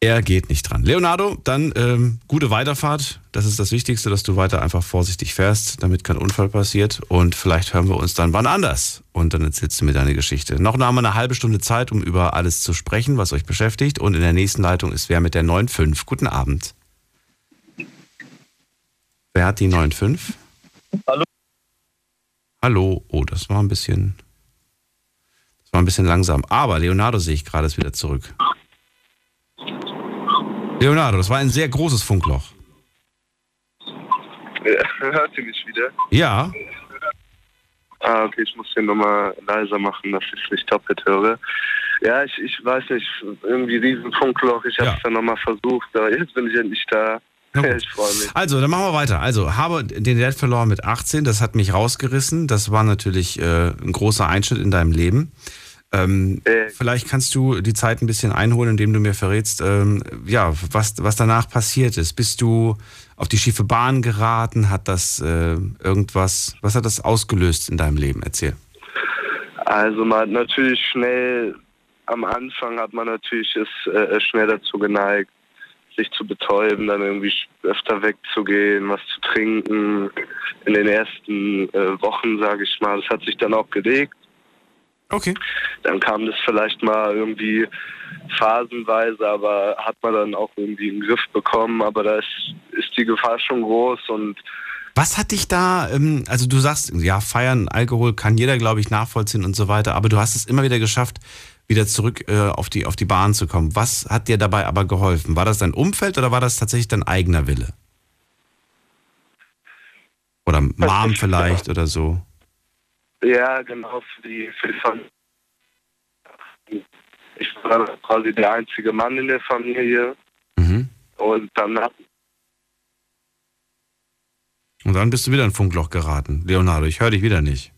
Er geht nicht dran. Leonardo, dann ähm, gute Weiterfahrt. Das ist das Wichtigste, dass du weiter einfach vorsichtig fährst, damit kein Unfall passiert. Und vielleicht hören wir uns dann wann anders. Und dann erzählst du mir deine Geschichte. Noch haben wir eine halbe Stunde Zeit, um über alles zu sprechen, was euch beschäftigt. Und in der nächsten Leitung ist wer mit der 9.5. Guten Abend. Wer hat die 9.5? Hallo. Hallo. Oh, das war ein bisschen. Das war ein bisschen langsam. Aber Leonardo sehe ich gerade ist wieder zurück. Leonardo, das war ein sehr großes Funkloch. Ja, hört ihr mich wieder? Ja. Ah, okay, ich muss den nochmal leiser machen, dass ich es nicht doppelt höre. Ja, ich, ich weiß nicht, irgendwie riesen Funkloch, ich habe es dann nochmal versucht, aber jetzt bin ich endlich da. Ich freue mich. Also, dann machen wir weiter. Also, habe den Dad verloren mit 18, das hat mich rausgerissen. Das war natürlich äh, ein großer Einschnitt in deinem Leben. Ähm, vielleicht kannst du die Zeit ein bisschen einholen, indem du mir verrätst, ähm, ja, was, was danach passiert ist. Bist du auf die schiefe Bahn geraten? Hat das äh, irgendwas, was hat das ausgelöst in deinem Leben? Erzähl. Also man hat natürlich schnell am Anfang hat man natürlich ist äh, schnell dazu geneigt, sich zu betäuben, dann irgendwie öfter wegzugehen, was zu trinken. In den ersten äh, Wochen, sage ich mal, das hat sich dann auch gelegt. Okay. Dann kam das vielleicht mal irgendwie phasenweise, aber hat man dann auch irgendwie in den Griff bekommen. Aber da ist, ist die Gefahr schon groß und Was hat dich da, ähm, also du sagst, ja, feiern, Alkohol kann jeder, glaube ich, nachvollziehen und so weiter, aber du hast es immer wieder geschafft, wieder zurück äh, auf, die, auf die Bahn zu kommen. Was hat dir dabei aber geholfen? War das dein Umfeld oder war das tatsächlich dein eigener Wille? Oder Mom vielleicht oder so? Ja, genau, für die, für die Familie. Ich war quasi der einzige Mann in der Familie. Und dann hat Und dann bist du wieder in ein Funkloch geraten. Leonardo, ich höre dich wieder nicht.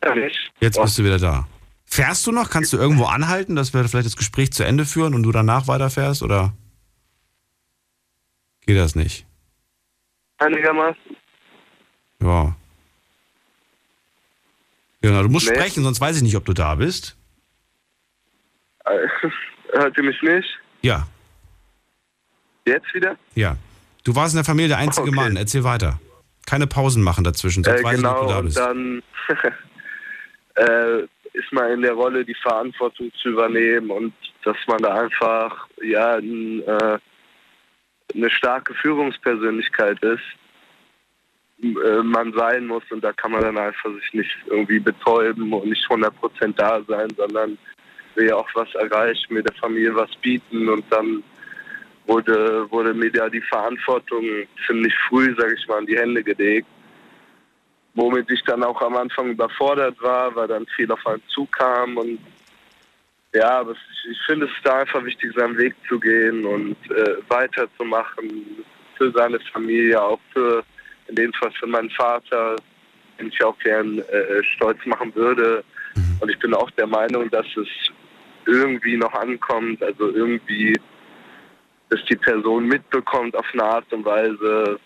er nicht. Jetzt bist du wieder da. Fährst du noch? Kannst du irgendwo anhalten, dass wir vielleicht das Gespräch zu Ende führen und du danach weiterfährst? Oder geht das nicht? einigermaßen. Ja. Leonardo, du musst Nee. sprechen, sonst weiß ich nicht, ob du da bist. Äh, Hört ihr mich nicht? Ja, Jetzt wieder? ja. Du warst in der Familie der einzige Mann. Erzähl weiter. Keine Pausen machen dazwischen, sonst Äh, weiß ich nicht, ob du genau, da und bist. dann äh, ist man in der Rolle, die Verantwortung zu übernehmen und dass man da einfach ja äh, eine starke Führungspersönlichkeit ist, äh, man sein muss und da kann man dann einfach sich nicht irgendwie betäuben und nicht 100% da sein, sondern will ja auch was erreichen, mit der Familie was bieten und dann wurde, wurde mir da die Verantwortung ziemlich früh, sage ich mal, in die Hände gelegt womit ich dann auch am Anfang überfordert war, weil dann viel auf einen zukam und ja, aber ich, ich finde es da einfach wichtig, seinen Weg zu gehen und äh, weiterzumachen für seine Familie, auch für, in dem Fall für meinen Vater, den ich auch gern äh, stolz machen würde. Und ich bin auch der Meinung, dass es irgendwie noch ankommt, also irgendwie, dass die Person mitbekommt auf eine Art und Weise,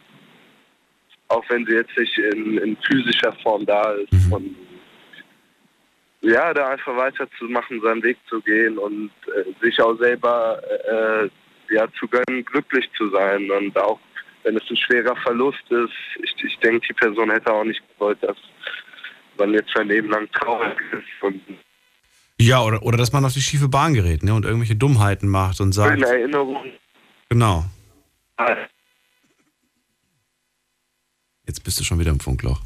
auch wenn sie jetzt nicht in, in physischer Form da ist. Und ja, da einfach weiterzumachen, seinen Weg zu gehen und äh, sich auch selber äh, ja, zu gönnen, glücklich zu sein. Und auch wenn es ein schwerer Verlust ist, ich, ich denke, die Person hätte auch nicht gewollt, dass man jetzt sein Leben lang traurig ist und Ja, oder, oder dass man auf die schiefe Bahn gerät ne, und irgendwelche Dummheiten macht und sagt. in Erinnerung. Genau. Jetzt bist du schon wieder im Funkloch.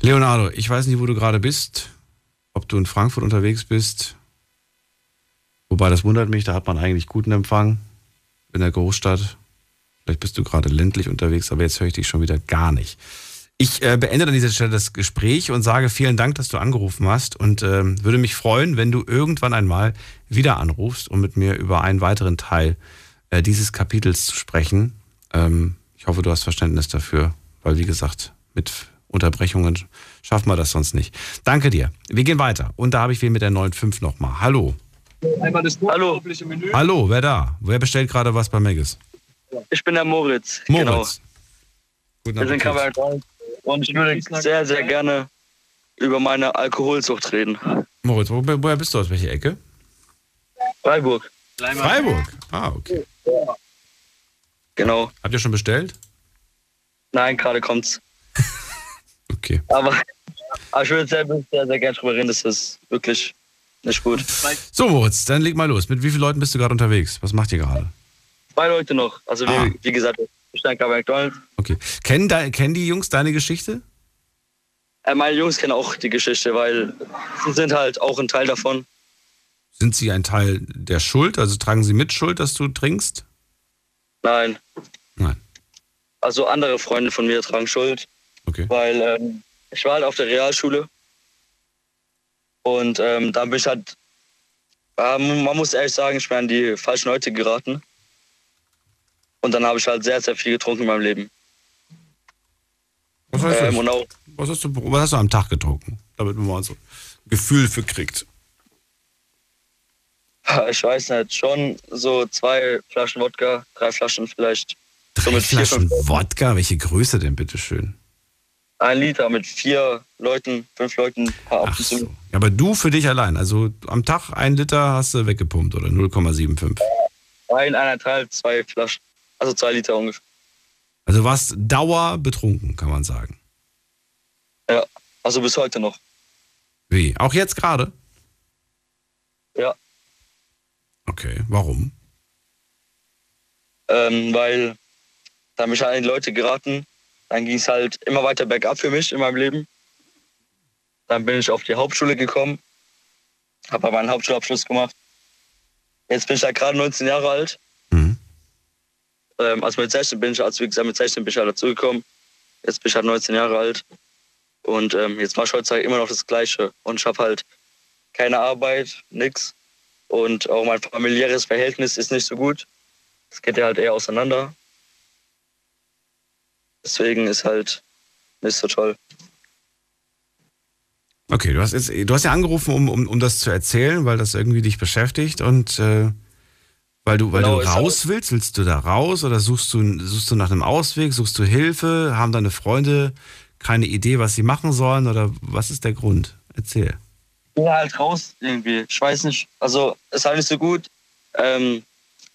Leonardo, ich weiß nicht, wo du gerade bist. Ob du in Frankfurt unterwegs bist. Wobei, das wundert mich, da hat man eigentlich guten Empfang in der Großstadt. Vielleicht bist du gerade ländlich unterwegs, aber jetzt höre ich dich schon wieder gar nicht. Ich äh, beende an dieser Stelle das Gespräch und sage vielen Dank, dass du angerufen hast und ähm, würde mich freuen, wenn du irgendwann einmal wieder anrufst, um mit mir über einen weiteren Teil äh, dieses Kapitels zu sprechen. Ähm, ich hoffe, du hast Verständnis dafür, weil wie gesagt, mit Unterbrechungen schaffen wir das sonst nicht. Danke dir. Wir gehen weiter. Und da habe ich wen mit der 9.5 nochmal. Hallo. Einmal das unglaubliche Menü. Hallo, wer da? Wer bestellt gerade was bei Megas? Ich bin der Moritz. Moritz. Guten Genau. Wir sind. Kavalkant und ich würde sehr, sehr gerne über meine Alkoholsucht reden. Moritz, wo, woher bist du aus welcher Ecke? Freiburg. Freiburg. Ah, okay. Genau. Habt ihr schon bestellt? Nein, gerade kommt's. okay. Aber, aber ich würde sehr, sehr, sehr gerne drüber reden. Das ist wirklich nicht gut. So, Moritz, dann leg mal los. Mit wie vielen Leuten bist du gerade unterwegs? Was macht ihr gerade? Zwei Leute noch. Also Ah. wie, wie gesagt, ich bin bei McDonald's. Okay. Kennen, de, kennen die Jungs deine Geschichte? Äh, meine Jungs kennen auch die Geschichte, weil sie sind halt auch ein Teil davon. Sind sie ein Teil der Schuld? Also tragen sie mit Schuld, dass du trinkst? Nein. Nein. Also andere Freunde von mir tragen Schuld. Okay. Weil ähm, ich war halt auf der Realschule und ähm, da bin ich halt, ähm, man muss ehrlich sagen, ich bin an die falschen Leute geraten. Und dann habe ich halt sehr, sehr viel getrunken in meinem Leben. Was, heißt Ähm, auch, was, hast du, was hast du am Tag getrunken? Damit man mal so ein Gefühl für kriegt. Ich weiß nicht, schon so zwei Flaschen Wodka, drei Flaschen vielleicht. So Drei vier, Flaschen fünf. Wodka? Welche Größe denn, bitteschön? ein Liter mit vier Leuten, fünf Leuten ab und zu. Ja, aber du für dich allein. Also am Tag ein Liter hast du weggepumpt oder 0,75. Ein, eineinhalb, zwei Flaschen. Also zwei Liter ungefähr. Also warst Dauer betrunken, kann man sagen. Ja, also bis heute noch. Wie? Auch jetzt gerade? Ja. Okay, warum? Ähm, weil da mich halt in die Leute geraten. Dann ging es halt immer weiter bergab für mich in meinem Leben. Dann bin ich auf die Hauptschule gekommen, habe aber einen Hauptschulabschluss gemacht. Jetzt bin ich halt gerade 19 Jahre alt. Mhm. Ähm, also mit 16 bin ich, also wie gesagt, mit 16 bin ich halt dazugekommen. Jetzt bin ich halt 19 Jahre alt. Und ähm, jetzt mache ich heutzutage immer noch das Gleiche. Und ich habe halt keine Arbeit, nix. Und auch mein familiäres Verhältnis ist nicht so gut. Es geht ja halt eher auseinander. Deswegen ist halt nicht so toll. Okay, du hast jetzt, du hast ja angerufen, um, um, um das zu erzählen, weil das irgendwie dich beschäftigt und äh, weil du, weil Genau, du raus willst, willst du da raus oder suchst du, suchst du nach einem Ausweg, suchst du Hilfe, haben deine Freunde keine Idee, was sie machen sollen oder was ist der Grund? Erzähl. Bin halt raus irgendwie. Ich weiß nicht. Also ist halt nicht so gut. Ähm,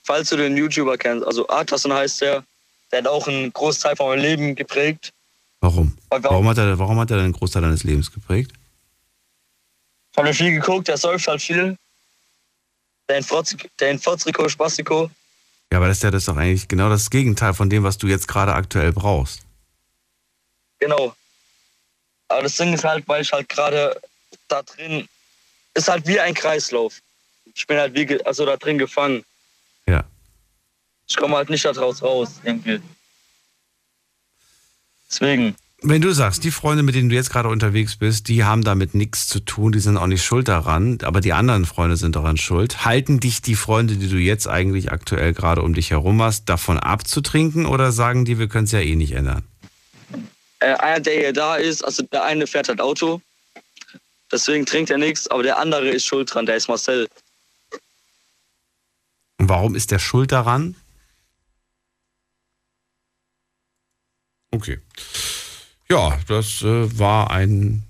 falls du den YouTuber kennst, also Artason heißt der, der hat auch einen Großteil von meinem Leben geprägt. Warum? Warum hat er, warum hat er einen Großteil deines Lebens geprägt? Ich habe viel geguckt, der säuft halt viel. Der der Infozrico, Spastico. Ja, aber das ist ja das ist doch eigentlich genau das Gegenteil von dem, was du jetzt gerade aktuell brauchst. Genau. Aber das Ding ist halt, weil ich halt gerade da drin, ist halt wie ein Kreislauf. Ich bin halt wie, also da drin gefangen. Ja. Ich komme halt nicht da draus raus, irgendwie. Deswegen. Wenn du sagst, die Freunde, mit denen du jetzt gerade unterwegs bist, die haben damit nichts zu tun, die sind auch nicht schuld daran, aber die anderen Freunde sind daran schuld. Halten dich die Freunde, die du jetzt eigentlich aktuell gerade um dich herum hast, davon abzutrinken oder sagen die, wir können es ja eh nicht ändern? Äh, einer, der hier da ist, also der eine fährt halt Auto. Deswegen trinkt er nichts, aber der andere ist schuld dran, der ist Marcel. Und warum ist der schuld daran? Okay. Ja, das äh, war ein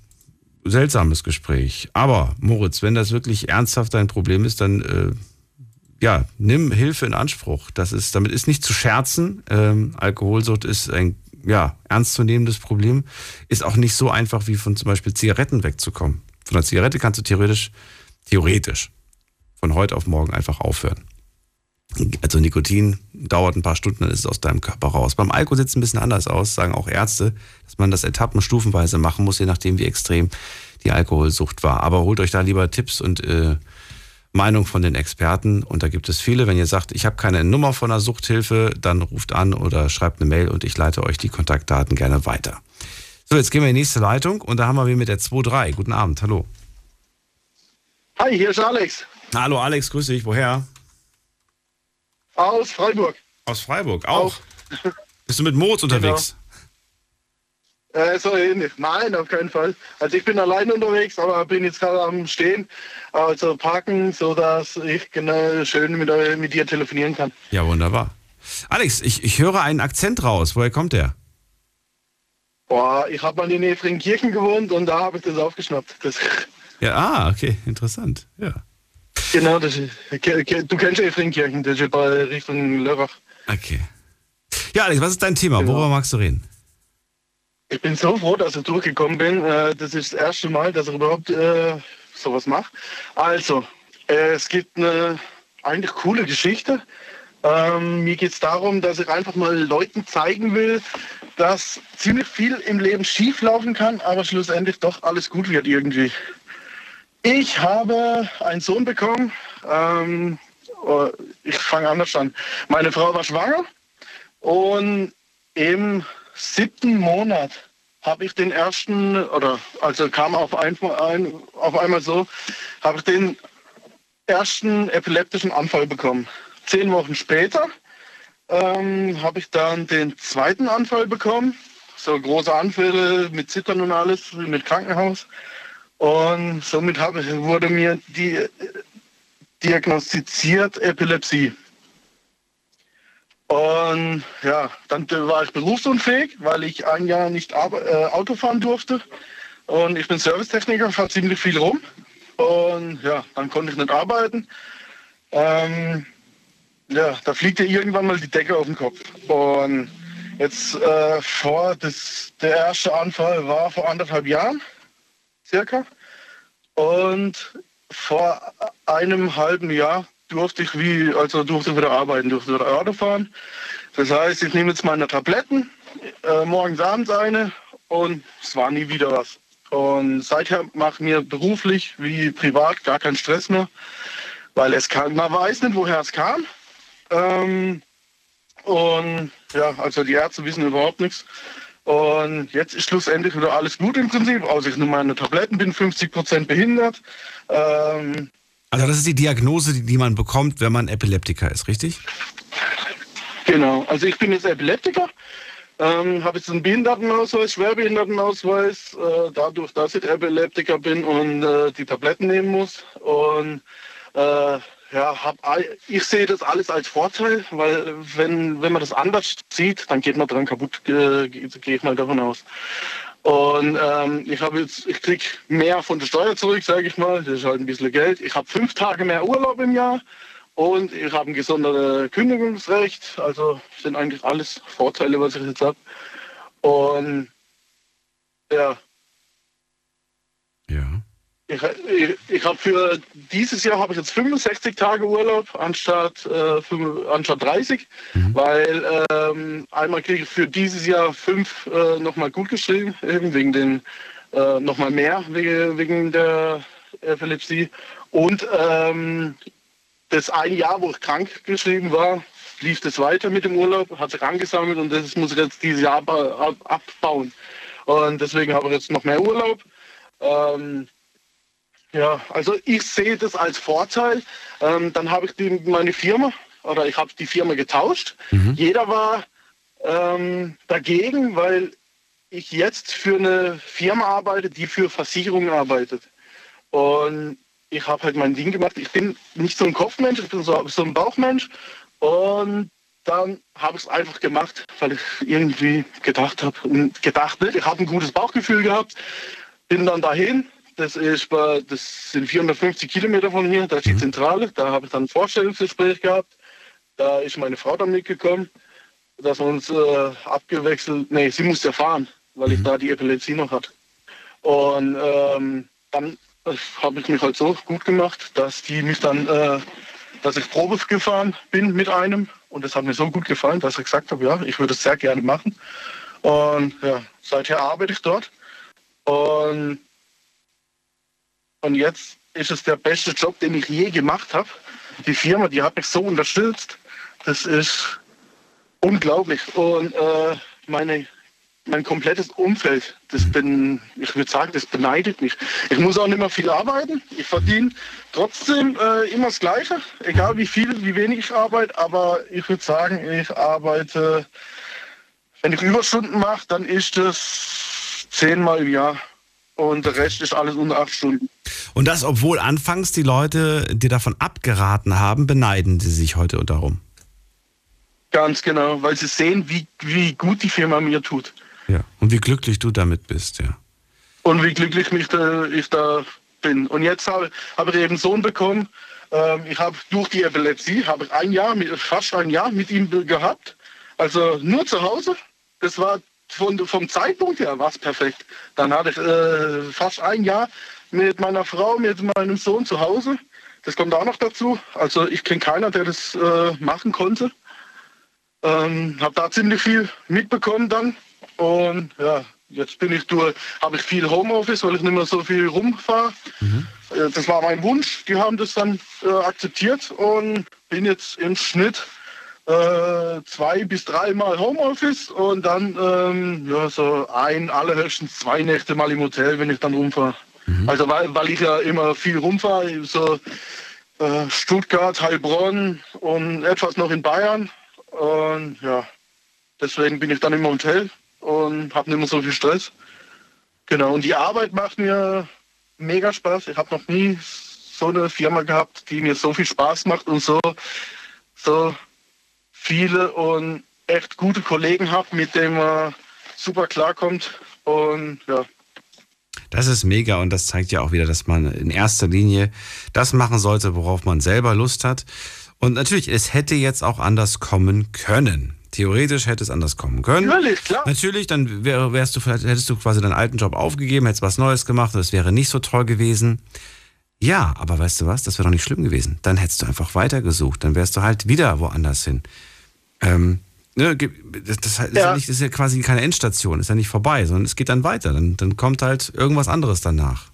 seltsames Gespräch. Aber Moritz, wenn das wirklich ernsthaft dein Problem ist, dann äh, ja, nimm Hilfe in Anspruch. Das ist, damit ist nicht zu scherzen. Ähm, Alkoholsucht ist ein ja, ernstzunehmendes Problem. Ist auch nicht so einfach wie von zum Beispiel Zigaretten wegzukommen. Von der Zigarette kannst du theoretisch, theoretisch von heute auf morgen einfach aufhören. Also Nikotin dauert ein paar Stunden, dann ist es aus deinem Körper raus. Beim Alkohol sieht es ein bisschen anders aus, sagen auch Ärzte, dass man das Etappen stufenweise machen muss, je nachdem, wie extrem die Alkoholsucht war. Aber holt euch da lieber Tipps und äh, Meinung von den Experten. Und da gibt es viele. Wenn ihr sagt, ich habe keine Nummer von einer Suchthilfe, dann ruft an oder schreibt eine Mail und ich leite euch die Kontaktdaten gerne weiter. So, jetzt gehen wir in die nächste Leitung und da haben wir wen mit der 2.3. Guten Abend, hallo. Hi, hier ist Alex Hallo Alex, grüße dich. Woher? aus Freiburg. Aus Freiburg, auch. Bist du mit Moritz unterwegs? Äh, so ähnlich. Nein, auf keinen Fall. Also ich bin allein unterwegs, aber bin jetzt gerade am Stehen, also parken, sodass ich genau schön mit, äh, mit dir telefonieren kann. Ja, wunderbar. Alex, ich, ich höre einen Akzent raus. Woher kommt der? Boah, ich habe mal in Efringkirchen gewohnt und da habe ich das aufgeschnappt. Das, Ja, ah, okay, interessant. Ja. genau, das ist, du kennst Efringkirchen, das ist bei Richtung Lörrach. Okay. Ja, Alex, was ist dein Thema? Worüber magst du reden? Ich bin so froh, dass ich durchgekommen bin. Äh, Das ist das erste Mal, dass ich überhaupt äh, sowas mache. Also, äh, es gibt eine eigentlich coole Geschichte. Ähm, mir geht es darum, dass ich einfach mal Leuten zeigen will, dass ziemlich viel im Leben schief laufen kann, aber schlussendlich doch alles gut wird irgendwie. Ich habe einen Sohn bekommen. Ähm, oh, ich fange anders an. Meine Frau war schwanger und im siebten Monat habe ich den ersten, oder also kam auf, ein, ein, auf einmal so, habe ich den ersten epileptischen Anfall bekommen. Zehn Wochen später ähm, habe ich dann den zweiten Anfall bekommen. So große Anfälle mit Zittern und alles, mit Krankenhaus. Und somit ich, wurde mir die, diagnostiziert Epilepsie. Und ja, dann war ich berufsunfähig, weil ich ein Jahr nicht äh, Auto fahren durfte. Und ich bin Servicetechniker, fahre ziemlich viel rum. Und ja, dann konnte ich nicht arbeiten. Ähm, ja, da fliegt ja irgendwann mal die Decke auf den Kopf. Und jetzt äh, vor, das, der erste Anfall war vor anderthalb Jahren, circa. Und vor einem halben Jahr durfte ich wie, also durfte wieder arbeiten, durfte wieder Auto fahren. Das heißt, ich nehme jetzt meine Tabletten, äh, morgens abends eine und es war nie wieder was. Und seither macht mir beruflich wie privat gar keinen Stress mehr, weil es kann, man weiß nicht, woher es kam. Ähm, und ja, also die Ärzte wissen überhaupt nichts. Und jetzt ist schlussendlich wieder alles gut im Prinzip, außer ich nehme meine Tabletten, bin 50 Prozent behindert. Ähm, Also das ist die Diagnose, die, man bekommt, wenn man Epileptiker ist, richtig? Genau, also ich bin jetzt Epileptiker, ähm, habe jetzt einen Behindertenausweis, Schwerbehindertenausweis, äh, dadurch, dass ich Epileptiker bin und äh, die Tabletten nehmen muss. Und äh, ja, hab, ich sehe das alles als Vorteil, weil wenn, wenn man das anders sieht, dann geht man dran kaputt, äh, gehe geh ich mal davon aus. Und ähm, ich habe jetzt, ich krieg mehr von der Steuer zurück, sage ich mal. Das ist halt ein bisschen Geld. Ich habe fünf Tage mehr Urlaub im Jahr und ich habe ein gesondertes Kündigungsrecht. Also sind eigentlich alles Vorteile, was ich jetzt habe. Und ja. Ja. Ich, ich, ich habe für dieses Jahr habe ich jetzt 65 Tage Urlaub anstatt, äh, fünf- anstatt 30, weil ähm, einmal kriege ich für dieses Jahr fünf äh, nochmal gut geschrieben, eben wegen den äh, nochmal mehr wegen, wegen der Epilepsie. Und ähm, das ein Jahr, wo ich krank geschrieben war, lief das weiter mit dem Urlaub, hat sich angesammelt und das muss ich jetzt dieses Jahr ab, ab, abbauen. Und deswegen habe ich jetzt noch mehr Urlaub. Ähm, ja, also ich sehe das als Vorteil. Ähm, dann habe ich die, meine Firma oder ich habe die Firma getauscht. Jeder war ähm, dagegen, weil ich jetzt für eine Firma arbeite, die für Versicherungen arbeitet. Und ich habe halt mein Ding gemacht. Ich bin nicht so ein Kopfmensch, ich bin so, so ein Bauchmensch. Und dann habe ich es einfach gemacht, weil ich irgendwie gedacht habe, gedacht nicht, ich habe ein gutes Bauchgefühl gehabt. Bin dann dahin. Das, ist bei, das sind 450 Kilometer von hier, da ist die Zentrale. Da habe ich dann ein Vorstellungsgespräch gehabt. Da ist meine Frau dann mitgekommen, dass wir uns äh, abgewechselt. Nee, sie musste fahren, weil ich da die Epilepsie noch hatte. Und ähm, dann äh, habe ich mich halt so gut gemacht, dass die mich dann, äh, dass ich Probe gefahren bin mit einem. Und das hat mir so gut gefallen, dass ich gesagt habe, ja, ich würde es sehr gerne machen. Und ja, seither arbeite ich dort. Und, und jetzt ist es der beste Job, den ich je gemacht habe. Die Firma, die hat mich so unterstützt. Das ist unglaublich. Und äh, meine, mein komplettes Umfeld, das bin, ich würde sagen, das beneidet mich. Ich muss auch nicht mehr viel arbeiten. Ich verdiene trotzdem äh, immer das Gleiche, egal wie viel, wie wenig ich arbeite. Aber ich würde sagen, ich arbeite, wenn ich Überstunden mache, dann ist das zehnmal im Jahr. Und der Rest ist alles unter acht Stunden. Und das, obwohl anfangs die Leute dir davon abgeraten haben, beneiden sie sich heute darum. Ganz genau, weil sie sehen, wie, wie gut die Firma mir tut. Ja. Und wie glücklich du damit bist, ja. und wie glücklich mich da, ich da bin. Und jetzt habe habe ich eben einen Sohn bekommen. Ähm, ich habe durch die Epilepsie habe ich ein Jahr, mit, fast ein Jahr mit ihm gehabt. Also nur zu Hause. Das war von, vom Zeitpunkt her war es perfekt. Dann hatte ich äh, fast ein Jahr mit meiner Frau, mit meinem Sohn zu Hause. Das kommt auch noch dazu. Also ich kenne keiner, der das äh, machen konnte. Ähm, habe da ziemlich viel mitbekommen dann. Und ja, jetzt bin ich durch, habe ich viel Homeoffice, weil ich nicht mehr so viel rumfahre. Äh, Das war mein Wunsch. Die haben das dann äh, akzeptiert und bin jetzt im Schnitt äh, zwei bis dreimal Homeoffice und dann ähm, ja, so ein, allerhöchstens zwei Nächte mal im Hotel, wenn ich dann rumfahre. Also weil, weil ich ja immer viel rumfahre, so äh, Stuttgart, Heilbronn und etwas noch in Bayern. Und ja, deswegen bin ich dann im Hotel und habe nicht mehr so viel Stress. Genau, und die Arbeit macht mir mega Spaß. Ich habe noch nie so eine Firma gehabt, die mir so viel Spaß macht und so, so viele und echt gute Kollegen habe, mit denen man super klarkommt. Und ja. Das ist mega und das zeigt ja auch wieder, dass man in erster Linie das machen sollte, worauf man selber Lust hat. Und natürlich, es hätte jetzt auch anders kommen können. Theoretisch hätte es anders kommen können. Natürlich, klar. Natürlich, dann wär, wärst du, vielleicht hättest du quasi deinen alten Job aufgegeben, hättest was Neues gemacht und es wäre nicht so toll gewesen. Ja, aber weißt du was, das wäre doch nicht schlimm gewesen. Dann hättest du einfach weitergesucht, dann wärst du halt wieder woanders hin. Ähm, ne, das, das, ist ja. ja nicht, das ist ja quasi keine Endstation, ist ja nicht vorbei, sondern es geht dann weiter. Dann, dann kommt halt irgendwas anderes danach.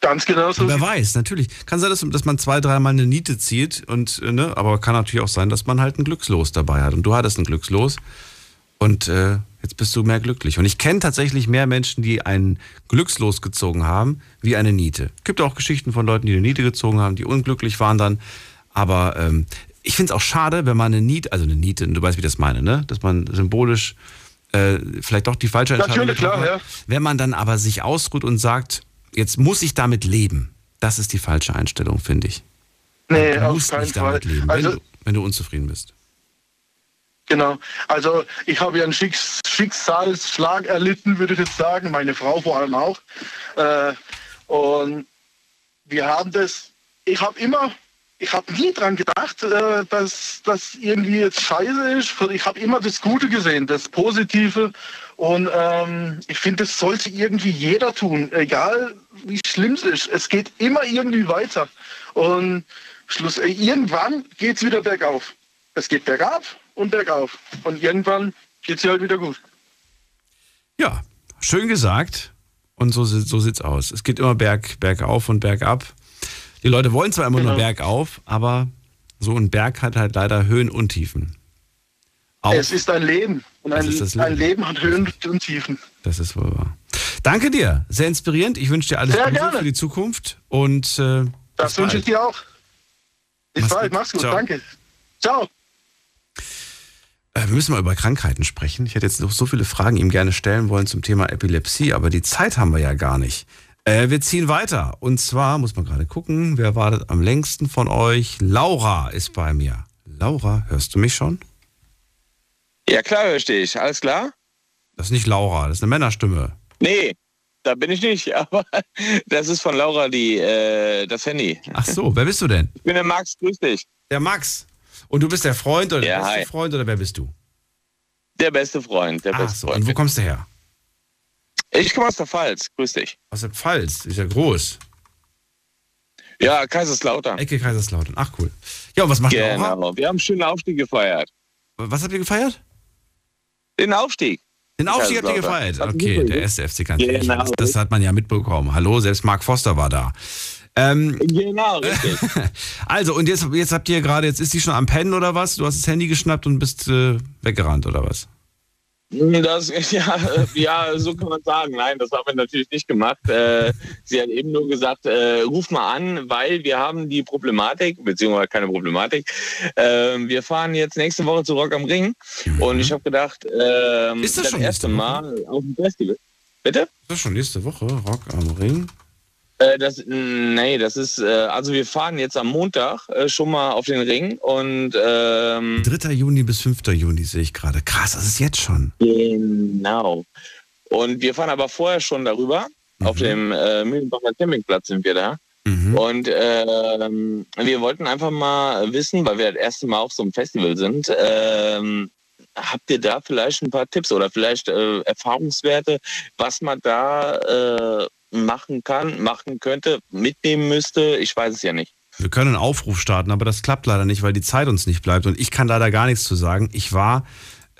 Ganz genau so. Wer weiß, natürlich. Kann sein, dass, dass man zwei, dreimal eine Niete zieht, und, äh, ne, aber kann natürlich auch sein, dass man halt ein Glückslos dabei hat. Und du hattest ein Glückslos und äh, jetzt bist du mehr glücklich. Und ich kenne tatsächlich mehr Menschen, die ein Glückslos gezogen haben, wie eine Niete. Es gibt auch Geschichten von Leuten, die eine Niete gezogen haben, die unglücklich waren dann. Aber ähm, ich finde es auch schade, wenn man eine Niete, also eine Niete, du weißt, wie ich das meine, ne? Dass man symbolisch äh, vielleicht doch die falsche Entscheidung Natürlich, klar, ja. Wenn man dann aber sich ausruht und sagt, jetzt muss ich damit leben. Das ist die falsche Einstellung, finde ich. Nee, du auf musst keinen nicht damit Fall. leben, Also- wenn, du, wenn du unzufrieden bist. Genau. Also ich habe ja einen Schicks Schicksalsschlag erlitten, würde ich jetzt sagen. Meine Frau vor allem auch. Äh, und wir haben das, ich habe immer, ich habe nie dran gedacht, äh, dass das irgendwie jetzt scheiße ist. Ich habe immer das Gute gesehen, das Positive. Und ähm, ich finde, das sollte irgendwie jeder tun, egal wie schlimm es ist. Es geht immer irgendwie weiter. Und Schluss, äh, irgendwann geht es wieder bergauf. Es geht bergab und bergauf. Und irgendwann geht es halt wieder gut. Ja, schön gesagt. Und so, so sieht's aus. Es geht immer berg, bergauf und bergab. Die Leute wollen zwar immer nur Genau. bergauf, aber so ein Berg hat halt leider Höhen und Tiefen. Auf. Es ist ein Leben. Und ein, das ein Leben. Leben hat Höhen und Tiefen. Das ist wohl wahr. Danke dir. Sehr inspirierend. Ich wünsche dir alles Sehr Gute gerne. für die Zukunft. Und äh, Das wünsche ich dir auch. Bis Mach's bald, gut. mach's gut, Ciao. danke. Ciao. Äh, Wir müssen mal über Krankheiten sprechen. Ich hätte jetzt noch so viele Fragen ihm gerne stellen wollen zum Thema Epilepsie, aber die Zeit haben wir ja gar nicht. Äh, wir ziehen weiter. Und zwar, muss man gerade gucken, wer wartet am längsten von euch? Laura ist bei mir. Laura, hörst du mich schon? Ja, klar, höre ich dich. Alles klar? Das ist nicht Laura, das ist eine Männerstimme. Nee, da bin ich nicht. Aber das ist von Laura die, äh, das Handy. Ach so, wer bist du denn? Ich bin der Max, grüß dich. Der Max. Und du bist der Freund oder der Ja, beste hi. Freund oder wer bist du? Der beste Freund, der Ach beste so, Freund. und wo kommst du her? Ich komme aus der Pfalz, grüß dich. Aus der Pfalz, ist ja groß. Ja, Kaiserslautern. Ecke Kaiserslautern. Ach cool. Ja, und was macht Laura? Genau, wir haben einen schönen Aufstieg gefeiert. Was habt ihr gefeiert? Den Aufstieg. Den Aufstieg habt ihr gefeiert. Okay, der erste FC ganz Genau. Das, das hat man ja mitbekommen. Hallo, selbst Mark Foster war da. Ähm, genau, richtig. also, und jetzt, jetzt habt ihr gerade, jetzt ist die schon am Pennen oder was? Du hast das Handy geschnappt und bist äh, weggerannt oder was? Das, ja, äh, ja, so kann man sagen. Nein, das haben wir natürlich nicht gemacht. Äh, sie hat eben nur gesagt, äh, ruf mal an, weil wir haben die Problematik, beziehungsweise keine Problematik. Äh, wir fahren jetzt nächste Woche zu Rock am Ring und ich habe gedacht, ähm, Ist das das schon erste nächste Woche? Mal auf dem Festival. Bitte? Das ist schon nächste Woche, Rock am Ring. Äh, das, nee, das ist, äh, also wir fahren jetzt am Montag äh, schon mal auf den Ring und ähm, 3. Juni bis 5. Juni sehe ich gerade. Krass, das ist jetzt schon. Genau. Und wir fahren aber vorher schon darüber. Auf Mhm. dem äh, Mühlenbacher Campingplatz sind wir da. Und ähm, wir wollten einfach mal wissen, weil wir das erste Mal auf so einem Festival sind, ähm, habt ihr da vielleicht ein paar Tipps oder vielleicht äh, Erfahrungswerte, was man da äh, machen kann, machen könnte, mitnehmen müsste? Ich weiß es ja nicht. Wir können einen Aufruf starten, aber das klappt leider nicht, weil die Zeit uns nicht bleibt. Und ich kann leider gar nichts zu sagen. Ich war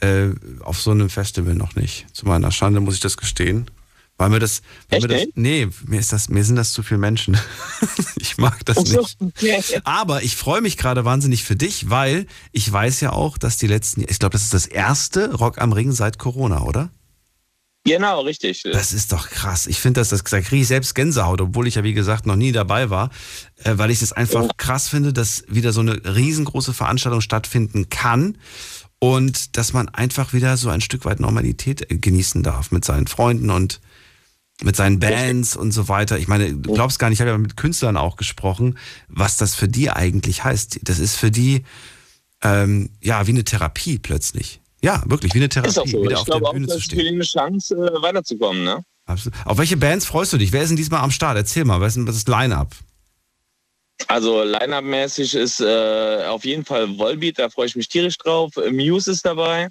äh, auf so einem Festival noch nicht. Zu meiner Schande muss ich das gestehen. Weil mir das, weil Echt mir das nee, mir ist das, mir sind das zu viele Menschen. ich mag das so, nicht. Aber ich freue mich gerade wahnsinnig für dich, weil ich weiß ja auch, dass die letzten, ich glaube, das ist das erste Rock am Ring seit Corona, oder? Genau, richtig. Das ist doch krass. Ich finde das, das da kriege ich selbst Gänsehaut, obwohl ich ja wie gesagt noch nie dabei war, äh, weil ich es einfach krass finde, dass wieder so eine riesengroße Veranstaltung stattfinden kann und dass man einfach wieder so ein Stück weit Normalität äh, genießen darf mit seinen Freunden und mit seinen Bands und so weiter. Ich meine, du glaubst gar nicht, ich habe ja mit Künstlern auch gesprochen, was das für die eigentlich heißt. Das ist für die ähm, ja, wie eine Therapie plötzlich. Ja, wirklich, wie eine Therapie, Ist auch so. wieder Ich auf der glaube auch, Bühne das zu stehen. eine Chance, äh, weiterzukommen, ne? Absolut. Auf welche Bands freust du dich? Wer ist denn diesmal am Start? Erzähl mal, was ist das Line-Up? Also Line-Up-mäßig ist äh, auf jeden Fall Volbeat, da freue ich mich tierisch drauf. Muse ist dabei.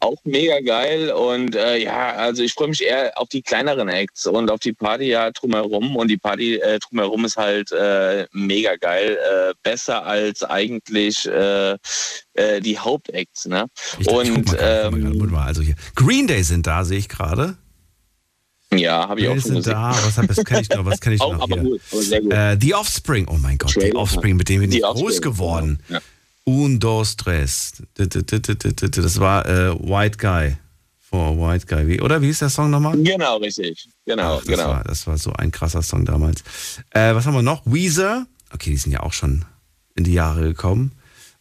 Auch mega geil. Und äh, ja, also ich freue mich eher auf die kleineren Acts und auf die Party ja drumherum. Und die Party äh, drumherum ist halt äh, mega geil. Äh, besser als eigentlich äh, äh, die Hauptacts. Ne? Und ähm, mal, also hier. Green Day sind da, sehe ich gerade. ja, habe ich auch schon gesehen. da? Was, hab- was kenne ich noch? Was kenne ich Auch, noch aber hier? gut, aber sehr gut. Äh, The Offspring. Oh mein Gott, The Trailer. Offspring, mit dem bin ich The groß geworden. genau, Un, dos, tres. Das war äh, White Guy. For White Guy. Wie, oder wie hieß der Song nochmal? Genau, richtig. Genau, das, genau. war, das war so ein krasser Song damals. Äh, was haben wir noch? Weezer. Okay, die sind ja auch schon in die Jahre gekommen.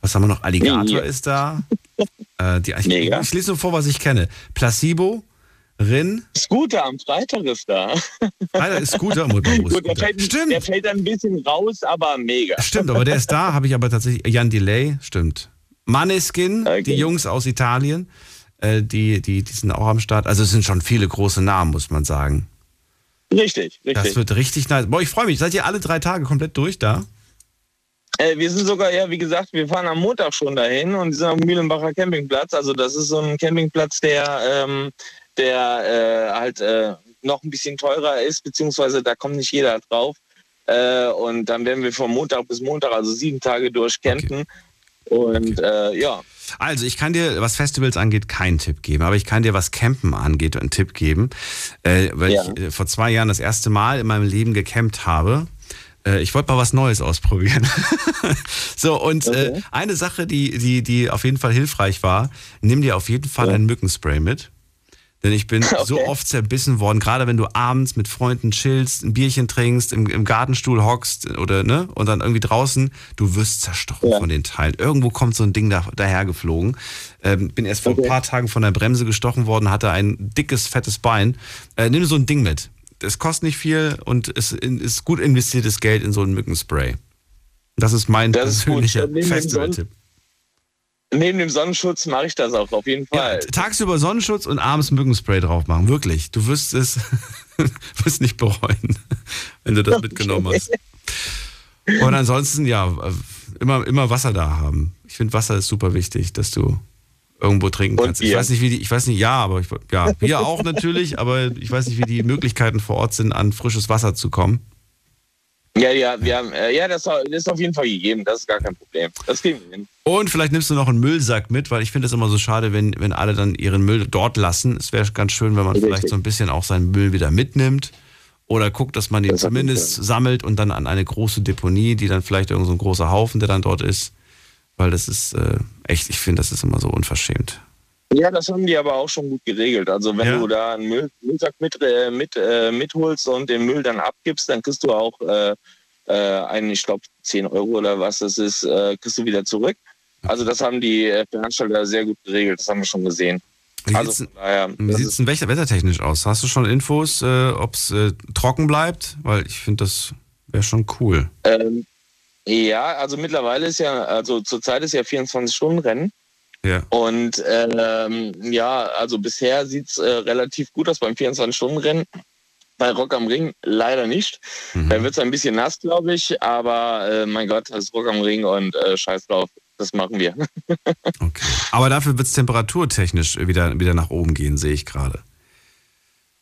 Was haben wir noch? Alligator Ja. ist da. Äh, die, ich, Mega. ich lese nur vor, was ich kenne. Placebo, Rin. Scooter am Freitag ist da. Alter, ist Scooter. Gut, der, fällt, der fällt ein bisschen raus, aber mega. Stimmt, aber der ist da, habe ich aber tatsächlich. Jan Delay, stimmt. Maneskin, die Jungs aus Italien, äh, die, die, die sind auch am Start. Also es sind schon viele große Namen, muss man sagen. Richtig, richtig. Das wird richtig nice. Boah, ich freue mich. Seid ihr alle drei Tage komplett durch da? Äh, wir sind sogar, ja, wie gesagt, wir fahren am Montag schon dahin und sind am Mühlenbacher Campingplatz. Also das ist so ein Campingplatz, der, ähm, der äh, halt äh, noch ein bisschen teurer ist, beziehungsweise da kommt nicht jeder drauf. Äh, und dann werden wir von Montag bis Montag, also sieben Tage durch campen. Und äh, ja. Also, ich kann dir, was Festivals angeht, keinen Tipp geben, aber ich kann dir, was Campen angeht, einen Tipp geben. Äh, weil Ja. ich äh, vor zwei Jahren das erste Mal in meinem Leben gecampt habe. Ich wollte mal was Neues ausprobieren. so, und äh, eine Sache, die, die, die auf jeden Fall hilfreich war, nimm dir auf jeden Fall ein Mückenspray mit. Denn ich bin so oft zerbissen worden, gerade wenn du abends mit Freunden chillst, ein Bierchen trinkst, im, im Gartenstuhl hockst oder ne, und dann irgendwie draußen, du wirst zerstochen von den Teilen. Irgendwo kommt so ein Ding da, dahergeflogen. Ähm, bin erst vor ein paar Tagen von der Bremse gestochen worden, hatte ein dickes, fettes Bein. Äh, nimm so ein Ding mit. Das kostet nicht viel und es ist gut investiertes Geld in so ein Mückenspray. Das ist mein Das persönlicher Festival-Tipp. Neben dem Sonnenschutz mache ich das auch auf jeden Fall. Tagsüber Sonnenschutz und abends Mückenspray drauf machen. Wirklich. Du wirst es wirst nicht bereuen, wenn du das mitgenommen hast. Und ansonsten, ja, immer, immer Wasser da haben. Ich finde, Wasser ist super wichtig, dass du irgendwo trinken kannst. Ich weiß nicht, wie die, ich weiß nicht, ja, aber ich, ja, Bier auch natürlich, aber ich weiß nicht, wie die Möglichkeiten vor Ort sind, an frisches Wasser zu kommen. Ja, ja, wir haben, äh, ja, das, das ist auf jeden Fall gegeben. Das ist gar kein Problem. Das kriegen wir hin. Und vielleicht nimmst du noch einen Müllsack mit, weil ich finde es immer so schade, wenn, wenn alle dann ihren Müll dort lassen. Es wäre ganz schön, wenn man Richtig. vielleicht so ein bisschen auch seinen Müll wieder mitnimmt. Oder guckt, dass man den Das zumindest sammelt und dann an eine große Deponie, die dann vielleicht irgend so ein großer Haufen, der dann dort ist. Weil das ist äh, echt, ich finde, das ist immer so unverschämt. Ja, das haben die aber auch schon gut geregelt. Also wenn Ja. du da einen Müll, Müllsack mit, äh, mit, äh, mitholst und den Müll dann abgibst, dann kriegst du auch äh, äh, einen, ich glaube, 10 Euro oder was das ist, äh, kriegst du wieder zurück. Also das haben die äh, Veranstalter sehr gut geregelt. Das haben wir schon gesehen. Wie also sieht es denn wetter- wettertechnisch aus? Hast du schon Infos, äh, ob es äh, trocken bleibt? Weil ich finde, das wäre schon cool. Ähm, ja, also mittlerweile ist ja, also zurzeit ist ja 24-Stunden-Rennen. Ja. Und ähm, ja, also bisher sieht es äh, relativ gut aus beim 24-Stunden-Rennen. Bei Rock am Ring leider nicht. Mhm. Da wird es ein bisschen nass, glaube ich. Aber äh, mein Gott, das ist Rock am Ring und äh, Scheiß drauf. Das machen wir. Aber dafür wird es temperaturtechnisch wieder, wieder nach oben gehen, sehe ich gerade.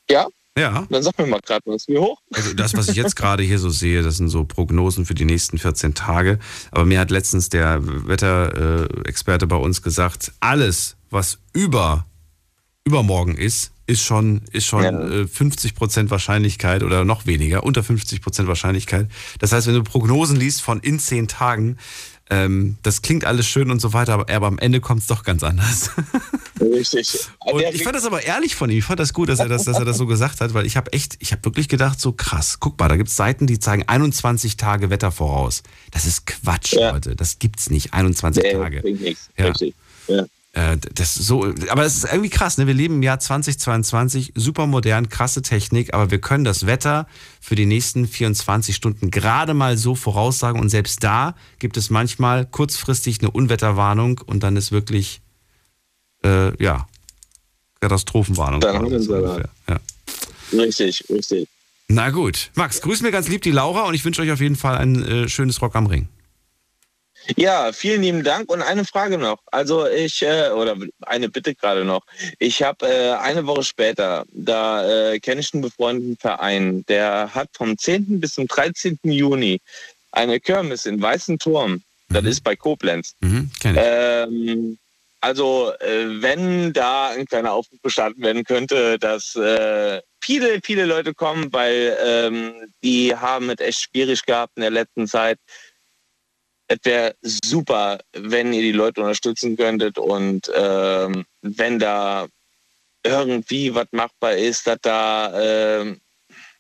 Ja? Ja. Dann sag mir mal gerade was. Wie hoch? Also das, was ich jetzt gerade hier so sehe, das sind so Prognosen für die nächsten 14 Tage. Aber mir hat letztens der Wetterexperte bei uns gesagt, alles, was über übermorgen ist, ist schon, ist schon Ja. äh, 50% Wahrscheinlichkeit oder noch weniger, unter 50% Wahrscheinlichkeit. Das heißt, wenn du Prognosen liest von in 10 Tagen, ähm, das klingt alles schön und so weiter, aber, aber am Ende kommt es doch ganz anders. Richtig. Und ich fand das aber ehrlich von ihm. Ich fand das gut, dass er das, dass er das so gesagt hat, weil ich habe echt, ich habe wirklich gedacht, so krass. Guck mal, da gibt es Seiten, die zeigen 21 Tage Wetter voraus. Das ist Quatsch, Leute. Das gibt's nicht. 21 Nee, Tage. nichts. Ja. Richtig. Ja. Äh, das ist so, aber es ist irgendwie krass, ne? Wir leben im Jahr 2022, super modern, krasse Technik, aber wir können das Wetter für die nächsten 24 Stunden gerade mal so voraussagen und selbst da gibt es manchmal kurzfristig eine Unwetterwarnung und dann ist wirklich, äh, ja, Katastrophenwarnung. Dann haben wir So ungefähr, Ja. Richtig, richtig. Na gut. Max, grüß mir ganz lieb die Laura und ich wünsche euch auf jeden Fall ein äh, schönes Rock am Ring. Ja, vielen lieben Dank und eine Frage noch. Also ich, äh, oder eine Bitte gerade noch. Ich habe äh, eine Woche später, da äh, kenne ich einen befreundeten Verein, der hat vom 10. bis zum 13. Juni eine Kirmes in Weißen Turm. Das ist bei Koblenz. Mhm. Ähm, also äh, wenn da ein kleiner Aufruf gestartet werden könnte, dass äh, viele, viele Leute kommen, weil ähm, die haben es echt schwierig gehabt in der letzten Zeit. Es wäre super, wenn ihr die Leute unterstützen könntet und ähm, wenn da irgendwie was machbar ist, dass da ähm,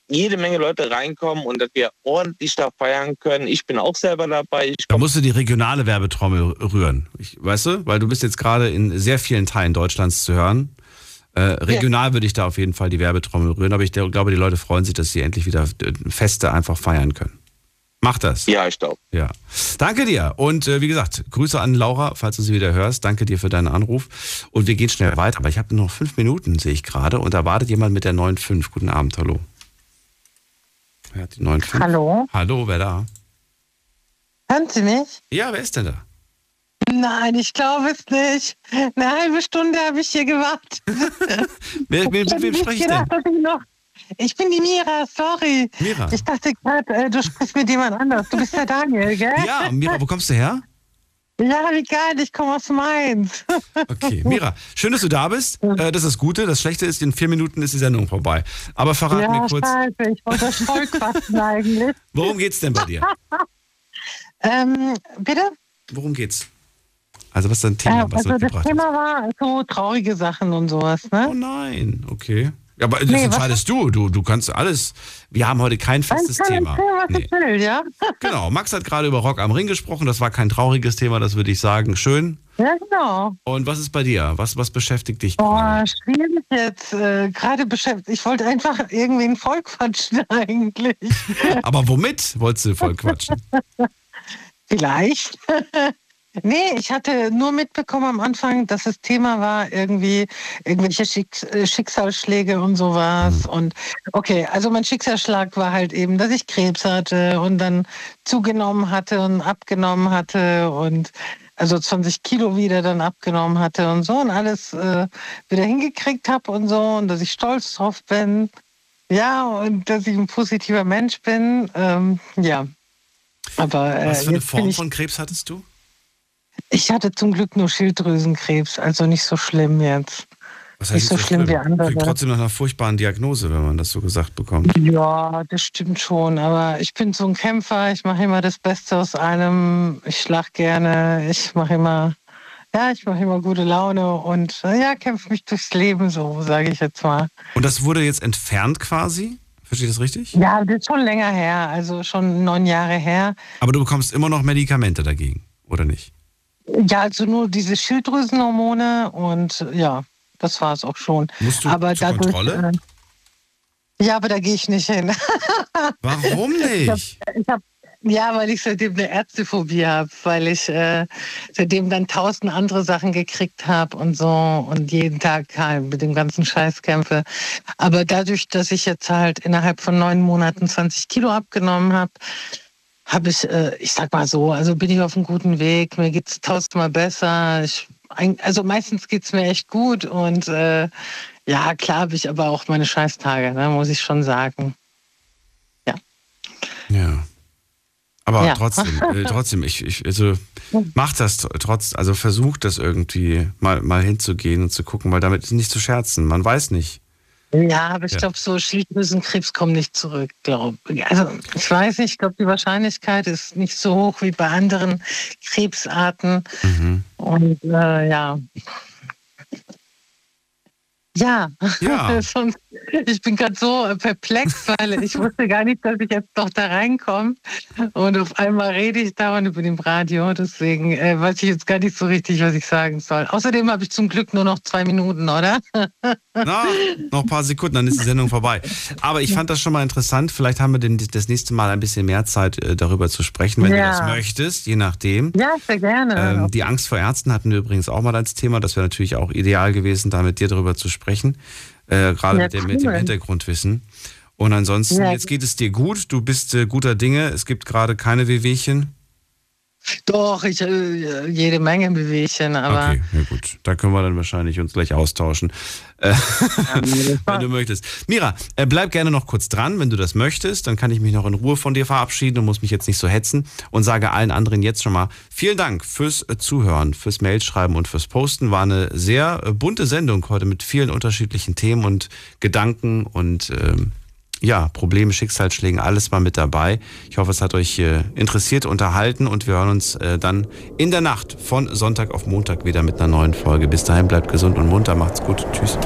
jede Menge Leute reinkommen und dass wir ordentlich da feiern können. Ich bin auch selber dabei. Ich Da musst du die regionale Werbetrommel rühren. Ich, weißt du? Weil du bist jetzt gerade in sehr vielen Teilen Deutschlands zu hören. Äh, regional würde ich da auf jeden Fall die Werbetrommel rühren, aber ich glaube, die Leute freuen sich, dass sie endlich wieder äh, Feste einfach feiern können. Mach das. Ja, ich glaube. Ja. Danke dir. Und äh, wie gesagt, Grüße an Laura, falls du sie wieder hörst. Danke dir für deinen Anruf. Und wir gehen schnell weiter. Aber ich habe nur noch fünf Minuten, sehe ich gerade. Und da wartet jemand mit der 9.5. Guten Abend, hallo. Wer hat die 9.5? Hallo? Hallo, wer da? Hören Sie mich? Ja, wer ist denn da? Nein, ich glaube es nicht. Eine halbe Stunde habe ich hier gewartet. Ich mit hab wem spreche ich gedacht, denn? dass ich noch. Ich bin die Mira, sorry. Mira. Ich dachte gerade, äh, du sprichst mit jemand anders. Du bist der Daniel, gell? Ja, Mira, wo kommst du her? Ja, wie geil, ich komme aus Mainz. Okay, Mira, schön, dass du da bist. Äh, das ist das Gute. Das Schlechte ist, in vier Minuten ist die Sendung vorbei. Aber verrat ja, mir kurz, scheiße, ich wollte euch voll quatschen eigentlich. worum geht's denn bei dir? ähm, bitte? Worum geht's? Also, was ist dein Thema? Äh, also das Thema war so traurige Sachen und sowas, ne? Oh nein, okay. Ja, aber das Nee, was- entscheidest du. du. Du kannst alles. Wir haben heute kein festes kann Thema. ich erzählen, was Nee. will, ja? Genau, Max hat gerade über Rock am Ring gesprochen. Das war kein trauriges Thema, das würde ich sagen. Schön. Ja, genau. Und was ist bei dir? Was, was beschäftigt dich? Boah, schwierig jetzt. Äh, Gerade beschäftigt. Ich wollte einfach irgendwie ein Volk quatschen eigentlich. Aber womit wolltest du voll quatschen? Vielleicht. Nee, ich hatte nur mitbekommen am Anfang, dass das Thema war irgendwie irgendwelche Schicks äh, Schicksalsschläge und sowas. Und okay, also mein Schicksalsschlag war halt eben, dass ich Krebs hatte und dann zugenommen hatte und abgenommen hatte und also 20 Kilo wieder dann abgenommen hatte und so und alles äh, wieder hingekriegt habe und so und dass ich stolz drauf bin. Ja, und dass ich ein positiver Mensch bin. Ähm, ja. Aber äh, Was für eine Form von Krebs hattest du? Ich hatte zum Glück nur Schilddrüsenkrebs, also nicht so schlimm jetzt. Was nicht so schlimm, wie andere. Klingt trotzdem nach einer furchtbaren Diagnose, wenn man das so gesagt bekommt. Ja, das stimmt schon. Aber ich bin so ein Kämpfer. Ich mache immer das Beste aus allem. Ich lach gerne. Ich mache immer, ja, ich mache immer gute Laune und äh, ja, kämpfe mich durchs Leben, so sage ich jetzt mal. Und das wurde jetzt entfernt quasi? Verstehe ich das richtig? Ja, das ist schon länger her, also schon neun Jahre her. Aber du bekommst immer noch Medikamente dagegen, oder nicht? Ja, also nur diese Schilddrüsenhormone und ja, das war es auch schon. Musst du aber zur dadurch, Kontrolle? Äh, ja, aber da gehe ich nicht hin. Warum Ich hab, nicht? ich hab, ja, weil ich seitdem eine Ärztephobie habe, weil ich äh, seitdem dann tausend andere Sachen gekriegt habe und so und jeden Tag halt mit dem ganzen Scheiß kämpfe. Aber dadurch, dass ich jetzt halt innerhalb von neun Monaten 20 Kilo abgenommen habe, habe ich, äh, ich sag mal so, also bin ich auf einem guten Weg. Mir geht's tausendmal besser. Ich, also meistens geht's mir echt gut und äh, ja, klar habe ich aber auch meine Scheißtage, ne, muss ich schon sagen. Ja. Aber Ja. trotzdem, äh, trotzdem, ich, ich, also mach das tr- trotz, also versuch das irgendwie mal, mal hinzugehen und zu gucken, weil damit ist nicht zu scherzen. Man weiß nicht. Ja, aber ich Ja. glaube, so Schilddrüsenkrebs kommt nicht zurück, glaube ich. Also ich weiß nicht, ich glaube, die Wahrscheinlichkeit ist nicht so hoch wie bei anderen Krebsarten. Mhm. Und äh, ja. Ja, Ja. Ich bin gerade so äh, perplex, weil ich wusste gar nicht, dass ich jetzt doch da reinkomme. Und auf einmal rede ich dauernd über dem Radio. Deswegen äh, weiß ich jetzt gar nicht so richtig, was ich sagen soll. Außerdem habe ich zum Glück nur noch zwei Minuten, oder? Na, noch ein paar Sekunden, dann ist die Sendung vorbei. Aber ich fand das schon mal interessant. Vielleicht haben wir den, das nächste Mal ein bisschen mehr Zeit, äh, darüber zu sprechen, wenn Ja. du das möchtest, je nachdem. Ja, sehr gerne. Ähm, die Angst vor Ärzten hatten wir übrigens auch mal als Thema. Das wäre natürlich auch ideal gewesen, da mit dir darüber zu sprechen. Äh, Gerade mit, dem, mit dem. Hintergrundwissen. Und ansonsten, Ja. jetzt geht es dir gut. Du bist äh, guter Dinge. Es gibt gerade keine Wehwehchen. Doch, ich äh, jede Menge Bewegchen, aber Okay, ja gut. Da können wir dann wahrscheinlich uns gleich austauschen. Äh, wenn du möchtest. Mira, äh, bleib gerne noch kurz dran, wenn du das möchtest. Dann kann ich mich noch in Ruhe von dir verabschieden und muss mich jetzt nicht so hetzen. Und sage allen anderen jetzt schon mal vielen Dank fürs äh, Zuhören, fürs Mailschreiben und fürs Posten. War eine sehr äh, bunte Sendung heute mit vielen unterschiedlichen Themen und Gedanken und ähm, ja, Probleme, Schicksalsschlägen, alles mal mit dabei. Ich hoffe, es hat euch äh, interessiert, unterhalten und wir hören uns äh, dann in der Nacht von Sonntag auf Montag wieder mit einer neuen Folge. Bis dahin bleibt gesund und munter, macht's gut. Tschüss.